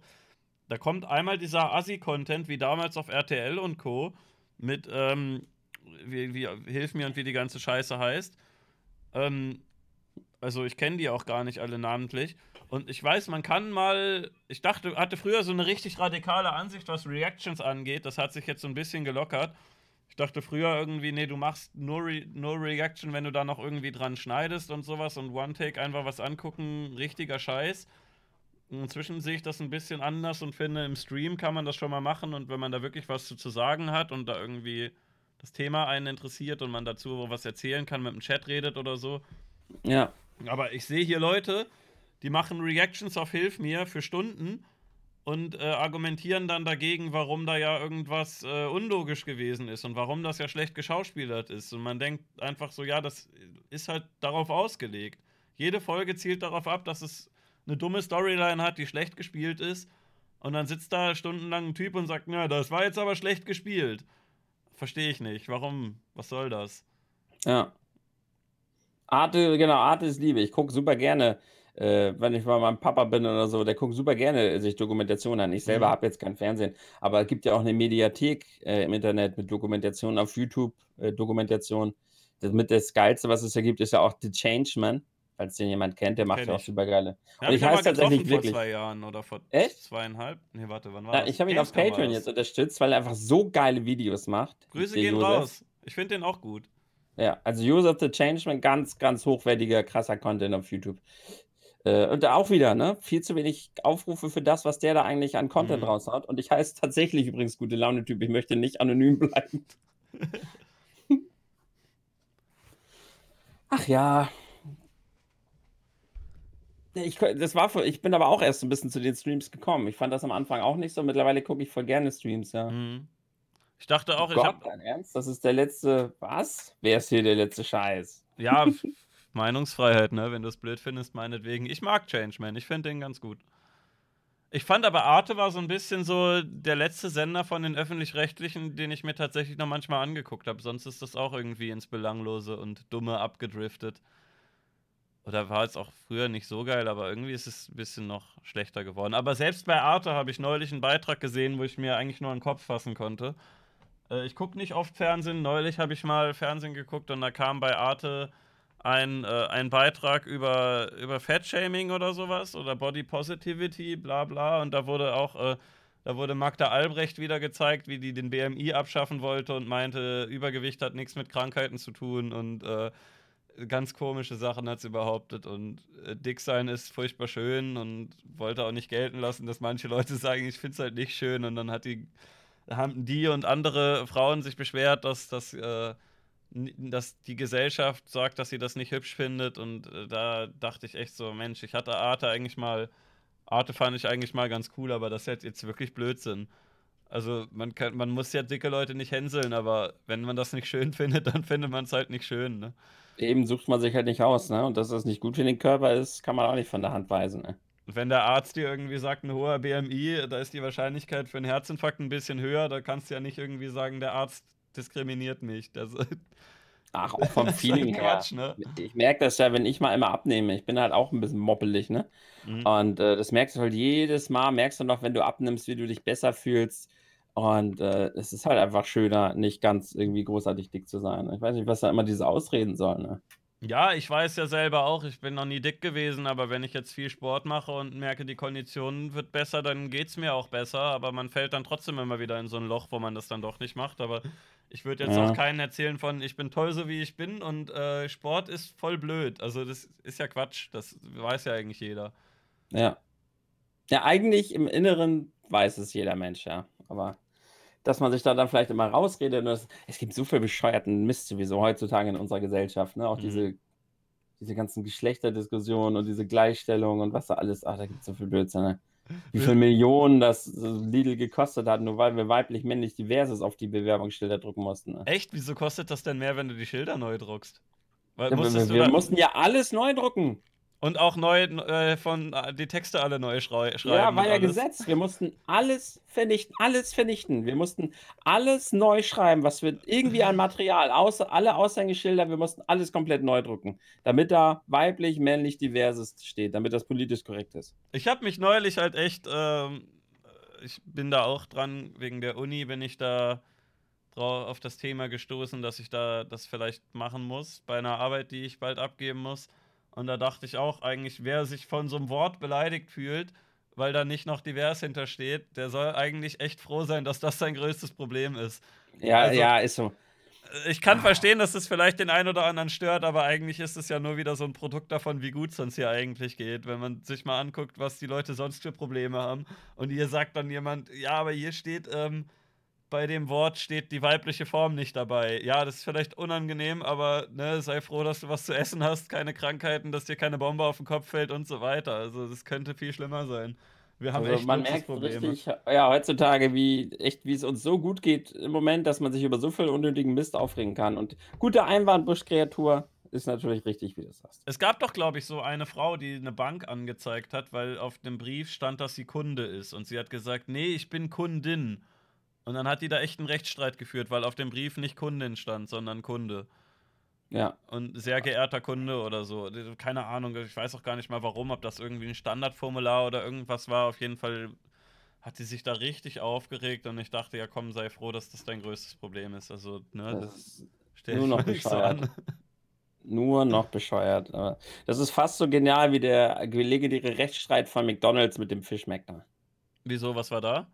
Da kommt einmal dieser Assi-Content, wie damals auf RTL und Co. mit, ähm, wie, wie, hilf mir und wie die ganze Scheiße heißt. Ähm, also ich kenne die auch gar nicht alle namentlich. Und ich weiß, man kann mal, ich dachte, hatte früher so eine richtig radikale Ansicht, was Reactions angeht. Das hat sich jetzt so ein bisschen gelockert. Ich dachte früher irgendwie, nee, du machst nur, Re nur Reaction, wenn du da noch irgendwie dran schneidest und sowas und One-Take einfach was angucken, richtiger Scheiß. Inzwischen sehe ich das ein bisschen anders und finde, im Stream kann man das schon mal machen und wenn man da wirklich was zu, zu sagen hat und da irgendwie das Thema einen interessiert und man dazu was erzählen kann, mit dem Chat redet oder so. Ja. Aber ich sehe hier Leute, die machen Reactions auf Hilf mir für Stunden und äh, argumentieren dann dagegen, warum da ja irgendwas äh, unlogisch gewesen ist und warum das ja schlecht geschauspielert ist. Und man denkt einfach so, ja, das ist halt darauf ausgelegt. Jede Folge zielt darauf ab, dass es eine dumme Storyline hat, die schlecht gespielt ist. Und dann sitzt da stundenlang ein Typ und sagt, na, das war jetzt aber schlecht gespielt. Verstehe ich nicht. Warum? Was soll das? Ja. Arte, genau, Arte ist Liebe. Ich gucke super gerne äh, wenn ich mal meinem Papa bin oder so, der guckt super gerne sich Dokumentationen an. Ich selber mhm. habe jetzt kein Fernsehen, aber es gibt ja auch eine Mediathek äh, im Internet mit Dokumentationen auf YouTube, äh, Dokumentation. Das mit das Geilste, was es da gibt, ist ja auch The Changeman. Falls den jemand kennt, der macht Kenn ja auch super geile. Ja, und ich, heiße tatsächlich wirklich. Vor zwei Jahren oder vor Echt? zweieinhalb? Nee, warte, wann war ja, das? Ich habe ihn auf Patreon jetzt unterstützt, weil er einfach so geile Videos macht. Grüße gehen Josef. raus. Ich finde den auch gut. Ja, also Joseph the Changeman, ganz, ganz hochwertiger, krasser Content auf YouTube. Äh, und auch wieder, ne? Viel zu wenig Aufrufe für das, was der da eigentlich an Content Mhm. raushaut. Und ich heiße tatsächlich übrigens gute Laune-Typ. Ich möchte nicht anonym bleiben. <laughs> Ach ja. Ich, das war, ich bin aber auch erst so ein bisschen zu den Streams gekommen. Ich fand das am Anfang auch nicht so. Mittlerweile gucke ich voll gerne Streams, ja. Mhm. Ich dachte auch, oh ich Gott, habe dein Ernst? Das ist der letzte. Was? Wer ist hier der letzte Scheiß? ja <laughs> Meinungsfreiheit, ne? Wenn du es blöd findest, meinetwegen. Ich mag Changeman, ich finde den ganz gut. Ich fand aber Arte war so ein bisschen so der letzte Sender von den öffentlich-rechtlichen, den ich mir tatsächlich noch manchmal angeguckt habe. Sonst ist das auch irgendwie ins Belanglose und Dumme abgedriftet. Oder war es auch früher nicht so geil, aber irgendwie ist es ein bisschen noch schlechter geworden. Aber selbst bei Arte habe ich neulich einen Beitrag gesehen, wo ich mir eigentlich nur einen Kopf fassen konnte. Äh, ich gucke nicht oft Fernsehen. Neulich habe ich mal Fernsehen geguckt und da kam bei Arte ein, äh, ein Beitrag über, über Fat-Shaming oder sowas oder Body Positivity, bla bla. Und da wurde auch, äh, da wurde Magda Albrecht wieder gezeigt, wie die den BMI abschaffen wollte und meinte, Übergewicht hat nichts mit Krankheiten zu tun und äh, ganz komische Sachen hat sie behauptet. Und äh, dick sein ist furchtbar schön und wollte auch nicht gelten lassen, dass manche Leute sagen, ich finde es halt nicht schön. Und dann hat die, haben die und andere Frauen sich beschwert, dass das. Dass die Gesellschaft sagt, dass sie das nicht hübsch findet. Und äh, da dachte ich echt so, Mensch, ich hatte Arte eigentlich mal, Arte fand ich eigentlich mal ganz cool, aber das ist jetzt wirklich Blödsinn. Also man kann, man muss ja dicke Leute nicht hänseln, aber wenn man das nicht schön <laughs> findet, dann findet man es halt nicht schön, ne? Eben sucht man sich halt nicht aus, ne? Und dass das nicht gut für den Körper ist, kann man auch nicht von der Hand weisen, ne? Wenn der Arzt dir irgendwie sagt, ein hoher BMI, da ist die Wahrscheinlichkeit für einen Herzinfarkt ein bisschen höher, da kannst du ja nicht irgendwie sagen, der Arzt diskriminiert mich. Das, Ach, <laughs> auch vom Feeling halt her. Quatsch, ne? Ich merke das ja, wenn ich mal immer abnehme. Ich bin halt auch ein bisschen moppelig, ne? Mhm. Und äh, das merkst du halt jedes Mal, merkst du noch, wenn du abnimmst, wie du dich besser fühlst. Und äh, es ist halt einfach schöner, nicht ganz irgendwie großartig dick zu sein. Ich weiß nicht, was da immer diese Ausreden sollen, ne? Ja, ich weiß ja selber auch, ich bin noch nie dick gewesen, aber wenn ich jetzt viel Sport mache und merke, die Kondition wird besser, dann geht's mir auch besser, aber man fällt dann trotzdem immer wieder in so ein Loch, wo man das dann doch nicht macht. Aber ich würde jetzt Ja. auch keinen erzählen von, ich bin toll so wie ich bin und äh, Sport ist voll blöd. Also das ist ja Quatsch, das weiß ja eigentlich jeder. Ja. Ja, eigentlich im Inneren weiß es jeder Mensch, ja. Aber dass man sich da dann vielleicht immer rausredet. Und das, es gibt so viel bescheuerten Mist sowieso heutzutage in unserer Gesellschaft. Ne? Auch Mhm. diese, diese ganzen Geschlechterdiskussionen und diese Gleichstellung und was da alles. Ach, da gibt es so viel Blödsinn. Ne? Wie viele Millionen das so Lidl gekostet hat, nur weil wir weiblich-männlich diverses auf die Bewerbungsschilder drucken mussten. Ne? Echt? Wieso kostet das denn mehr, wenn du die Schilder neu druckst? Weil, Ja, wir wir mussten ja alles neu drucken. Und auch neu äh, von äh, die Texte alle neu schrei schreiben. Ja, war ja alles. Gesetz. Wir mussten alles vernichten, alles vernichten. Wir mussten alles neu schreiben, was wir irgendwie an Material, außer alle Aushängeschilder, wir mussten alles komplett neu drucken, damit da weiblich, männlich, diverses steht, damit das politisch korrekt ist. Ich habe mich neulich halt echt, ähm, ich bin da auch dran, wegen der Uni bin ich da auf das Thema gestoßen, dass ich da das vielleicht machen muss bei einer Arbeit, die ich bald abgeben muss. Und da dachte ich auch, eigentlich, wer sich von so einem Wort beleidigt fühlt, weil da nicht noch divers hintersteht, der soll eigentlich echt froh sein, dass das sein größtes Problem ist. Ja, Also- ja, ist so. Ich kann verstehen, dass es vielleicht den einen oder anderen stört, aber eigentlich ist es ja nur wieder so ein Produkt davon, wie gut es uns hier eigentlich geht. Wenn man sich mal anguckt, was die Leute sonst für Probleme haben. Und hier sagt dann jemand, ja, aber hier steht, ähm, bei dem Wort steht die weibliche Form nicht dabei. Ja, das ist vielleicht unangenehm, aber ne, sei froh, dass du was zu essen hast, keine Krankheiten, dass dir keine Bombe auf den Kopf fällt und so weiter. Also das könnte viel schlimmer sein. Wir haben Also echt man merkt Luxusprobleme. richtig, ja, heutzutage, wie echt, wie es uns so gut geht im Moment, dass man sich über so viel unnötigen Mist aufregen kann. Und gute Einwandbusch-Kreatur ist natürlich richtig, wie du das sagst. Es gab doch, glaube ich, so eine Frau, die eine Bank angezeigt hat, weil auf dem Brief stand, dass sie Kunde ist. Und sie hat gesagt, nee, ich bin Kundin. Und dann hat die da echt einen Rechtsstreit geführt, weil auf dem Brief nicht Kundin stand, sondern Kunde. Ja. Und sehr geehrter Kunde oder so. Keine Ahnung, ich weiß auch gar nicht mal warum, ob das irgendwie ein Standardformular oder irgendwas war. Auf jeden Fall hat sie sich da richtig aufgeregt und ich dachte, ja komm, sei froh, dass das dein größtes Problem ist. Also, ne, Das das stell nur noch bescheuert. an. Nur noch bescheuert. Das ist fast so genial wie der legendäre Rechtsstreit von McDonalds mit dem Fischmecker. Wieso, was war da?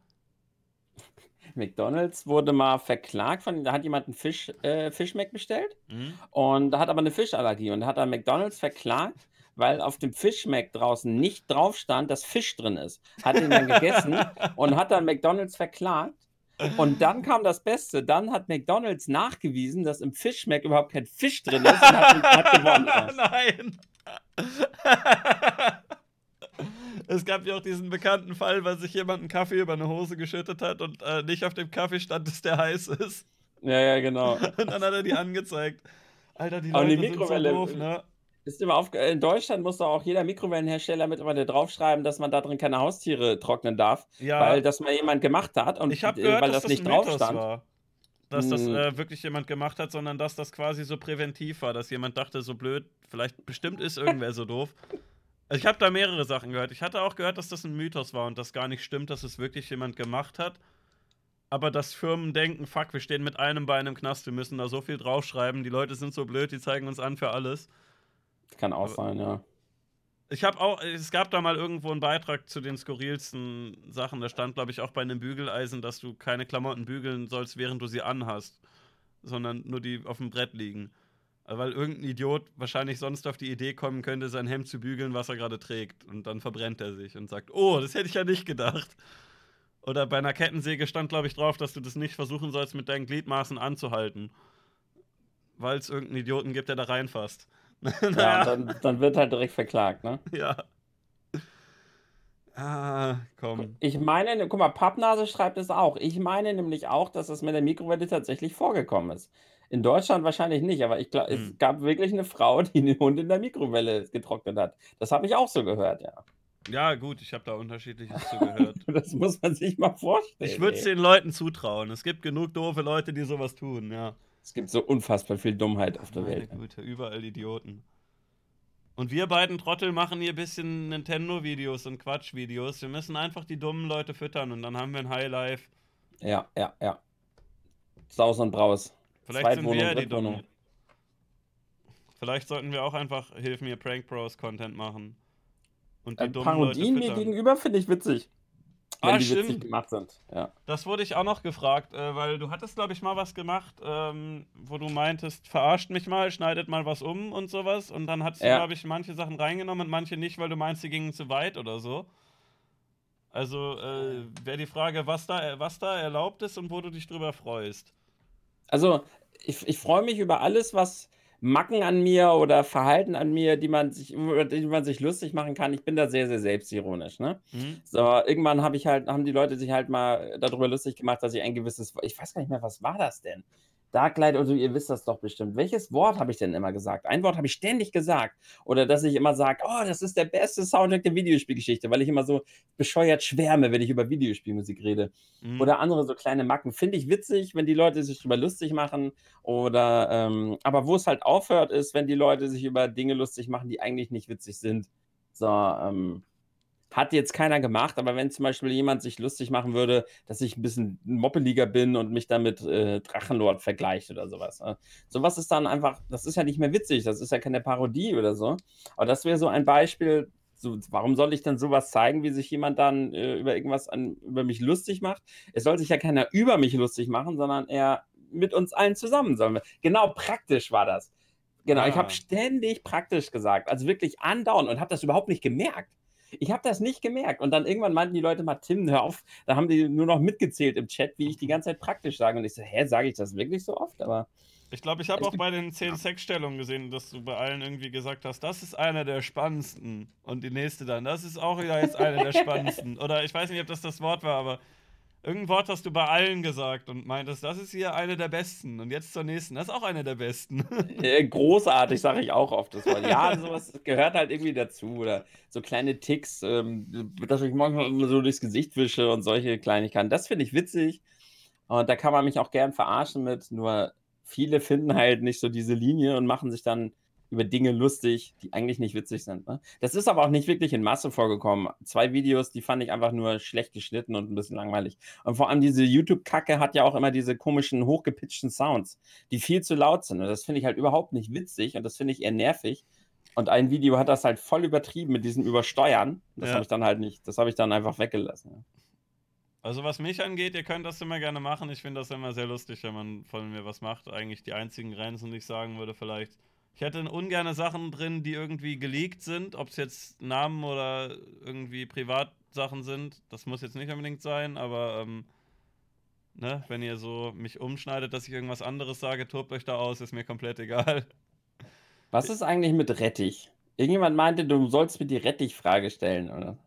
McDonalds wurde mal verklagt von, da hat jemand einen Fisch, äh, Fischmeck bestellt Hm? und da hat aber eine Fischallergie und da hat er McDonalds verklagt, weil auf dem Fischmeck draußen nicht drauf stand, dass Fisch drin ist. Hat ihn dann gegessen <laughs> und hat dann McDonalds verklagt. Und dann kam das Beste. Dann hat McDonalds nachgewiesen, dass im Fischmeck überhaupt kein Fisch drin ist und hat, hat gewonnen. <laughs> Nein. Es gab ja auch diesen bekannten Fall, weil sich jemand einen Kaffee über eine Hose geschüttet hat und äh, nicht auf dem Kaffee stand, dass der heiß ist. Ja, ja, genau. <laughs> Und dann hat er die angezeigt. Alter, die Leute die Mikrowelle- sind so doof, ne? Ist immer auf, in Deutschland muss doch auch jeder Mikrowellenhersteller mittlerweile draufschreiben, dass man da drin keine Haustiere trocknen darf, Ja, weil das mal jemand gemacht hat und ich äh, gehört, weil das das nicht ein drauf stand. war. Dass das Hm. äh, wirklich jemand gemacht hat, sondern dass das quasi so präventiv war, dass jemand dachte, so blöd, vielleicht bestimmt ist irgendwer so doof. <laughs> Also ich habe da mehrere Sachen gehört. Ich hatte auch gehört, dass das ein Mythos war und das gar nicht stimmt, dass es wirklich jemand gemacht hat. Aber dass Firmen denken, fuck, wir stehen mit einem Bein im Knast, wir müssen da so viel draufschreiben, die Leute sind so blöd, die zeigen uns an für alles. Kann auch sein, ja. Ich habe auch, es gab da mal irgendwo einen Beitrag zu den skurrilsten Sachen. Da stand, glaube ich, auch bei einem Bügeleisen, dass du keine Klamotten bügeln sollst, während du sie anhast, sondern nur die auf dem Brett liegen. Weil irgendein Idiot wahrscheinlich sonst auf die Idee kommen könnte, sein Hemd zu bügeln, was er gerade trägt. Und dann verbrennt er sich und sagt, oh, das hätte ich ja nicht gedacht. Oder bei einer Kettensäge stand, glaube ich, drauf, dass du das nicht versuchen sollst, mit deinen Gliedmaßen anzuhalten. Weil es irgendeinen Idioten gibt, der da reinfasst. <laughs> Ja, dann, dann wird halt direkt verklagt, ne? Ja. Ah, komm. Ich meine, ne, guck mal, Pappnase schreibt es auch. Ich meine nämlich auch, dass es mit der Mikrowelle tatsächlich vorgekommen ist. In Deutschland wahrscheinlich nicht, aber ich glaube, Hm. es gab wirklich eine Frau, <laughs> die den Hund in der Mikrowelle getrocknet hat. Das habe ich auch so gehört, ja. Ja, gut, ich habe da unterschiedliches zugehört. <laughs> Das muss man sich mal vorstellen. Ich würde es den Leuten zutrauen. Es gibt genug doofe Leute, die sowas tun, ja. Es gibt so unfassbar viel Dummheit auf der Meine Welt. Güte, überall Idioten. Und wir beiden Trottel machen hier ein bisschen Nintendo-Videos und Quatsch-Videos. Wir müssen einfach die dummen Leute füttern und dann haben wir ein Highlife. Ja, ja, ja. Saus und Braus. Vielleicht sind wir ja die. Dummen. Vielleicht sollten wir auch einfach Hilf mir Prank Bros Content machen. Und die Äh, dummen Parodien mir gegenüber finde ich witzig. Wenn Ah, die witzig stimmt. gemacht sind. Ja. Das wurde ich auch noch gefragt, äh, weil du hattest, glaube ich, mal was gemacht, ähm, wo du meintest, verarscht mich mal, schneidet mal was um und sowas. Und dann hattest du, Ja. glaube ich, manche Sachen reingenommen und manche nicht, weil du meinst, sie gingen zu weit oder so. Also äh, wäre die Frage, was da, was da erlaubt ist und wo du dich drüber freust. Also, ich, ich freue mich über alles, was Macken an mir oder Verhalten an mir, die man sich, über die man sich lustig machen kann. Ich bin da sehr, sehr selbstironisch, ne? Hm? So, irgendwann habe ich halt, haben die Leute sich halt mal darüber lustig gemacht, dass ich ein gewisses, ich weiß gar nicht mehr, was war das denn? Darklight, also ihr wisst das doch bestimmt. Welches Wort habe ich denn immer gesagt? Ein Wort habe ich ständig gesagt. Oder dass ich immer sage, oh, das ist der beste Soundtrack der Videospielgeschichte, weil ich immer so bescheuert schwärme, wenn ich über Videospielmusik rede. Hm. Oder andere so kleine Macken. Finde ich witzig, wenn die Leute sich darüber lustig machen. Oder, ähm, aber wo es halt aufhört, ist, wenn die Leute sich über Dinge lustig machen, die eigentlich nicht witzig sind. So, ähm, hat jetzt keiner gemacht, aber wenn zum Beispiel jemand sich lustig machen würde, dass ich ein bisschen moppeliger bin und mich damit äh, Drachenlord vergleicht oder sowas. Äh. Sowas ist dann einfach, das ist ja nicht mehr witzig, das ist ja keine Parodie oder so. Aber das wäre so ein Beispiel, so, warum soll ich denn sowas zeigen, wie sich jemand dann äh, über irgendwas an, über mich lustig macht? Es soll sich ja keiner über mich lustig machen, sondern er mit uns allen zusammen sollen wir. Genau, praktisch war das. Genau, ich Ah. habe ständig praktisch gesagt, also wirklich andauernd und habe das überhaupt nicht gemerkt. Ich habe das nicht gemerkt. Und dann irgendwann meinten die Leute mal, Tim, hör auf. Da haben die nur noch mitgezählt im Chat, wie ich die ganze Zeit praktisch sage. Und ich so, hä, sage ich das wirklich so oft? Aber Ich glaube, ich habe auch bei den 10 Sexstellungen gesehen, dass du bei allen irgendwie gesagt hast, das ist einer der spannendsten. Und die nächste dann, das ist auch wieder jetzt eine der <laughs> spannendsten. Oder ich weiß nicht, ob das das Wort war, aber irgendein Wort hast du bei allen gesagt und meintest, das ist hier eine der besten. Und jetzt zur nächsten, das ist auch eine der besten. <laughs> großartig, sage ich auch oft. Das Wort. Ja, sowas gehört halt irgendwie dazu. Oder so kleine Ticks, ähm, dass ich manchmal so durchs Gesicht wische und solche Kleinigkeiten. Das finde ich witzig. Und da kann man mich auch gern verarschen mit. Nur viele finden halt nicht so diese Linie und machen sich dann über Dinge lustig, die eigentlich nicht witzig sind. Ne? Das ist aber auch nicht wirklich in Masse vorgekommen. Zwei Videos, die fand ich einfach nur schlecht geschnitten und ein bisschen langweilig. Und vor allem diese YouTube-Kacke hat ja auch immer diese komischen, hochgepitchten Sounds, die viel zu laut sind. Und das finde ich halt überhaupt nicht witzig und das finde ich eher nervig. Und ein Video hat das halt voll übertrieben mit diesem Übersteuern. Das Ja. habe ich dann halt nicht, das habe ich dann einfach weggelassen. Also was mich angeht, ihr könnt das immer gerne machen. Ich finde das immer sehr lustig, wenn man von mir was macht. Eigentlich die einzigen Grenzen, die ich sagen würde, vielleicht, Ich hätte ungerne Sachen drin, die irgendwie geleakt sind, ob es jetzt Namen oder irgendwie Privatsachen sind. Das muss jetzt nicht unbedingt sein, aber ähm, ne, wenn ihr so mich umschneidet, dass ich irgendwas anderes sage, tobt euch da aus, ist mir komplett egal. Was ist eigentlich mit Rettich? Irgendjemand meinte, du sollst mir die Rettich-Frage stellen, oder?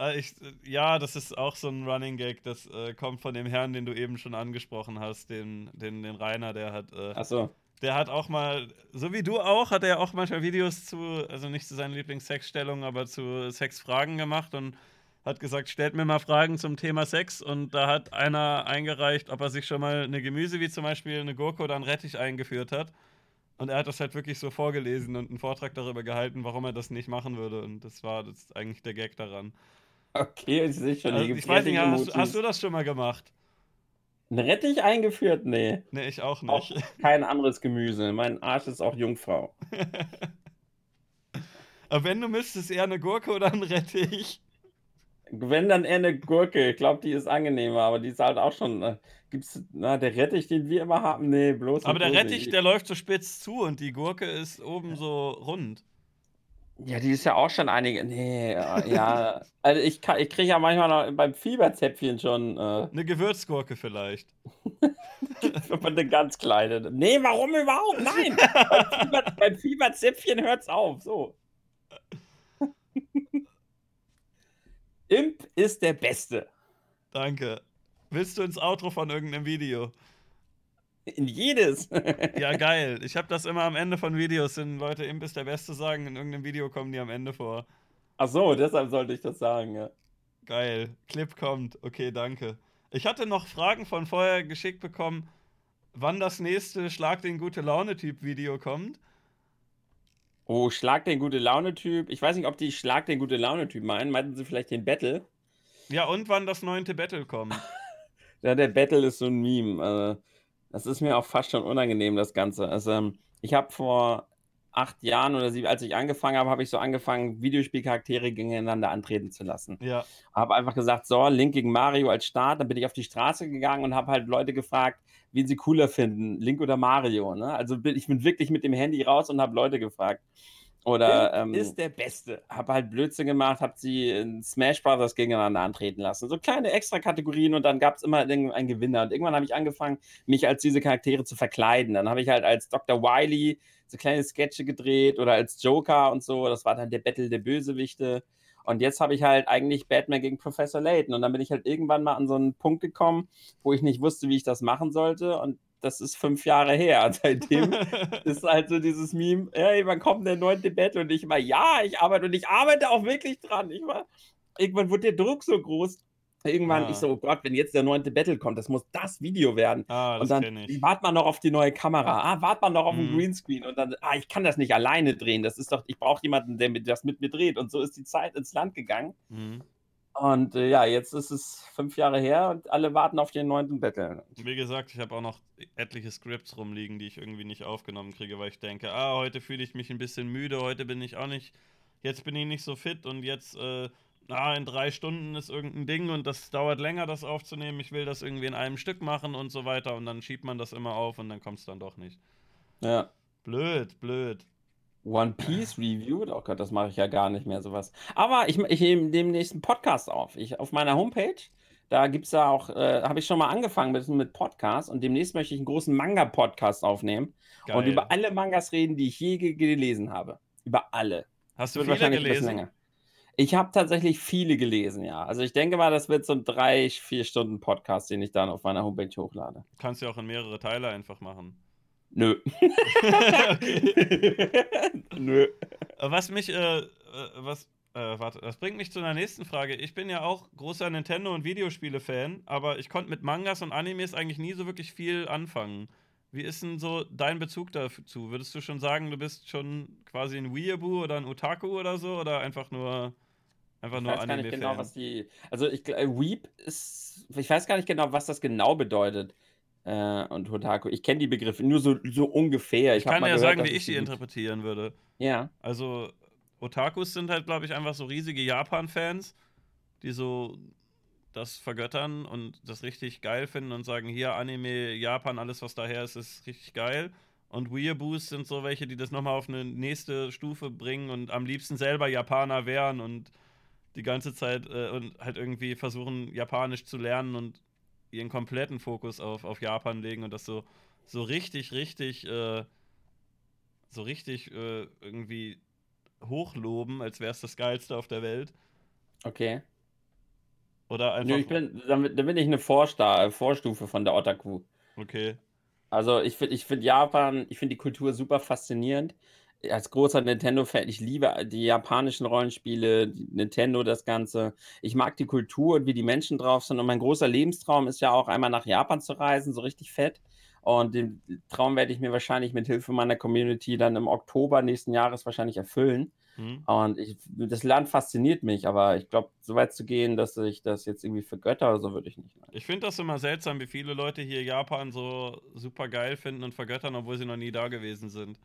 Äh, ich, ja, das ist auch so ein Running Gag. Das äh, kommt von dem Herrn, den du eben schon angesprochen hast, den, den, den Rainer, der hat. Äh, Ach so. Der hat auch mal, so wie du auch, hat er auch manchmal Videos zu, also nicht zu seinen Lieblingssexstellungen, aber zu Sexfragen gemacht und hat gesagt, stellt mir mal Fragen zum Thema Sex. Und da hat einer eingereicht, ob er sich schon mal eine Gemüse wie zum Beispiel eine Gurke oder ein Rettich eingeführt hat. Und er hat das halt wirklich so vorgelesen und einen Vortrag darüber gehalten, warum er das nicht machen würde. Und das war das eigentlich der Gag daran. Okay, ich sehe schon. Also, ich weiß nicht, hast, hast, du das schon mal gemacht? Ein Rettich eingeführt? Nee. Nee, ich auch nicht. Auch <laughs> kein anderes Gemüse. Mein Arsch ist auch Jungfrau. <laughs> Aber wenn du müsstest, eher eine Gurke oder ein Rettich? Wenn dann eher eine Gurke. Ich glaube, die ist angenehmer, aber die ist halt auch schon. Äh, gibt's, na, der Rettich, den wir immer haben? Nee, bloß. Aber der Rettich, nicht. der läuft so spitz zu und die Gurke ist oben so rund. Ja, die ist ja auch schon einige. Nee, äh, ja. also ich, ich kriege ja manchmal noch beim Fieberzäpfchen schon. Äh, eine Gewürzgurke vielleicht. <laughs> Eine ganz kleine. Nee, warum überhaupt? Nein! beim, Fieber, beim Fieberzäpfchen hört's auf. So. Imp ist der Beste. Danke. Willst du ins Outro von irgendeinem Video? In jedes. ja, <laughs> geil. Ich habe das immer am Ende von Videos, wenn Leute Imp ist der Beste sagen, in irgendeinem Video kommen die am Ende vor. Ach so, deshalb sollte ich das sagen, ja. Geil. Clip kommt. Okay, danke. Ich hatte noch Fragen von vorher geschickt bekommen, wann das nächste Schlag den gute Laune-Typ-Video kommt. Oh, Schlag den gute Laune-Typ. Ich weiß nicht, ob die Schlag den gute Laune-Typ meinen. Meinten sie vielleicht den Battle? Ja, und wann das neunte Battle kommt. <laughs> ja, der Battle ist so ein Meme. Also, das ist mir auch fast schon unangenehm, das Ganze. Also, ähm, ich habe vor acht Jahren oder sieben, als ich angefangen habe, habe ich so angefangen, Videospielcharaktere gegeneinander antreten zu lassen. Ja. Habe einfach gesagt, so, Link gegen Mario als Start. Dann bin ich auf die Straße gegangen und habe halt Leute gefragt, wen sie cooler finden, Link oder Mario. Ne? Also bin, ich bin wirklich mit dem Handy raus und habe Leute gefragt. Oder ähm, ist der Beste. Habe halt Blödsinn gemacht, habe sie in Smash Brothers gegeneinander antreten lassen. So kleine Extra-Kategorien und dann gab es immer einen Gewinner. Und irgendwann habe ich angefangen, mich als diese Charaktere zu verkleiden. Dann habe ich halt als Dr. Wily so kleine Sketche gedreht oder als Joker und so. Das war dann der Battle der Bösewichte. Und jetzt habe ich halt eigentlich Batman gegen Professor Layton. Und dann bin ich halt irgendwann mal an so einen Punkt gekommen, wo ich nicht wusste, wie ich das machen sollte. Und das ist fünf Jahre her. <laughs> Seitdem <laughs> ist halt so dieses Meme, hey, wann kommt der neunte Battle? Und ich war, ja, ich arbeite und ich arbeite auch wirklich dran. Ich war, irgendwann wurde der Druck so groß. Irgendwann, ah. ich so, oh Gott, wenn jetzt der neunte Battle kommt, das muss das Video werden. Ah, und dann wartet man noch auf die neue Kamera. Ah, wartet man noch auf den Greenscreen. Und dann, ah, ich kann das nicht alleine drehen. Das ist doch, ich brauche jemanden, der das mit mir dreht. Und so ist die Zeit ins Land gegangen. Mhm. Und äh, ja, jetzt ist es fünf Jahre her und alle warten auf den neunten Battle. Wie gesagt, ich habe auch noch etliche Scripts rumliegen, die ich irgendwie nicht aufgenommen kriege, weil ich denke, ah, heute fühle ich mich ein bisschen müde, heute bin ich auch nicht, jetzt bin ich nicht so fit und jetzt, äh, ah, in drei Stunden ist irgendein Ding und das dauert länger, das aufzunehmen. Ich will das irgendwie in einem Stück machen und so weiter und dann schiebt man das immer auf und dann kommt es dann doch nicht. Ja. Blöd, blöd. One Piece reviewed? Oh Gott, das mache ich ja gar nicht mehr sowas. Aber ich, ich nehme dem nächsten Podcast auf. Ich, auf meiner Homepage, da gibt es ja auch, äh, habe ich schon mal angefangen mit, mit Podcasts und demnächst möchte ich einen großen Manga-Podcast aufnehmen Geil. und über alle Mangas reden, die ich je gelesen habe. Über alle. Hast du viele gelesen? Ich habe tatsächlich viele gelesen, ja. Also ich denke mal, das wird so ein drei, vier Stunden Podcast, den ich dann auf meiner Homepage hochlade. Kannst du auch in mehrere Teile einfach machen. Nö. <laughs> <laughs> Nö. Was mich, äh, äh, was, äh, warte, das bringt mich zu einer nächsten Frage. Ich bin ja auch großer Nintendo- und Videospiele-Fan, aber ich konnte mit Mangas und Animes eigentlich nie so wirklich viel anfangen. Wie ist denn so dein Bezug dazu? Würdest du schon sagen, du bist schon quasi ein Weeaboo oder ein Otaku oder so? Oder einfach nur, einfach ich nur weiß gar nicht genau, was die. Also, ich, äh, Weep ist. Ich weiß gar nicht genau, was das genau bedeutet äh, und Hotaku. Ich kenne die Begriffe nur so, so ungefähr. Ich, ich kann ja gehört, sagen, wie ich sie interpretieren würde. Ja. Also, Otakus sind halt, glaube ich, einfach so riesige Japan-Fans, die so das vergöttern und das richtig geil finden und sagen, hier Anime, Japan, alles was daher ist, ist richtig geil. Und Weeaboos sind so welche, die das nochmal auf eine nächste Stufe bringen und am liebsten selber Japaner wären und die ganze Zeit äh, und halt irgendwie versuchen, Japanisch zu lernen und ihren kompletten Fokus auf, auf Japan legen und das so, so richtig, richtig, äh, so richtig äh, irgendwie hochloben, als wäre es das Geilste auf der Welt. Okay. Oder einfach. Nö, ich bin, da bin da bin ich eine Vorsta äh, Vorstufe von der Otaku. Okay. Also ich finde ich find Japan, ich finde die Kultur super faszinierend. Als großer Nintendo-Fan, ich liebe die japanischen Rollenspiele, Nintendo, das Ganze. Ich mag die Kultur und wie die Menschen drauf sind. Und mein großer Lebenstraum ist ja auch einmal nach Japan zu reisen, so richtig fett. Und den Traum werde ich mir wahrscheinlich mit Hilfe meiner Community dann im Oktober nächsten Jahres wahrscheinlich erfüllen. Hm. Und ich, das Land fasziniert mich, aber ich glaube, so weit zu gehen, dass ich das jetzt irgendwie vergötter oder so, würde ich nicht. Nein. Ich finde das immer seltsam, wie viele Leute hier Japan so super geil finden und vergöttern, obwohl sie noch nie da gewesen sind.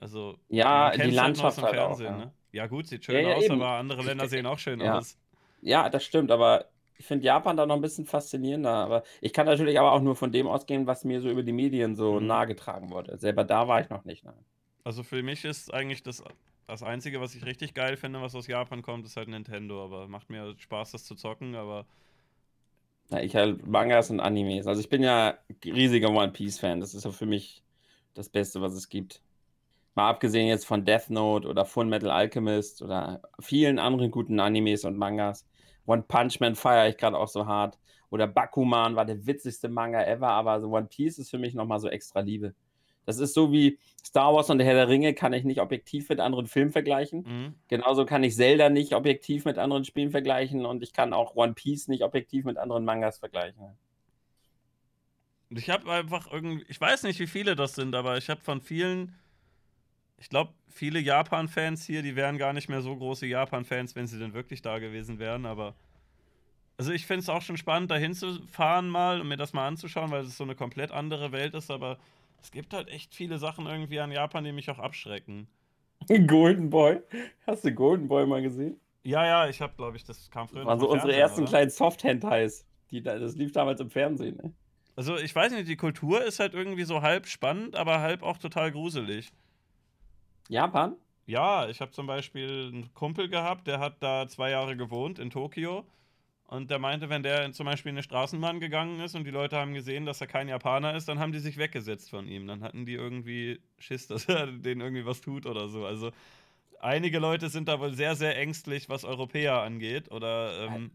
Also, Ja, die halt Landschaft dem halt auch. Fernsehen, Ja, ne? Ja, gut, sieht ja, schön ja aus, eben. aber andere Länder sehen auch schön Ja. aus. ja, das stimmt, aber ich finde Japan da noch ein bisschen faszinierender. Aber ich kann natürlich aber auch nur von dem ausgehen, was mir so über die Medien so Mhm. nahegetragen wurde. Selber da war ich noch nicht. Nein. Also für mich ist eigentlich das, das Einzige, was ich richtig geil finde, was aus Japan kommt, ist halt Nintendo. Aber macht mir Spaß, das zu zocken, aber Na, ich halt Mangas und Animes. Also ich bin ja riesiger One Piece-Fan. Das ist ja für mich das Beste, was es gibt. Mal abgesehen jetzt von Death Note oder Full Metal Alchemist oder vielen anderen guten Animes und Mangas. One Punch Man feiere ich gerade auch so hart. Oder Bakuman war der witzigste Manga ever, aber so One Piece ist für mich nochmal so extra Liebe. Das ist so wie Star Wars und der Herr der Ringe, kann ich nicht objektiv mit anderen Filmen vergleichen. mhm. Genauso kann ich Zelda nicht objektiv mit anderen Spielen vergleichen und ich kann auch One Piece nicht objektiv mit anderen Mangas vergleichen. Ich habe einfach irgendwie, ich weiß nicht, wie viele das sind, aber ich habe von vielen, ich glaube, viele Japan-Fans hier, die wären gar nicht mehr so große Japan-Fans, wenn sie denn wirklich da gewesen wären, aber. Also ich finde es auch schon spannend, da hinzufahren mal und mir das mal anzuschauen, weil es so eine komplett andere Welt ist, aber es gibt halt echt viele Sachen irgendwie an Japan, die mich auch abschrecken. Golden Boy. Hast du Golden Boy mal gesehen? Ja, ja, ich habe, glaube ich, das kam früher Das waren so unsere Fernsehen, ersten oder? kleinen Soft-Hentais. Das lief damals im Fernsehen. Ne? Also ich weiß nicht, die Kultur ist halt irgendwie so halb spannend, aber halb auch total gruselig. Japan? Ja, ich habe zum Beispiel einen Kumpel gehabt, der hat da zwei Jahre gewohnt in Tokio. Und der meinte, wenn der zum Beispiel in eine Straßenbahn gegangen ist und die Leute haben gesehen, dass er kein Japaner ist, dann haben die sich weggesetzt von ihm. Dann hatten die irgendwie Schiss, <laughs> dass er denen irgendwie was tut oder so. Also einige Leute sind da wohl sehr, sehr ängstlich, was Europäer angeht oder ähm,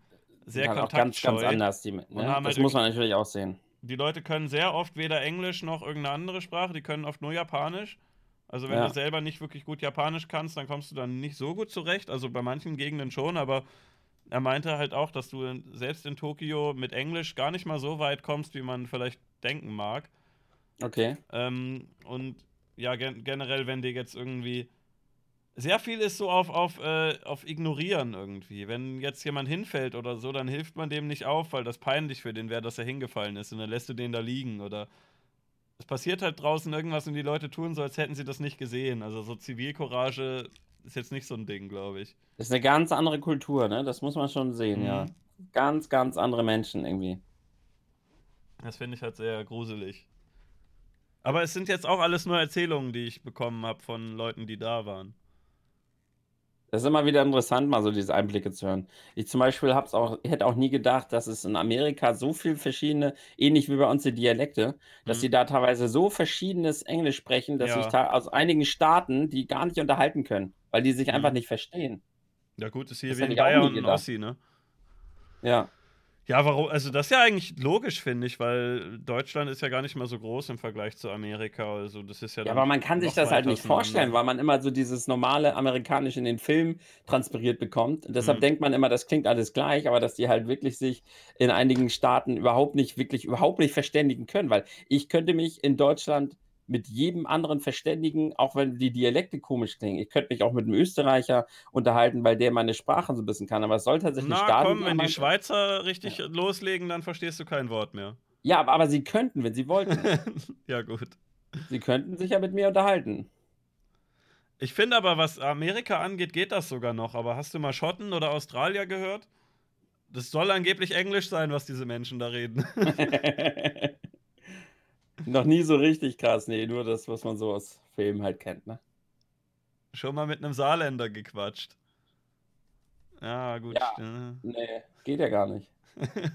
sehr halt auch ganz, kontaktscheu. ganz anders. Die, ne? haben Das halt muss man natürlich auch sehen. Die Leute können sehr oft weder Englisch noch irgendeine andere Sprache, die können oft nur Japanisch. Also wenn Ja. du selber nicht wirklich gut Japanisch kannst, dann kommst du dann nicht so gut zurecht. Also bei manchen Gegenden schon, aber er meinte halt auch, dass du selbst in Tokio mit Englisch gar nicht mal so weit kommst, wie man vielleicht denken mag. Okay. Ähm, und ja, gen generell, wenn dir jetzt irgendwie. Sehr viel ist so auf, auf, äh, auf Ignorieren irgendwie. Wenn jetzt jemand hinfällt oder so, dann hilft man dem nicht auf, weil das peinlich für den wäre, dass er hingefallen ist und dann lässt du den da liegen. Oder es passiert halt draußen irgendwas und die Leute tun so, als hätten sie das nicht gesehen. Also so Zivilcourage ist jetzt nicht so ein Ding, glaube ich. Das ist eine ganz andere Kultur, ne? Das muss man schon sehen, Mhm. ja. Ganz, ganz andere Menschen irgendwie. Das finde ich halt sehr gruselig. Aber es sind jetzt auch alles nur Erzählungen, die ich bekommen habe von Leuten, die da waren. Das ist immer wieder interessant, mal so diese Einblicke zu hören. Ich zum Beispiel hab's auch, hätte auch nie gedacht, dass es in Amerika so viel verschiedene, ähnlich wie bei uns die Dialekte, dass Mhm. die da teilweise so verschiedenes Englisch sprechen, dass Ja. sich da aus einigen Staaten die gar nicht unterhalten können, weil die sich Mhm. einfach nicht verstehen. Ja, gut, ist hier Das wie hätte in ich auch nie Bayern und gedacht. Ossi, ne? Ja. Ja, warum? Also, das ist ja eigentlich logisch, finde ich, weil Deutschland ist ja gar nicht mal so groß im Vergleich zu Amerika. Also, das ist ja Ja, aber man kann sich das halt nicht vorstellen, weil man immer so dieses normale Amerikanische in den Film transpiriert bekommt. Und deshalb Mhm. denkt man immer, das klingt alles gleich, aber dass die halt wirklich sich in einigen Staaten überhaupt nicht, wirklich überhaupt nicht verständigen können. Weil ich könnte mich in Deutschland mit jedem anderen verständigen, auch wenn die Dialekte komisch klingen. Ich könnte mich auch mit einem Österreicher unterhalten, weil der meine Sprache so ein bisschen kann. Aber es soll tatsächlich Na Staaten komm, wenn die Schweizer richtig loslegen, dann verstehst du kein Wort mehr. Ja, aber, aber sie könnten, wenn sie wollten. <laughs> ja, gut. sie könnten sich ja mit mir unterhalten. Ich finde aber, was Amerika angeht, geht das sogar noch. Aber hast du mal Schotten oder Australier gehört? Das soll angeblich Englisch sein, was diese Menschen da reden. <laughs> <laughs> Noch nie so richtig krass, nee, nur das, was man so aus Filmen halt kennt, ne? Schon mal mit einem Saarländer gequatscht. Ja, gut. Ja. äh. Nee, geht ja gar nicht. <laughs>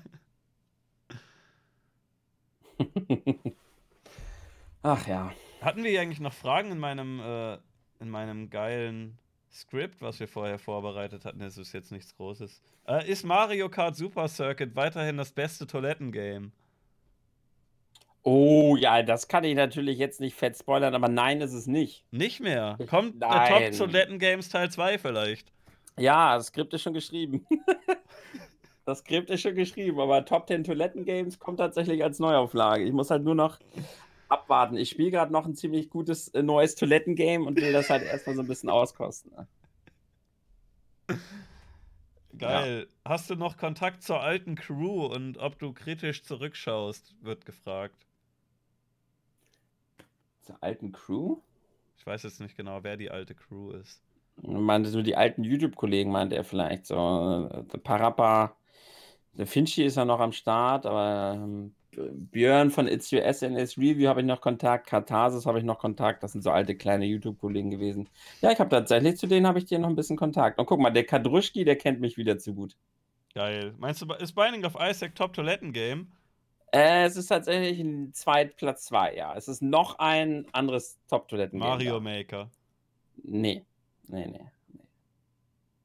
Ach ja. Hatten wir eigentlich noch Fragen in meinem, äh, in meinem geilen Skript, was wir vorher vorbereitet hatten? Das ist jetzt nichts Großes. Äh, ist Mario Kart Super Circuit weiterhin das beste Toilettengame? Oh ja, das kann ich natürlich jetzt nicht fett spoilern, aber nein, ist es nicht. Nicht mehr. Kommt äh, Nein. Top Toilettengames Teil 2 vielleicht? Ja, das Skript ist schon geschrieben. <laughs> das Skript ist schon geschrieben, aber Top 10 Toiletten Games kommt tatsächlich als Neuauflage. Ich muss halt nur noch abwarten. Ich spiele gerade noch ein ziemlich gutes äh, neues Toilettengame und will das halt erstmal so ein bisschen auskosten. ne? Geil. Hast du noch Kontakt zur alten Crew und ob du kritisch zurückschaust, wird gefragt. Zur alten Crew? Ich weiß jetzt nicht genau, wer die alte Crew ist. Meinte so die alten YouTube-Kollegen, meinte er vielleicht so. äh, Der Parappa, der Finchi ist ja noch am Start, aber ähm, Björn von It's Your SNS Review habe ich noch Kontakt, Katharsis habe ich noch Kontakt, das sind so alte kleine YouTube-Kollegen gewesen. Ja, ich habe tatsächlich zu denen habe ich dir noch ein bisschen Kontakt. Und guck mal, der Kadruschki, der kennt mich wieder zu gut. Geil. Meinst du, ist Binding of Isaac Top Toilettengame? Äh, es ist tatsächlich ein Zweit Platz 2, ja. Es ist noch ein anderes Top-Toiletten. Mario Maker. Nee. Nee, nee, nee.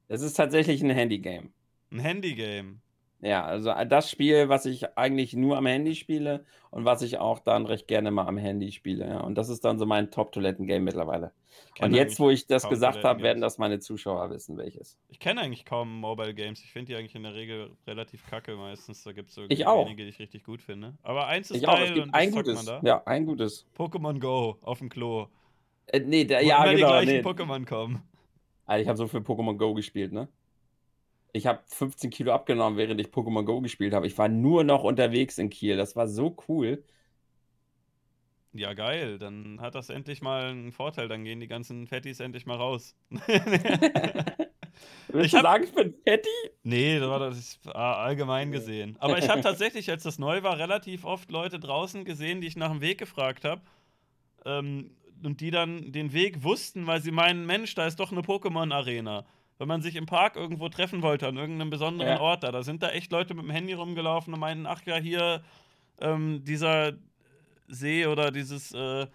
Es ist tatsächlich ein Handy-Game. Ein Handygame. Ja, also äh, das Spiel, was ich eigentlich nur am Handy spiele und was ich auch dann recht gerne mal am Handy spiele. Ja. Und das ist dann so mein Top-Toiletten-Game mittlerweile. Und jetzt, wo ich das gesagt habe, werden das meine Zuschauer wissen, welches. Ich kenne eigentlich kaum Mobile Games. Ich finde die eigentlich in der Regel relativ kacke meistens. Da gibt es auch. wenige, die ich richtig gut finde. Aber eins ist Ich auch, geil es gibt und ein gutes. Ja, ein gutes. Pokémon Go auf dem Klo. Äh, nee, da, Wo ja, immer genau. die gleichen Nee. Pokémon kommen. Alter, ich habe so viel Pokémon Go gespielt, ne? Ich habe 15 Kilo abgenommen, während ich Pokémon Go gespielt habe. Ich war nur noch unterwegs in Kiel. Das war so cool. Ja, geil. Dann hat das endlich mal einen Vorteil. Dann gehen die ganzen Fettis endlich mal raus. Willst <laughs> Ich du hab- sagen, ich bin Patty? Nee, das war das ah, allgemein gesehen. Aber ich habe <laughs> tatsächlich, als das neu war, relativ oft Leute draußen gesehen, die ich nach dem Weg gefragt habe. Ähm, und die dann den Weg wussten, weil sie meinen, Mensch, da ist doch eine Pokémon-Arena. Wenn man sich im Park irgendwo treffen wollte, an irgendeinem besonderen Ja. Ort da, da sind da echt Leute mit dem Handy rumgelaufen und meinten, ach ja, hier ähm, dieser See oder dieses, äh,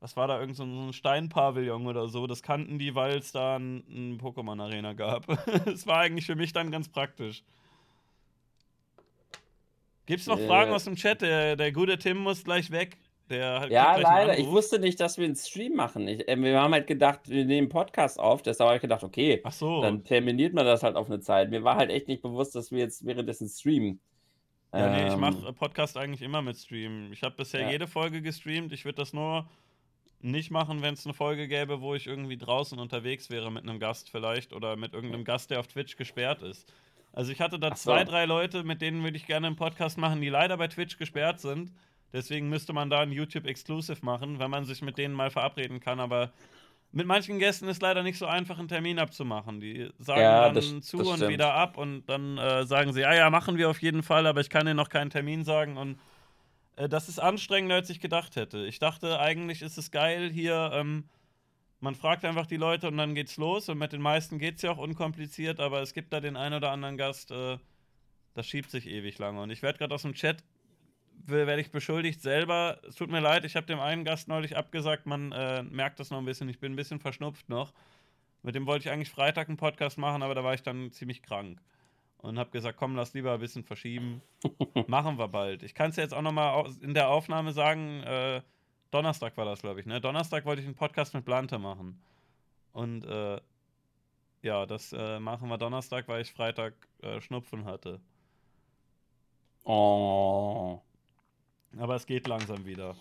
was war da, irgend so ein Steinpavillon oder so, das kannten die, weil es da ein, ein Pokémon-Arena gab. <laughs> Es war eigentlich für mich dann ganz praktisch. Gibt's noch Äh. Fragen aus dem Chat? Der, der gute Tim muss gleich weg. Der hat- Ja, leider. Ich wusste nicht, dass wir einen Stream machen. Ich, äh, wir haben halt gedacht, wir nehmen Podcast auf. Deshalb habe ich gedacht, okay, Ach so. dann terminiert man das halt auf eine Zeit. Mir war halt echt nicht bewusst, dass wir jetzt währenddessen streamen. Ja, nee, ich Ähm, mache Podcast eigentlich immer mit Stream. Ich habe bisher Ja. jede Folge gestreamt. Ich würde das nur nicht machen, wenn es eine Folge gäbe, wo ich irgendwie draußen unterwegs wäre mit einem Gast vielleicht oder mit irgendeinem Gast, der auf Twitch gesperrt ist. Also ich hatte da so. zwei, drei Leute, mit denen würde ich gerne einen Podcast machen, die leider bei Twitch gesperrt sind. Deswegen müsste man da ein YouTube Exclusive machen, wenn man sich mit denen mal verabreden kann. Aber mit manchen Gästen ist leider nicht so einfach, einen Termin abzumachen. Die sagen Ja, dann das- zu das und stimmt. wieder ab und dann äh, sagen sie, ja, ja, machen wir auf jeden Fall, aber ich kann dir noch keinen Termin sagen. Und äh, das ist anstrengender, als ich gedacht hätte. Ich dachte, eigentlich ist es geil hier. Ähm, man fragt einfach die Leute und dann geht's los. Und mit den meisten geht's ja auch unkompliziert, aber es gibt da den einen oder anderen Gast, äh, das schiebt sich ewig lange. Und ich werde gerade aus dem Chat werde ich beschuldigt selber. Es tut mir leid, ich habe dem einen Gast neulich abgesagt, man äh, merkt das noch ein bisschen, ich bin ein bisschen verschnupft noch. Mit dem wollte ich eigentlich Freitag einen Podcast machen, aber da war ich dann ziemlich krank. Und habe gesagt, komm, lass lieber ein bisschen verschieben. <laughs> machen wir bald. Ich kann es jetzt auch noch mal au- in der Aufnahme sagen, äh, Donnerstag war das, glaube ich, ne? Donnerstag wollte ich einen Podcast mit Blante machen. Und äh, ja, das äh, machen wir Donnerstag, weil ich Freitag äh, Schnupfen hatte. Oh. Aber es geht langsam wieder.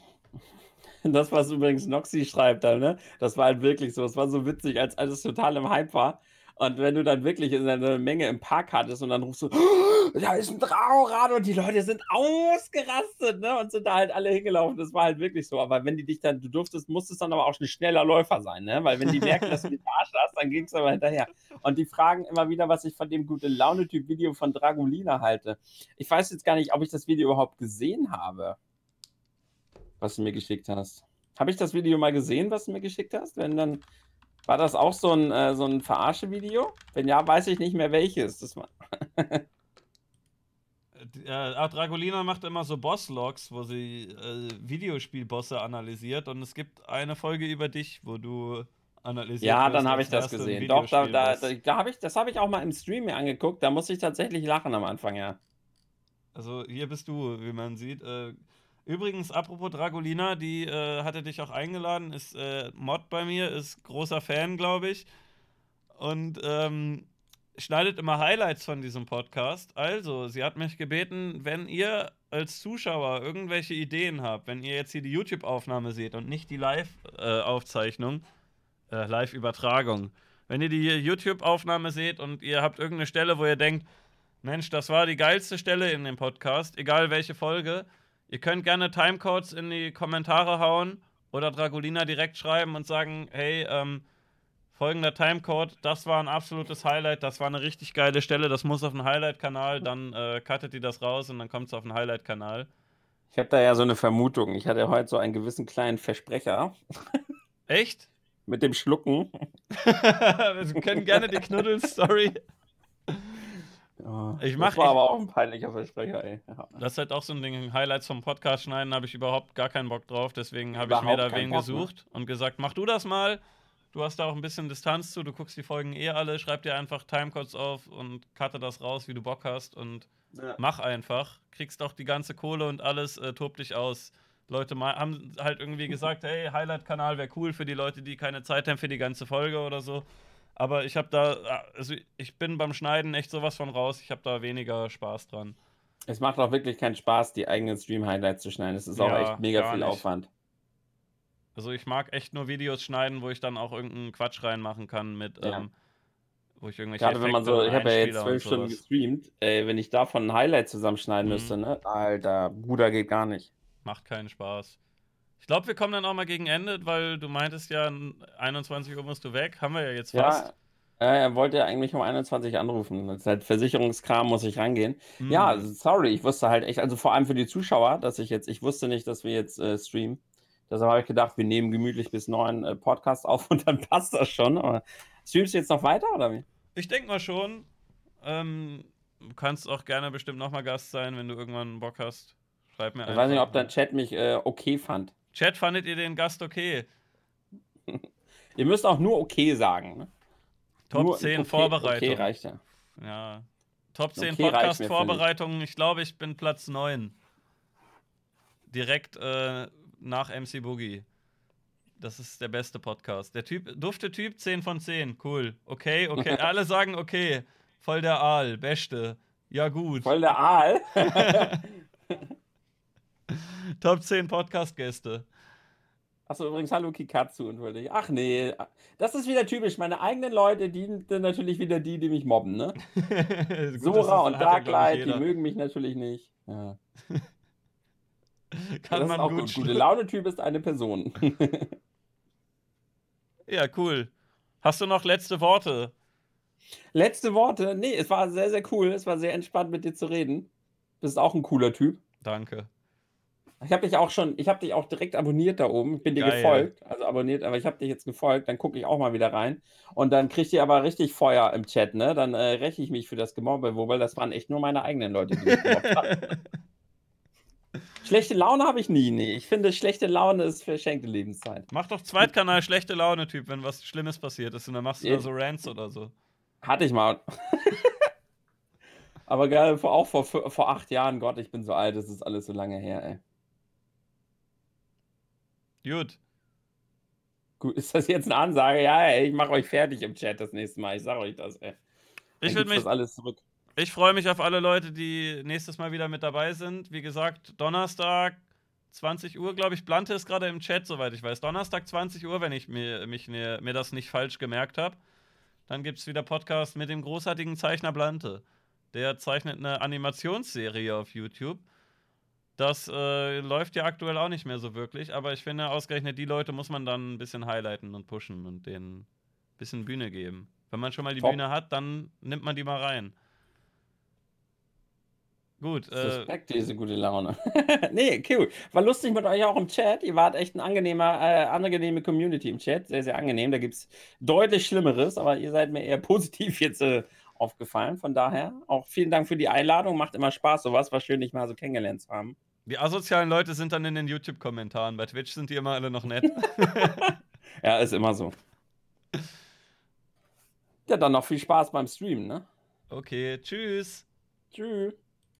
Das, was übrigens Noxy schreibt, da, ne? Das war halt wirklich so. Es war so witzig, als alles total im Hype war. Und wenn du dann wirklich in einer Menge im Park hattest und dann rufst du, "Oh, da ist ein Traurad und die Leute sind ausgerastet, ne? Und sind da halt alle hingelaufen. Das war halt wirklich so. Aber wenn die dich dann, du durftest, musstest dann aber auch ein schneller Läufer sein, ne? Weil wenn die merken, dass du die Arsch hast, dann ging es aber hinterher. Und die fragen immer wieder, was ich von dem gute Laune-Typ-Video von Dragolina halte. Ich weiß jetzt gar nicht, ob ich das Video überhaupt gesehen habe. was du mir geschickt hast. Habe ich das Video mal gesehen, was du mir geschickt hast? Wenn dann war das auch so ein, äh, so ein Verarsche-Video? Wenn ja, weiß ich nicht mehr welches. Das war <laughs> äh, Dragolina macht immer so Boss-Logs, wo sie äh, Videospielbosse analysiert und es gibt eine Folge über dich, wo du analysiert Ja, dann habe ich das gesehen. Doch, da, da, da, habe ich, das habe ich auch mal im Stream mir angeguckt. Da muss ich tatsächlich lachen am Anfang, ja. Also hier bist du, wie man sieht. Äh, übrigens, apropos Dragolina, die äh, hatte dich auch eingeladen, ist äh, Mod bei mir, ist großer Fan, glaube ich. Und ähm, schneidet immer Highlights von diesem Podcast. Also, sie hat mich gebeten, wenn ihr als Zuschauer irgendwelche Ideen habt, wenn ihr jetzt hier die YouTube-Aufnahme seht und nicht die Live-Aufzeichnung, äh, Live-Übertragung, wenn ihr die YouTube-Aufnahme seht und ihr habt irgendeine Stelle, wo ihr denkt, Mensch, das war die geilste Stelle in dem Podcast, egal welche Folge, ihr könnt gerne Timecodes in die Kommentare hauen oder Dragolina direkt schreiben und sagen, hey, ähm, folgender Timecode, das war ein absolutes Highlight, das war eine richtig geile Stelle, das muss auf den Highlight-Kanal, dann äh, cuttet die das raus und dann kommt es auf den Highlight-Kanal. Ich habe da ja so eine Vermutung. Ich hatte heute so einen gewissen kleinen Versprecher. Echt? Mit dem Schlucken. <laughs> Wir können gerne die Knuddel-Story. Ja, ich mach, das war ich, aber auch ein peinlicher Versprecher, ey. Ja. Das ist halt auch so ein Ding. Highlights vom Podcast schneiden habe ich überhaupt gar keinen Bock drauf. Deswegen habe ich mir da wen Bock, gesucht ne? und gesagt, mach du das mal. Du hast da auch ein bisschen Distanz zu, du guckst die Folgen eh alle, schreib dir einfach Timecodes auf und cutte das raus, wie du Bock hast und ja. mach einfach. Kriegst auch die ganze Kohle und alles, äh, tob dich aus. Leute haben halt irgendwie <laughs> gesagt, hey, Highlight-Kanal wäre cool für die Leute, die keine Zeit haben für die ganze Folge oder so. Aber ich habe da, also ich bin beim Schneiden echt sowas von raus. Ich habe da weniger Spaß dran. Es macht auch wirklich keinen Spaß, die eigenen Stream-Highlights zu schneiden. Es ist ja, auch echt mega viel nicht. Aufwand. Also ich mag echt nur Videos schneiden, wo ich dann auch irgendeinen Quatsch reinmachen kann mit, ja. ähm, wo ich irgendwelche Gerade wenn man so, ich habe ja jetzt zwölf Stunden gestreamt, ey, wenn ich davon ein Highlight zusammenschneiden mhm. müsste, ne? Alter, Bruder geht gar nicht. Macht keinen Spaß. Ich glaube, wir kommen dann auch mal gegen Ende, weil du meintest ja, 21 Uhr musst du weg. Haben wir ja jetzt fast. Ja, er wollte ja eigentlich um 21 anrufen. Das ist halt Versicherungskram, muss ich rangehen. Mhm. Ja, sorry, ich wusste halt echt, also vor allem für die Zuschauer, dass ich jetzt, ich wusste nicht, dass wir jetzt äh, streamen. Deshalb habe ich gedacht, wir nehmen gemütlich bis neun äh, Podcast auf <laughs> und dann passt das schon. Aber streamst du jetzt noch weiter oder wie? Ich denke mal schon. Ähm, du kannst auch gerne bestimmt nochmal Gast sein, wenn du irgendwann Bock hast. Schreib mir einfach. Ich weiß nicht, ob dein Chat mich äh, okay fand. Chat, fandet ihr den Gast okay? <laughs> ihr müsst auch nur okay sagen. Ne? Top nur 10 okay, Vorbereitung. Okay reicht ja. Ja. Top 10 okay Podcast-Vorbereitungen. Ich glaube, ich bin Platz 9. Direkt äh, nach MC Boogie. Das ist der beste Podcast. Der Typ, dufte Typ 10 von 10. Cool. Okay, okay. <laughs> Alle sagen okay. Voll der Aal. Beste. Ja, gut. Voll der Aal? <laughs> <laughs> Top 10 Podcast-Gäste. Achso, übrigens, hallo Kikatsu und wollte ich. Ach nee, das ist wieder typisch. Meine eigenen Leute, die sind natürlich wieder die, die mich mobben, ne? <laughs> Gut, Sora und Darklight, die mögen mich natürlich nicht. Ja. <laughs> Kann das man auch gut. Gute Laune-Typ ist eine Person. ja, cool. Hast du noch letzte Worte? Letzte Worte? Nee, es war sehr, sehr cool. Es war sehr entspannt, mit dir zu reden. Du bist auch ein cooler Typ. Danke. Ich habe dich auch schon, ich habe dich auch direkt abonniert da oben. Ich bin dir Geil. gefolgt, also abonniert, aber ich habe dich jetzt gefolgt. Dann gucke ich auch mal wieder rein. Und dann kriegt ihr aber richtig Feuer im Chat, ne? Dann äh, räche ich mich für das Gemobbe, wobei das waren echt nur meine eigenen Leute, die mich gemobbt haben. <laughs> Schlechte Laune habe ich nie, nee. Ich finde, schlechte Laune ist verschenkte Lebenszeit. Mach doch Zweitkanal schlechte Laune-Typ, wenn was Schlimmes passiert ist und dann machst du ja. da so Rants oder so. Hatte ich mal. <laughs> Aber geil, auch vor, vor acht Jahren, Gott, ich bin so alt, das ist alles so lange her, ey. Gut. Gut, ist das jetzt eine Ansage? Ja, ey, ich mache euch fertig im Chat das nächste Mal. Ich sage euch das, ey. Dann ich würde mich. Das alles zurück. Ich freue mich auf alle Leute, die nächstes Mal wieder mit dabei sind. Wie gesagt, Donnerstag 20 Uhr, glaube ich. Blante ist gerade im Chat, soweit ich weiß. Donnerstag 20 Uhr, wenn ich mir, mich, mir, mir das nicht falsch gemerkt habe. Dann gibt es wieder Podcast mit dem großartigen Zeichner Blante. Der zeichnet eine Animationsserie auf YouTube. Das äh, läuft ja aktuell auch nicht mehr so wirklich, aber ich finde, ausgerechnet die Leute muss man dann ein bisschen highlighten und pushen und denen ein bisschen Bühne geben. Wenn man schon mal die Top. Bühne hat, dann nimmt man die mal rein. Gut. Äh, diese gute Laune. <laughs> nee, cool. War lustig mit euch auch im Chat. Ihr wart echt ein angenehmer, äh, angenehme Community im Chat. Sehr, sehr angenehm. Da gibt es deutlich Schlimmeres, aber ihr seid mir eher <laughs> positiv jetzt äh, aufgefallen. Von daher auch vielen Dank für die Einladung. Macht immer Spaß, sowas. War schön, dich mal so kennengelernt zu haben. Die asozialen Leute sind dann in den YouTube-Kommentaren. Bei Twitch sind die immer alle noch nett. <laughs> ja, ist immer so. Ja, dann noch viel Spaß beim Streamen, ne? Okay, tschüss. Tschüss.